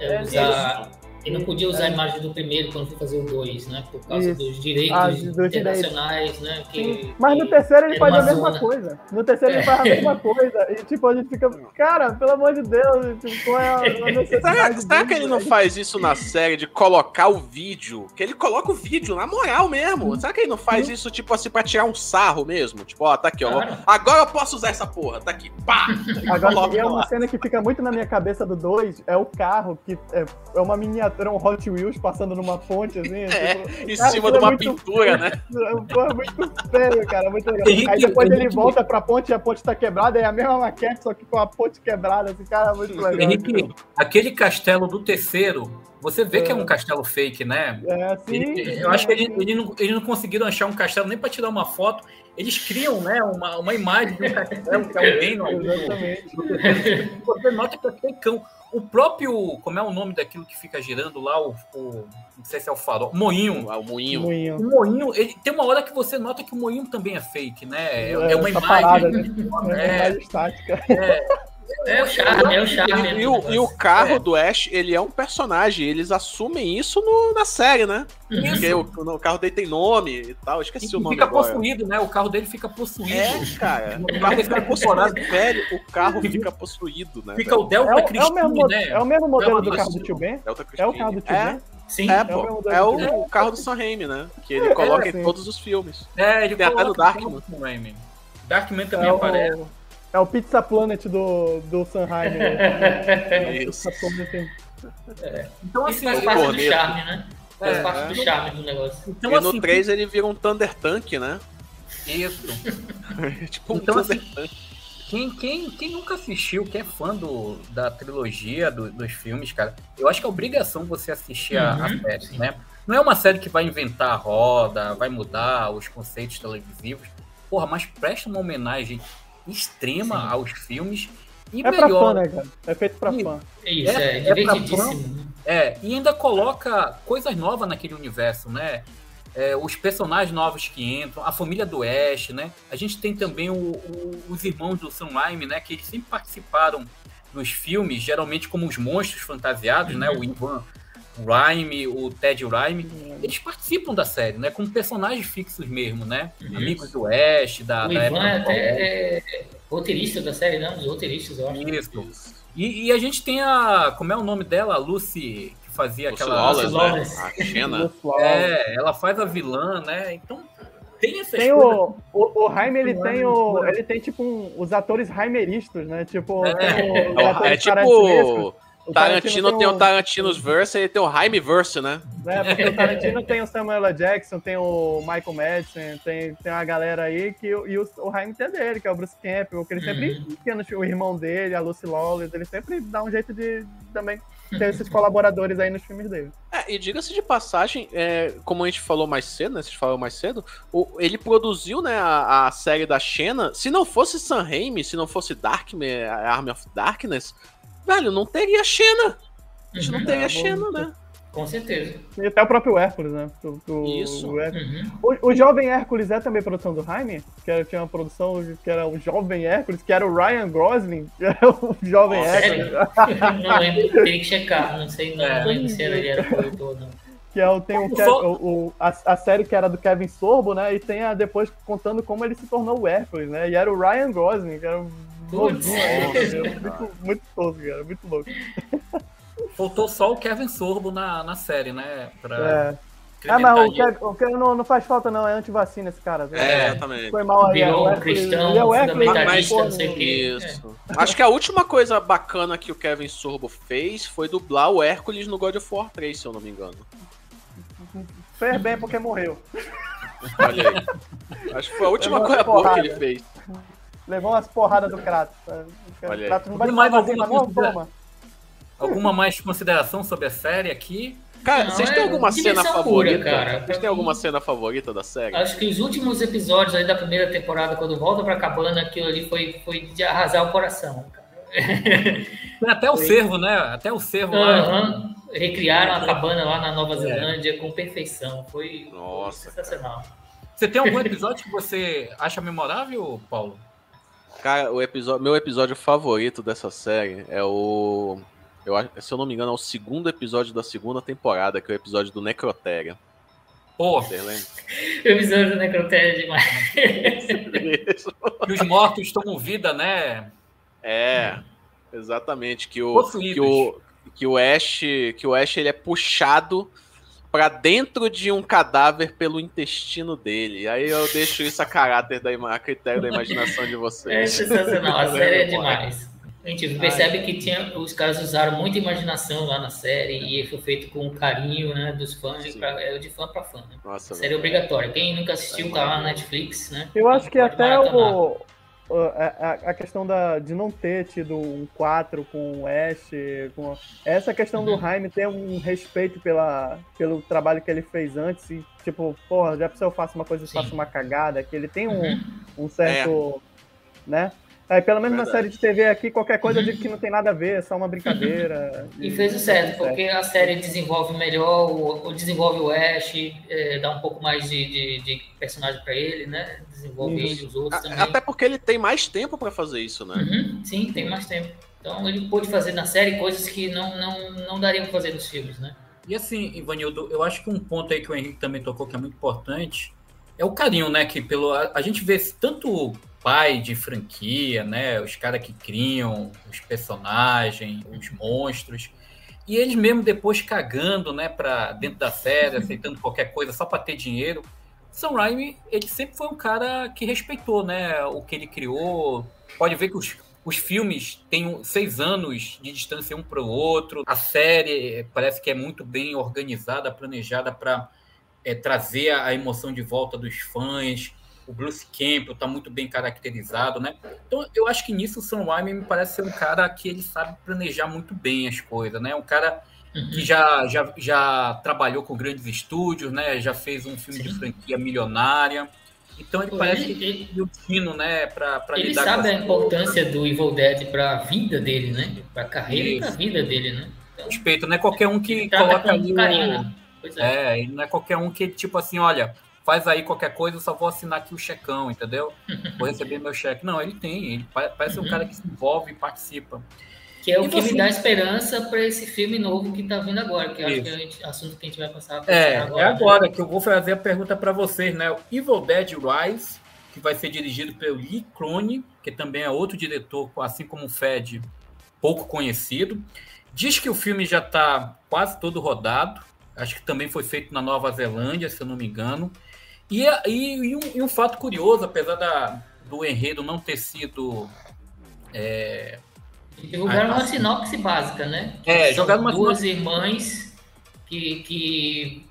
é, usar e não podia usar a imagem do primeiro quando foi fazer o 2, né? Por causa Isso. dos direitos ah, internacionais, né? Que, Mas no terceiro ele faz a mesma zona. coisa. No terceiro é. ele faz a mesma coisa. E tipo, a gente fica, cara, pelo amor de Deus, tipo, qual é a, a necessidade? Será, será que ele não faz isso na série de colocar o vídeo? Que ele coloca o vídeo na moral mesmo. Será que ele não faz isso, tipo assim, pra tirar um sarro mesmo? Tipo, ó, tá aqui, ó. Agora eu posso usar essa porra, tá aqui. Pá! Agora, é uma cena que fica muito na minha cabeça do 2, é o carro, que é, é uma miniatura era um Hot Wheels passando numa ponte, assim. É, tipo, em cara, cima de uma é pintura, né? Pô, é muito feio, cara, muito legal. Aí depois ele volta pra ponte e a ponte tá quebrada, é a mesma maquete, só que com a ponte quebrada, assim, cara, é muito legal. Henrique, aquele castelo do terceiro, você vê é. que é um castelo fake, né? É, sim. Ele, eu acho que eles ele não, ele não conseguiram achar um castelo nem para tirar uma foto. Eles criam, né, uma, uma imagem de um castelo que é o reino. Exatamente. Você nota que é feicão. O próprio, como é o nome daquilo que fica girando lá, o, o não sei se é o farol, moinho. Ah, o moinho. moinho. O moinho, ele, tem uma hora que você nota que o moinho também é fake, né? É, é, é uma imagem. Parada, né? É, é, estática. É, é o charme, é o charme. E, e, o, e o carro é. do Ash, ele é um personagem. Eles assumem isso no, na série, né? Isso. Porque o, o, carro dele tem nome e tal. Esqueci e, o nome. Fica agora. possuído, né? O carro dele fica possuído. É, cara. O carro fica possuído. velho, o carro fica possuído, né? Fica velho? o Delta é, Christine, é o mesmo, né? É o mesmo modelo do carro do tio Ben? É o carro do tio Ben? Sim, é, pô, é, o, é o, carro do Sam Raimi, né? Que ele é, coloca em todos os filmes. É, ele Tem até no Darkman. Darkman também aparece. É o Pizza Planet do, do Sanheim. Né? Isso. É. Então, assim, faz parte do charme, né? Faz é, parte do charme do negócio. Então, e no assim, 3 ele vira um Thunder Tank, né? Isso. tipo um então, Thunder assim, Tank. Quem, quem, quem nunca assistiu, quem é fã do, da trilogia, do, dos filmes, cara, eu acho que é obrigação você assistir uhum, a, a série, né? Não é uma série que vai inventar a roda, vai mudar os conceitos televisivos. Porra, mas presta uma homenagem extrema Sim. aos filmes. E é melhor, pra fã, né, cara? É feito pra e, fã. É isso, é, é, é fã, É, e ainda coloca coisas novas naquele universo, né? É, os personagens novos que entram, a família do Ash, né? A gente tem também o, o, os irmãos do Sam Raimi, né? Que eles sempre participaram nos filmes, geralmente como os monstros fantasiados, uhum. né? O Ivan Rhyme, o Ted Rhyme, eles participam da série, né? Como personagens fixos mesmo, né? Isso. Amigos do Oeste, da. O da Ivan é até é roteirista da série, não? Os roteiristas, eu acho. Isso. E, e, a gente tem a. Como é o nome dela? A Lucy, que fazia Lucy aquela. Lawless, né? A Xena. é, ela faz a vilã, né? Então. Tem essas tem o, o, o Jaime, ele tem o. Ele tem tipo um, os atores Raimeristas, né? Tipo, é, o, é tipo o Tarantino, tem, tem o Tarantino's Verse e tem o Jaime Verse, né? É, porque o Tarantino tem o Samuel L. Jackson, tem o Michael Madison, tem, tem uma galera aí que e o, o Jaime tem dele, que é o Bruce Campbell, que ele sempre uhum. tem o irmão dele, a Lucy Lawless, ele sempre dá um jeito de também ter esses colaboradores aí nos filmes dele. É, e diga-se de passagem, é, como a gente falou mais cedo, né? Vocês falaram mais cedo, o, ele produziu né, a, a, série da Xena. Se não fosse Sam Raimi, se não fosse Darkman, Army of Darkness, velho, não teria Xena. A gente uhum, não teria é, Xena, né? Com certeza. E até o próprio Hércules, né? O, o Isso. O, uhum. o, o, Jovem Hércules é também produção do Jaime? Que era, tinha uma produção que era o Jovem Hércules, que era o Ryan Gosling, que era o Jovem oh, Hércules. não lembro, tem que checar, não sei, não, é. lembro se ele era produtor, não. Que é o, tem o, o, o a, a, série que era do Kevin Sorbo, né? E tem a depois contando como ele se tornou o Hércules, né? E era o Ryan Gosling, que era um Putz, muito, muito tosco, cara, muito louco. Faltou só o Kevin Sorbo na, na série, né? Pra... É. Ah, mas o Kevin, o Kevin não, não faz falta, não. É antivacina esse cara. É, exatamente. Foi mal aí. Virou é um cristão, ele é o fundamentalista, não sei o que. Isso. É. Acho que a última coisa bacana que o Kevin Sorbo fez foi dublar o Hércules no God of War 3, se eu não me engano. Fez bem porque morreu. Olha aí. Acho que foi a última coisa boa que ele fez. Levou umas porradas do Kratos. Olha Kratos não vai mais alguma, não, toma. alguma mais consideração sobre a série aqui? Cara, não, vocês têm é alguma cena favorita? Pura, cara. Vocês têm alguma cena favorita da série? Acho que os últimos episódios aí da primeira temporada, quando volta pra cabana, aquilo ali foi, foi de arrasar o coração, cara. Até o cervo, né? Até o cervo uhum. lá. Recriaram a cabana lá na Nova é. Zelândia é. com perfeição. Foi Nossa, sensacional. Cara. Você tem algum episódio que você acha memorável, Paulo? Cara, o episódio, meu episódio favorito dessa série é o. Eu, se eu não me engano, é o segundo episódio da segunda temporada, que é o episódio do Necrotéria. Pô! o episódio do Necrotéria é demais. e os mortos tomam vida, né? É, exatamente. Que o, que o, que o Ash, que o Ash ele é puxado para dentro de um cadáver pelo intestino dele. Aí eu deixo isso a caráter da a critério da imaginação de vocês. É sensacional, a série é demais. A gente percebe que tinha, os caras usaram muita imaginação lá na série e foi feito com carinho né, dos fãs, pra, é de fã para fã. Né? Nossa, série é obrigatória. Quem nunca assistiu tá lá na Netflix, né? Eu acho que até o, a, a, questão da, de não ter tido um 4 com o Ash, com, essa questão uhum. do Jaime ter um respeito pela, pelo trabalho que ele fez antes e, tipo, porra, já se eu faço uma coisa, eu faço uma cagada, que ele tem um, uhum. um certo, é. né? Aí, pelo menos Verdade. na série de TV aqui, qualquer coisa eu digo que não tem nada a ver, é só uma brincadeira. e, e fez o certo, porque a série desenvolve melhor, o, desenvolve o Ash, é, dá um pouco mais de, de, de personagem para ele, né? Desenvolve isso. ele, os outros também. Até porque ele tem mais tempo para fazer isso, né? Uhum, sim, tem mais tempo. Então ele pôde fazer na série coisas que não, não, não dariam para fazer nos filmes, né? E assim, Ivanildo, eu acho que um ponto aí que o Henrique também tocou que é muito importante é o carinho, né? Que pelo a, a gente vê tanto pai de franquia, né? Os caras que criam os personagens, os monstros. E eles mesmo depois cagando, né, para dentro da série, aceitando qualquer coisa só para ter dinheiro. Sam Raimi, ele sempre foi um cara que respeitou, né, o que ele criou. Pode ver que os, os filmes têm seis anos de distância um para o outro. A série parece que é muito bem organizada, planejada para é, trazer a emoção de volta dos fãs o Bruce Campbell está muito bem caracterizado, né? Então eu acho que nisso o Sam Raimi me parece ser um cara que ele sabe planejar muito bem as coisas, né? Um cara uhum. que já, já, já trabalhou com grandes estúdios, né? Já fez um filme Sim. de franquia milionária. Então ele Pô, parece ele, que ele, o fino, né, para Ele sabe a importância do Evil Dead para a vida dele, né? Para a carreira Isso. e para a vida dele, né? Então, Respeito, não é qualquer um que coloca ali. Carinho, né? é. é, não é qualquer um que tipo assim, olha, faz aí qualquer coisa, eu só vou assinar aqui o checão, entendeu? Vou receber meu cheque. Não, ele tem, ele parece um cara que se envolve e participa. Que é o e que você... me dá esperança para esse filme novo que está vindo agora, que acho que é o assunto que a gente vai passar. É, agora, é agora que eu vou fazer a pergunta para vocês, né? O Evil Dead Rise, que vai ser dirigido pelo Lee Crone, que também é outro diretor, assim como o Fed, pouco conhecido. Diz que o filme já está quase todo rodado. Acho que também foi feito na Nova Zelândia, se eu não me engano. E, e, e, um, e um, fato curioso, apesar da, do enredo não ter sido é, Divulgaram uma sinopse básica, né? É, São uma duas sinopse... irmãs que,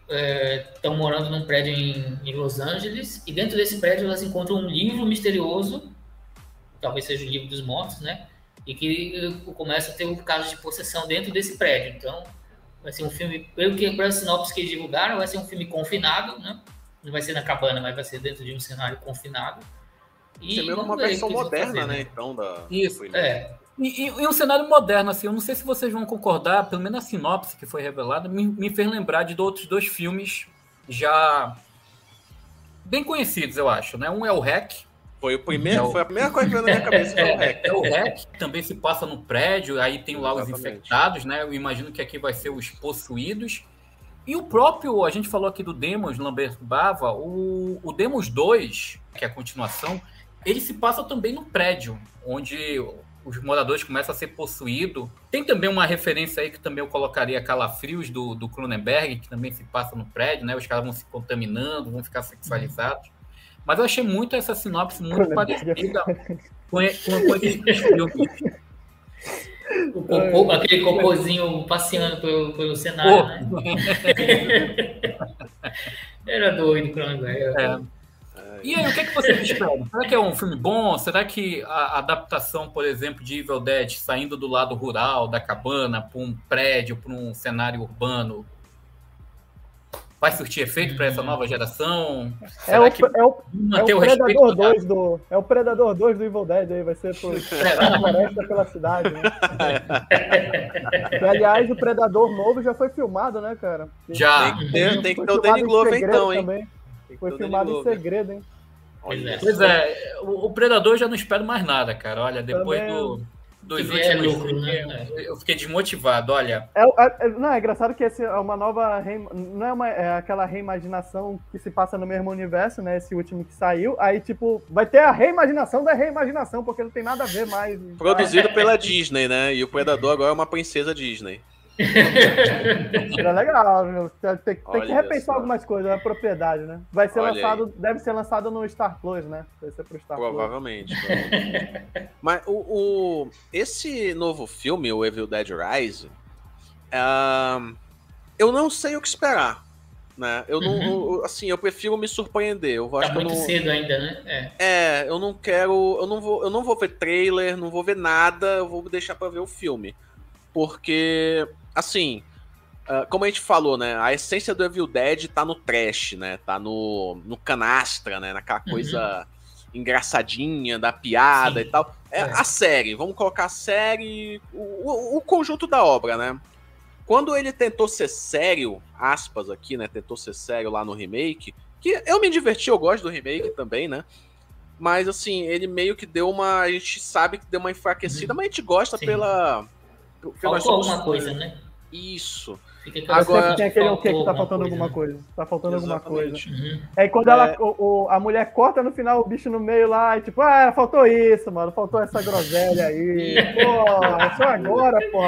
estão é, morando num prédio em, em, Los Angeles e dentro desse prédio elas encontram um livro misterioso, talvez seja o livro dos mortos, né? E que eh, começa a ter um caso de possessão dentro desse prédio. Então, vai ser um filme, pelo que para as sinopses que divulgaram, vai ser um filme confinado, né? Não vai ser na cabana, mas vai ser dentro de um cenário confinado. E mesmo uma versão moderna, fazer, né? Então, da. Isso, é. E, e, e, um cenário moderno, assim, eu não sei se vocês vão concordar, pelo menos a sinopse que foi revelada me, me fez lembrar de outros dois filmes já bem conhecidos, eu acho, né? Um é o Hack. Foi, o primeiro, é o... foi a primeira coisa que veio na minha cabeça. é, o Hack. é o Hack, também se passa no prédio, aí tem lá Exatamente. os infectados, né? Eu imagino que aqui vai ser os possuídos. E o próprio, a gente falou aqui do Demos Lambert Bava, o, o Demos 2, que é a continuação, ele se passa também no prédio, onde os moradores começam a ser possuídos. Tem também uma referência aí que também eu colocaria Calafrios do, do Cronenberg, que também se passa no prédio, né? Os caras vão se contaminando, vão ficar sexualizados. Mas eu achei muito essa sinopse muito parecida com, com, com esses filmes. O cocô, aquele cocôzinho passeando pelo, pelo cenário, oh. né? Era doido, Cronenberg. É. E aí, o que, é que você espera? Será que é um filme bom? Será que a adaptação, por exemplo, de Evil Dead, saindo do lado rural, da cabana, para um prédio, para um cenário urbano, vai surtir efeito para essa hum. nova geração? É o, que é o, é o, Predador 2 do, é o Predador 2 do Evil Dead aí, vai ser por é. floresta pela cidade, né? e, aliás, o Predador novo já foi filmado, né, cara? Já. Tem que ter, tem que ter o Danny Glover então, hein? Também. Foi filmado em segredo, hein? Pois é, o, o, Predador já não espero mais nada, cara. Olha, depois Também... do, dos últimos. né? Eu fiquei desmotivado, olha. É, é, é, não, é engraçado que esse é uma nova. Não é, uma, é aquela reimaginação que se passa no mesmo universo, né? Esse último que saiu. Aí, tipo, vai ter a reimaginação da reimaginação, porque não tem nada a ver mais. Produzido pela Disney, né? E o Predador agora é uma princesa Disney. Era legal, tem, tem, tem que repensar só. algumas coisas, a propriedade, né? Vai ser Olha lançado, aí. deve ser lançado no Star Plus, né? Vai ser pro Star provavelmente, Plus. Provavelmente. Mas o, o, esse novo filme, o Evil Dead Rise, uh, eu não sei o que esperar. Né? Eu não, uhum. assim, eu prefiro me surpreender. Eu tá muito não... cedo ainda, né? É. é, eu não quero, eu não vou, eu não vou ver trailer, não vou ver nada, eu vou deixar para ver o filme, porque assim, uh, como a gente falou, né? A essência do Evil Dead tá no trash, né? Tá no, no canastra, né? Naquela uhum. coisa engraçadinha, da piada Sim. e tal. É, é, a série, vamos colocar a série, o, o, o, conjunto da obra, né? Quando ele tentou ser sério, aspas aqui, né? Tentou ser sério lá no remake, que eu me diverti, eu gosto do remake também, né? Mas assim, ele meio que deu uma. A gente sabe que deu uma enfraquecida, uhum. mas a gente gosta Sim. pela. Faltou alguma coisa, né? Isso. Agora tem aquele o que que tá faltando coisa, alguma né? coisa. Tá faltando Exatamente. alguma coisa. Uhum. Aí quando é... ela, o, o, a mulher corta no final o bicho no meio lá, e tipo, ah, faltou isso, mano. Faltou essa groselha aí. Pô, é só agora, pô.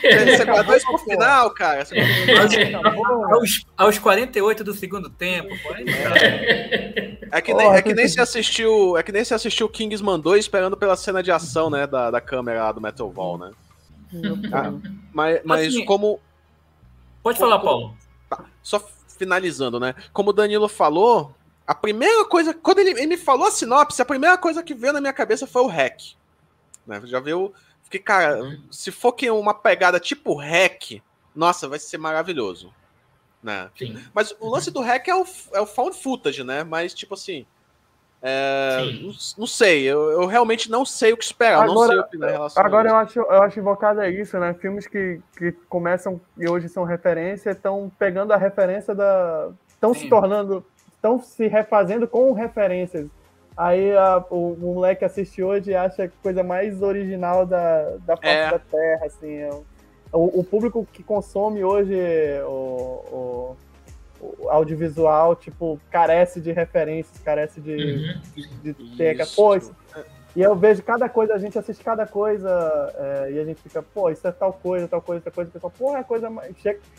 Você guardou isso pro final, cara. aos, aos 48 do segundo tempo, pô. É que, nem, é que nem se assistiu. É que nem se assistiu Kingsman 2 esperando pela cena de ação, né? Da, da câmera lá do Metal Ball, né? Ah, mas mas assim, como. Pode como, falar, Paulo. Tá, só finalizando, né? Como o Danilo falou, a primeira coisa. Quando ele, ele, me falou a sinopse, a primeira coisa que veio na minha cabeça foi o hack. Né? Já viu. Fiquei, cara, se for que uma pegada tipo hack, nossa, vai ser maravilhoso. Né? Sim. Mas o lance do hack é o, é o found footage, né? Mas, tipo assim. É, não, não, sei, eu, eu, realmente não sei o que esperar, agora, não sei em relação Agora eu acho, eu acho invocado é isso, né? Filmes que, que começam e hoje são referência, estão pegando a referência da. estão se tornando. estão se refazendo com referências. Aí a, o, o, moleque assiste hoje e acha a coisa mais original da, da face é. da Terra, assim. É, o, o, público que consome hoje o, o o audiovisual, tipo, carece de referências, carece de, uhum. de. Pô, E eu vejo cada coisa, a gente assiste cada coisa é, e a gente fica, pô, isso é tal coisa, tal coisa, tal coisa. O pessoal, pô, é coisa mais.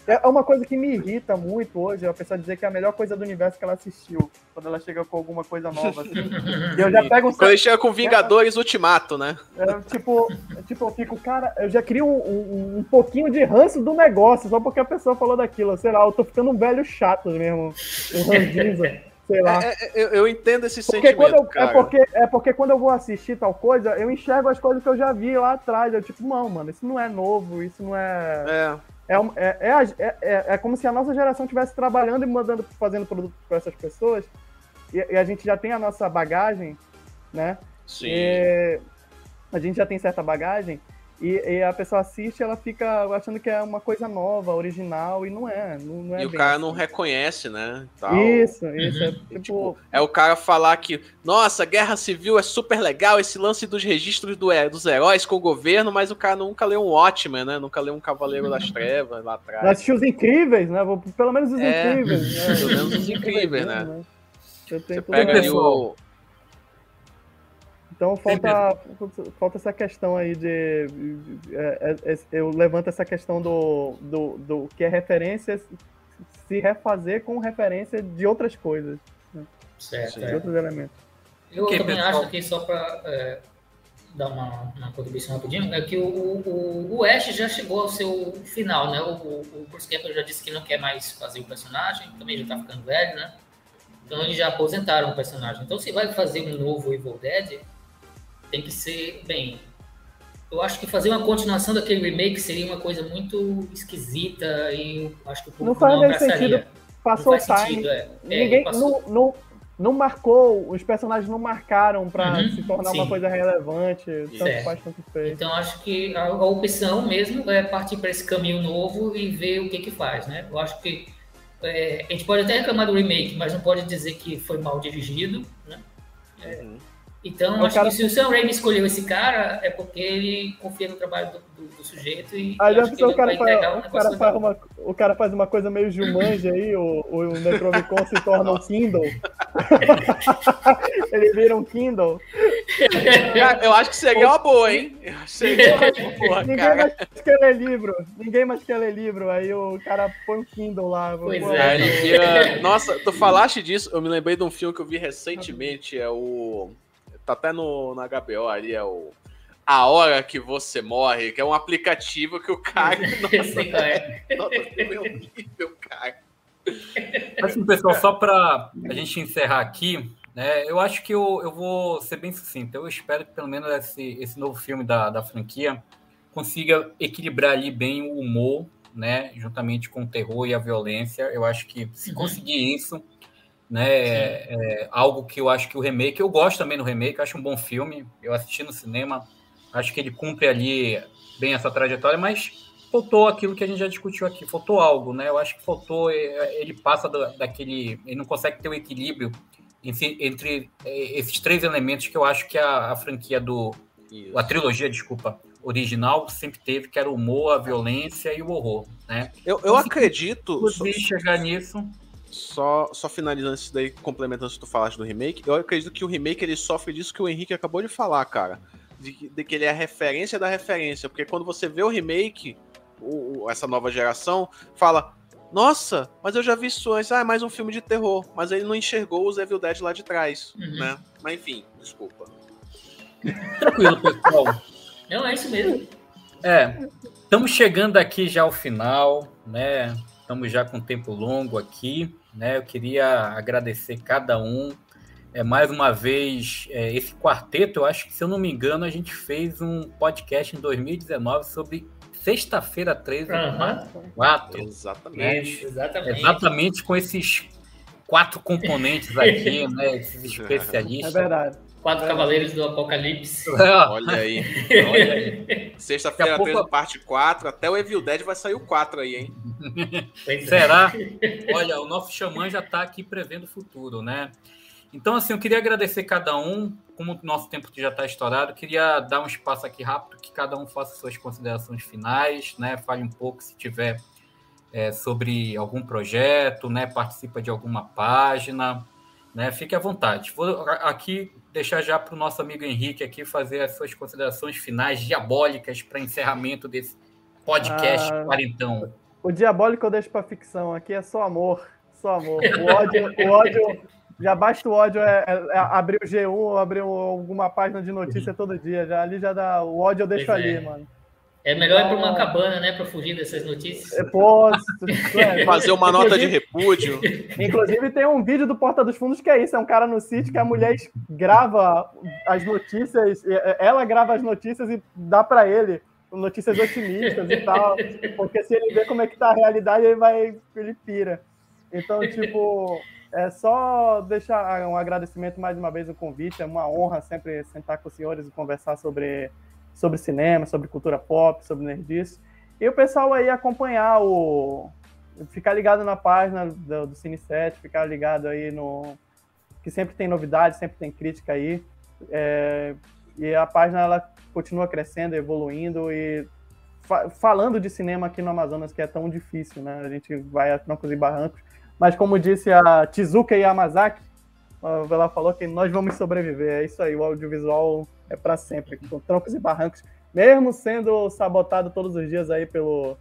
É uma coisa que me irrita muito hoje, a pessoa dizer que é a melhor coisa do universo que ela assistiu, quando ela chega com alguma coisa nova. Assim. e eu já pego um. Quando ele chega com Vingadores é, Ultimato, né? É, tipo, tipo, eu fico, cara, eu já crio um, um, um, pouquinho de ranço do negócio, só porque a pessoa falou daquilo. Sei lá, eu tô ficando um velho chato mesmo. Um rangiza sei lá. É, é, eu, eu, entendo esse porque sentimento, eu, É porque, é porque quando eu vou assistir tal coisa, eu enxergo as coisas que eu já vi lá atrás. Eu tipo, não, mano, isso não é novo, isso não é... É. É, é, é, é, é como se a nossa geração estivesse trabalhando e mandando, fazendo produto para essas pessoas, e, e, a gente já tem a nossa bagagem, né? Sim. E a gente já tem certa bagagem, e, e, a pessoa assiste ela fica achando que é uma coisa nova, original, e não é. Não, não é e o cara assim. não reconhece, né? Tal. Isso, isso. É, uhum. tipo... tipo... é o cara falar que, nossa, guerra civil é super legal, esse lance dos registros do, dos heróis com o governo, mas o cara nunca leu um Watchmen, né? Nunca leu um Cavaleiro das uhum. Trevas lá atrás. Assistiu os incríveis, né? Pelo menos os é, incríveis. Né? Pelo menos os incríveis, né? né? Você pega ali o então falta, falta essa questão aí de. É, é, é, eu levanto essa questão do, do, do que é referência se refazer com referência de outras coisas. Né? Certo. De é. outros elementos. Eu que também pessoal? acho que só para é, dar uma, uma contribuição rapidinho, é que o, o, o Ash já chegou ao seu final, né? O, o, o Bruce Campbell já disse que não quer mais fazer o personagem, também já está ficando velho, né? Então eles já aposentaram o personagem. Então se vai fazer um novo Evil Dead, tem que ser, bem, eu acho que fazer uma continuação daquele remake seria uma coisa muito esquisita e eu acho que o público não, não abraçaria. Sentido, passou não faz time. Sentido, é. é Ninguém, passou... não, não, não marcou, os personagens não marcaram para uhum, se tornar sim. uma coisa relevante, tanto certo. faz tanto fez. Então acho que a, a opção mesmo é partir para esse caminho novo e ver o que que faz, né? Eu acho que é, a gente pode até reclamar do remake, mas não pode dizer que foi mal dirigido, né? É, uhum. Então, o acho cara... que se o Sam Raimi escolheu esse cara, é porque ele confia no trabalho do, do, do sujeito e aí acho que ele o cara vai faz, um o cara faz uma, O cara faz uma coisa meio Jumanji aí, o, o Necromicon se torna um Kindle. ele vira um Kindle. Eu acho que seria uma boa, hein? Seria uma boa, Ninguém cara. mais quer ler livro. Ninguém mais quer ler livro. Aí o cara põe um Kindle lá. Pois é. Nossa, tu falaste disso, eu me lembrei de um filme que eu vi recentemente, é o tá até no, na HBO ali, é o A Hora Que Você Morre, que é um aplicativo que o cara. Nossa, é. é horrível, cara. Assim, pessoal, só para a gente encerrar aqui, né, eu acho que eu, eu vou ser bem sucinto. Eu espero que pelo menos esse, esse novo filme da, da franquia consiga equilibrar ali bem o humor, né, juntamente com o terror e a violência. Eu acho que se uhum. conseguir isso, né? É, é, algo que eu acho que o remake, eu gosto também do remake, acho um bom filme. Eu assisti no cinema, acho que ele cumpre ali bem essa trajetória, mas faltou aquilo que a gente já discutiu aqui, faltou algo, né? Eu acho que faltou, é, ele passa daquele, ele não consegue ter o um equilíbrio entre, entre, é, esses três elementos que eu acho que a, a franquia do, Isso. a trilogia, desculpa, original sempre teve, que era o humor, a violência e o horror, né? Eu, eu acredito. Se chegar nisso só, só finalizando isso daí, complementando se tu falaste do remake, eu acredito que o remake ele sofre disso que o Henrique acabou de falar, cara. De, de que ele é a referência da referência. Porque quando você vê o remake, o, essa nova geração, fala. Nossa, mas eu já vi isso antes. Ah, é mais um filme de terror. Mas ele não enxergou os Evil Dead lá de trás, uhum. né? Mas enfim, desculpa. Tranquilo, pessoal. Não, é isso mesmo. É, estamos chegando aqui já ao final, né? Estamos já com tempo longo aqui. Né? Eu queria agradecer cada um. É, mais uma vez, é, esse quarteto, eu acho que, se eu não me engano, a gente fez um podcast em 2019 sobre Sexta-feira 13 uhum. 4. Exatamente. Exatamente. Exatamente com esses quatro componentes aqui, né? Esses especialistas. É verdade. Quatro Cavaleiros do Apocalipse. Olha aí. Olha aí. Sexta-feira pouco... parte 4. Até o Evil Dead vai sair o 4 aí, hein? É. Será? Olha, o nosso xamã já está aqui prevendo o futuro, né? Então, assim, eu queria agradecer cada um. Como o nosso tempo já está estourado, queria dar um espaço aqui rápido que cada um faça suas considerações finais, né? Fale um pouco se tiver é, sobre algum projeto, né? Participa de alguma página né? Fique à vontade. Vou aqui deixar já para o nosso amigo Henrique aqui fazer as suas considerações finais diabólicas para encerramento desse podcast ah, quarentão. O diabólico eu deixo para ficção. Aqui é só amor, só amor. O ódio, o ódio já basta o ódio é, é, é abrir o G1 ou abrir alguma página de notícia todo dia. Já ali já dá o ódio eu deixo pois ali, é. mano. É melhor ir para uma cabana, né, para fugir dessas notícias. É, posso, é, Fazer uma nota de repúdio. Inclusive, tem um vídeo do Porta dos Fundos que é isso: é um cara no sítio que a mulher grava as notícias, ela grava as notícias e dá para ele notícias otimistas e tal. Porque se ele vê como é que tá a realidade, ele vai. ele pira. Então, tipo, é só deixar um agradecimento mais uma vez o convite. É uma honra sempre sentar com os senhores e conversar sobre sobre cinema, sobre cultura pop, sobre nerdice. E o pessoal aí acompanhar o. Ficar ligado na página do, do Cine 7, ficar ligado aí no. Que sempre tem novidades, sempre tem crítica aí. É, e a página ela continua crescendo, evoluindo e fa falando de cinema aqui no Amazonas, que é tão difícil, né? A gente vai a troncos e barrancos. Mas como disse a Tizuka Yamazaki, ela falou que nós vamos sobreviver. É isso aí, o audiovisual é para sempre, com troncos e barrancos, mesmo sendo sabotado todos os dias aí pelo,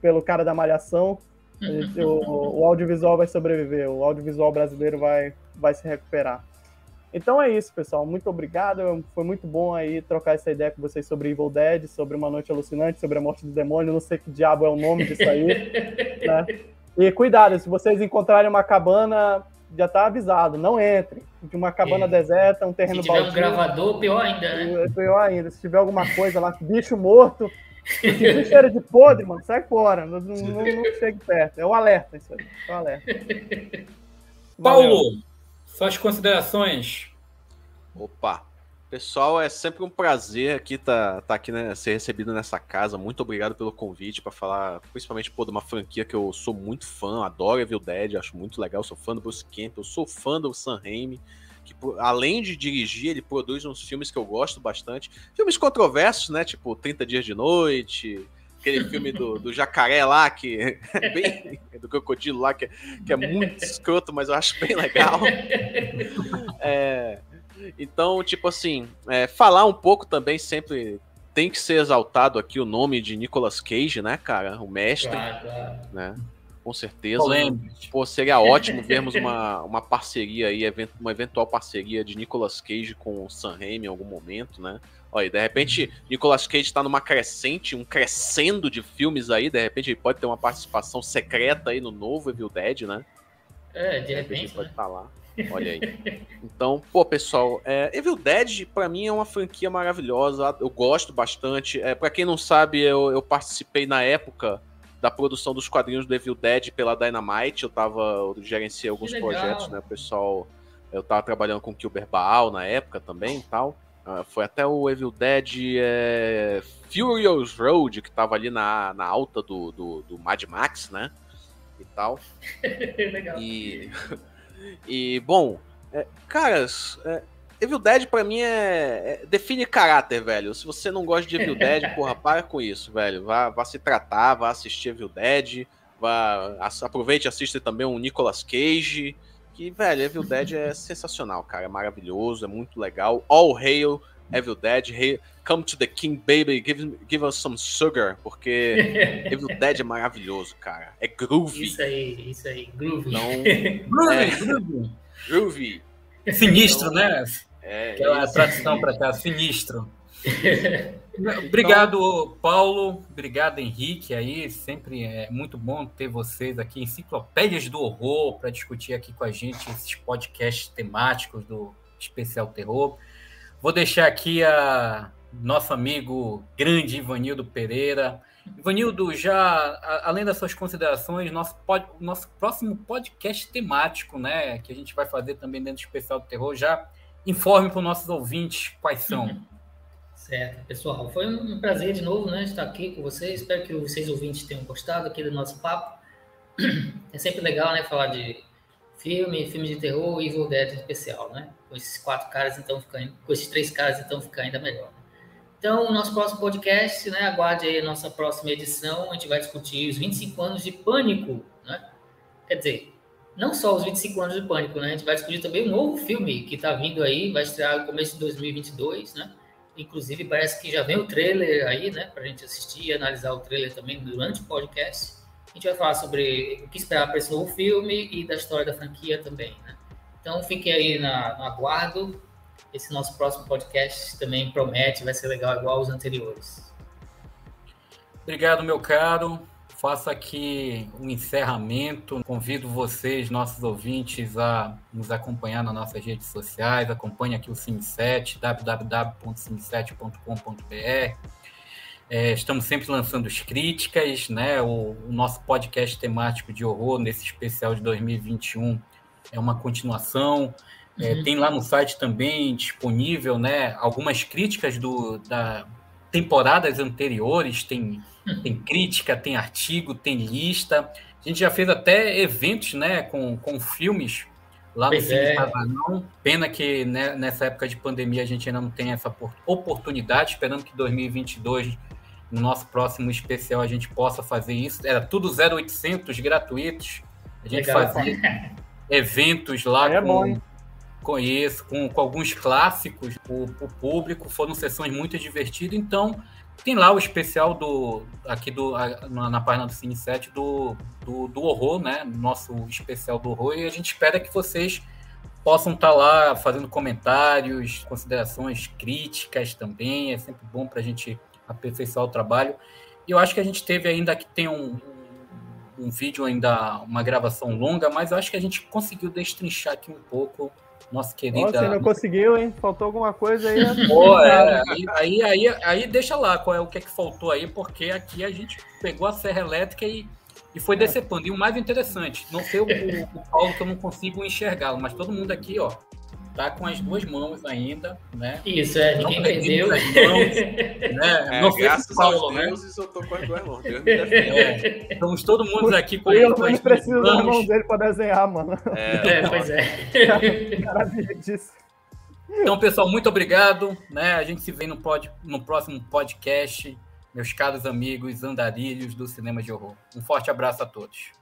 pelo cara da malhação, gente, o, o, audiovisual vai sobreviver, o audiovisual brasileiro vai, vai se recuperar. Então é isso, pessoal. Muito obrigado. Foi muito bom aí trocar essa ideia com vocês sobre Evil Dead, sobre Uma Noite Alucinante, sobre a Morte do Demônio. Não sei que diabo é o nome disso aí. né? E cuidado, se vocês encontrarem uma cabana já está avisado, não entre. De uma cabana é. deserta, um terreno baldio. Se tiver baldio, um gravador, pior ainda, né? É pior ainda. Se tiver alguma coisa lá, bicho morto, se cheiro de podre, mano, sai fora. Não, não, não, chegue perto. É o alerta isso aí. É o alerta. Paulo, suas considerações. Opa, Pessoal, é sempre um prazer aqui estar tá, tá aqui, né, ser recebido nessa casa. Muito obrigado pelo convite para falar, principalmente pô, de uma franquia que eu sou muito fã, adoro Evil Dead, acho muito legal. Sou fã do Bruce Campbell, sou fã do Sam Raimi, que além de dirigir, ele produz uns filmes que eu gosto bastante. Filmes controversos, né? Tipo 30 Dias de Noite, aquele filme do, do jacaré lá, que é bem. do crocodilo lá, que, é, que é muito escroto, mas eu acho bem legal. É. Então, tipo assim, é, falar um pouco também sempre tem que ser exaltado aqui o nome de Nicolas Cage, né, cara? O mestre, né? Com certeza. Pô, seria ótimo vermos uma, uma parceria aí, uma eventual parceria de Nicolas Cage com o Sam Raimi em algum momento, né? Olha, de repente, Nicolas Cage está numa crescente, um crescendo de filmes aí, de repente ele pode ter uma participação secreta aí no novo Evil Dead, né? É, de, de repente, repente pode estar né? tá lá. Olha aí. Então, pô, pessoal, é, Evil Dead, para mim, é uma franquia maravilhosa. Eu gosto bastante. É, para quem não sabe, eu, eu, participei na época da produção dos quadrinhos do Evil Dead pela Dynamite. Eu tava. Eu gerenciei alguns projetos, né? O pessoal. Eu tava trabalhando com Kilber Baal na época também e tal. Uh, foi até o Evil Dead é, Furious Road, que tava ali na, na alta do, do, do Mad Max, né? E tal. Legal. E. E, bom, é, caras, é, Evil Dead pra mim é, é, define caráter, velho. Se você não gosta de Evil Dead, porra, para com isso, velho. Vá, vá se tratar, vá assistir Evil Dead, vá, aproveite e assista também um Nicolas Cage. Que, velho, Evil Dead é sensacional, cara. É maravilhoso, é muito legal. All hail Evil Dead, hail, come to the king, baby, give, give us some sugar, porque Evil Dead é maravilhoso, cara. É groovy. Isso aí, isso aí, groovy. Não, groovy, é, groovy. groovy. Sinistro, então, né? É, Aquela tradução para cá, sinistro. Obrigado, Paulo. Obrigado, Henrique. Aí sempre é muito bom ter vocês aqui, enciclopédias do horror, para discutir aqui com a gente esses podcasts temáticos do especial terror. Vou deixar aqui a nosso amigo grande Ivanildo Pereira. Ivanildo, já além das suas considerações, nosso, pod, nosso próximo podcast temático, né, que a gente vai fazer também dentro do especial do terror, já informe para os nossos ouvintes quais são. Certo, pessoal, foi um prazer de novo, né, estar aqui com vocês. Espero que vocês ouvintes tenham gostado aqui do nosso papo. É sempre legal, né, falar de filme, filme de terror e Evil Dead especial, né? Com esses quatro caras, então fica, com esses três caras, então fica ainda melhor. Então, o nosso próximo podcast, né? Aguarde aí a nossa próxima edição. A gente vai discutir os 25 anos de pânico, né? Quer dizer, não só os 25 anos de Pânico, né? A gente vai discutir também um novo filme que está vindo aí, vai estrear no começo de 2022, né? Inclusive, parece que já vem o trailer aí, né? Para a gente assistir e analisar o trailer também durante o podcast. A gente vai falar sobre o que esperar para esse novo filme e da história da franquia também, né? Então, fiquem aí na, no aguardo. Esse nosso próximo podcast também promete, vai ser legal igual os anteriores. Obrigado, meu caro faço aqui um encerramento. Convido vocês, nossos ouvintes, a nos acompanhar nas nossas redes sociais. Acompanhe aqui o Sim7, www.sim7.com.br. É, estamos sempre lançando as críticas, né? O, o, nosso podcast temático de horror, nesse especial de 2021, é uma continuação. É, uhum. Tem lá no site também disponível né, algumas críticas do, da temporadas anteriores, tem tem crítica, tem artigo, tem lista. A gente já fez até eventos né, com, com filmes lá no Cine é. Pena que né, nessa época de pandemia a gente ainda não tem essa oportunidade, esperando que 2022, no nosso próximo especial, a gente possa fazer isso. Era tudo 0800 gratuitos. A gente Legal. fazia eventos lá é com, bom, isso, com, com alguns clássicos para o público. Foram sessões muito divertidas, então tem lá o especial do aqui do na, na página do Cine 7 do, do, do, horror, né? Nosso especial do horror, e a gente espera que vocês possam estar tá lá fazendo comentários, considerações críticas também. É sempre bom para a gente aperfeiçoar o trabalho. E eu acho que a gente teve ainda que tem um, um vídeo ainda, uma gravação longa, mas eu acho que a gente conseguiu destrinchar aqui um pouco nossa querida. Você não conseguiu, hein? Faltou alguma coisa aí. Né? Pô, é, aí, aí, aí, deixa lá qual é o que é que faltou aí, porque aqui a gente pegou a serra elétrica e, e foi é. decepando. E o mais interessante, não sei o, o, Paulo que eu não consigo enxergá-lo, mas todo mundo aqui, ó, tá com as duas mãos ainda, né? Isso, é, ninguém perdeu. As mãos, né? É, não graças Paulo, né? Deus, eu tô com as duas mãos. É, estamos todo mundo aqui com Eu não preciso das mãos dele para desenhar, mano. É, é pois é. Maravilha disso. Então, pessoal, muito obrigado. Né? A gente se vê no, pod, no próximo podcast, meus caros amigos andarilhos do Cinema de Horror. Um forte abraço a todos.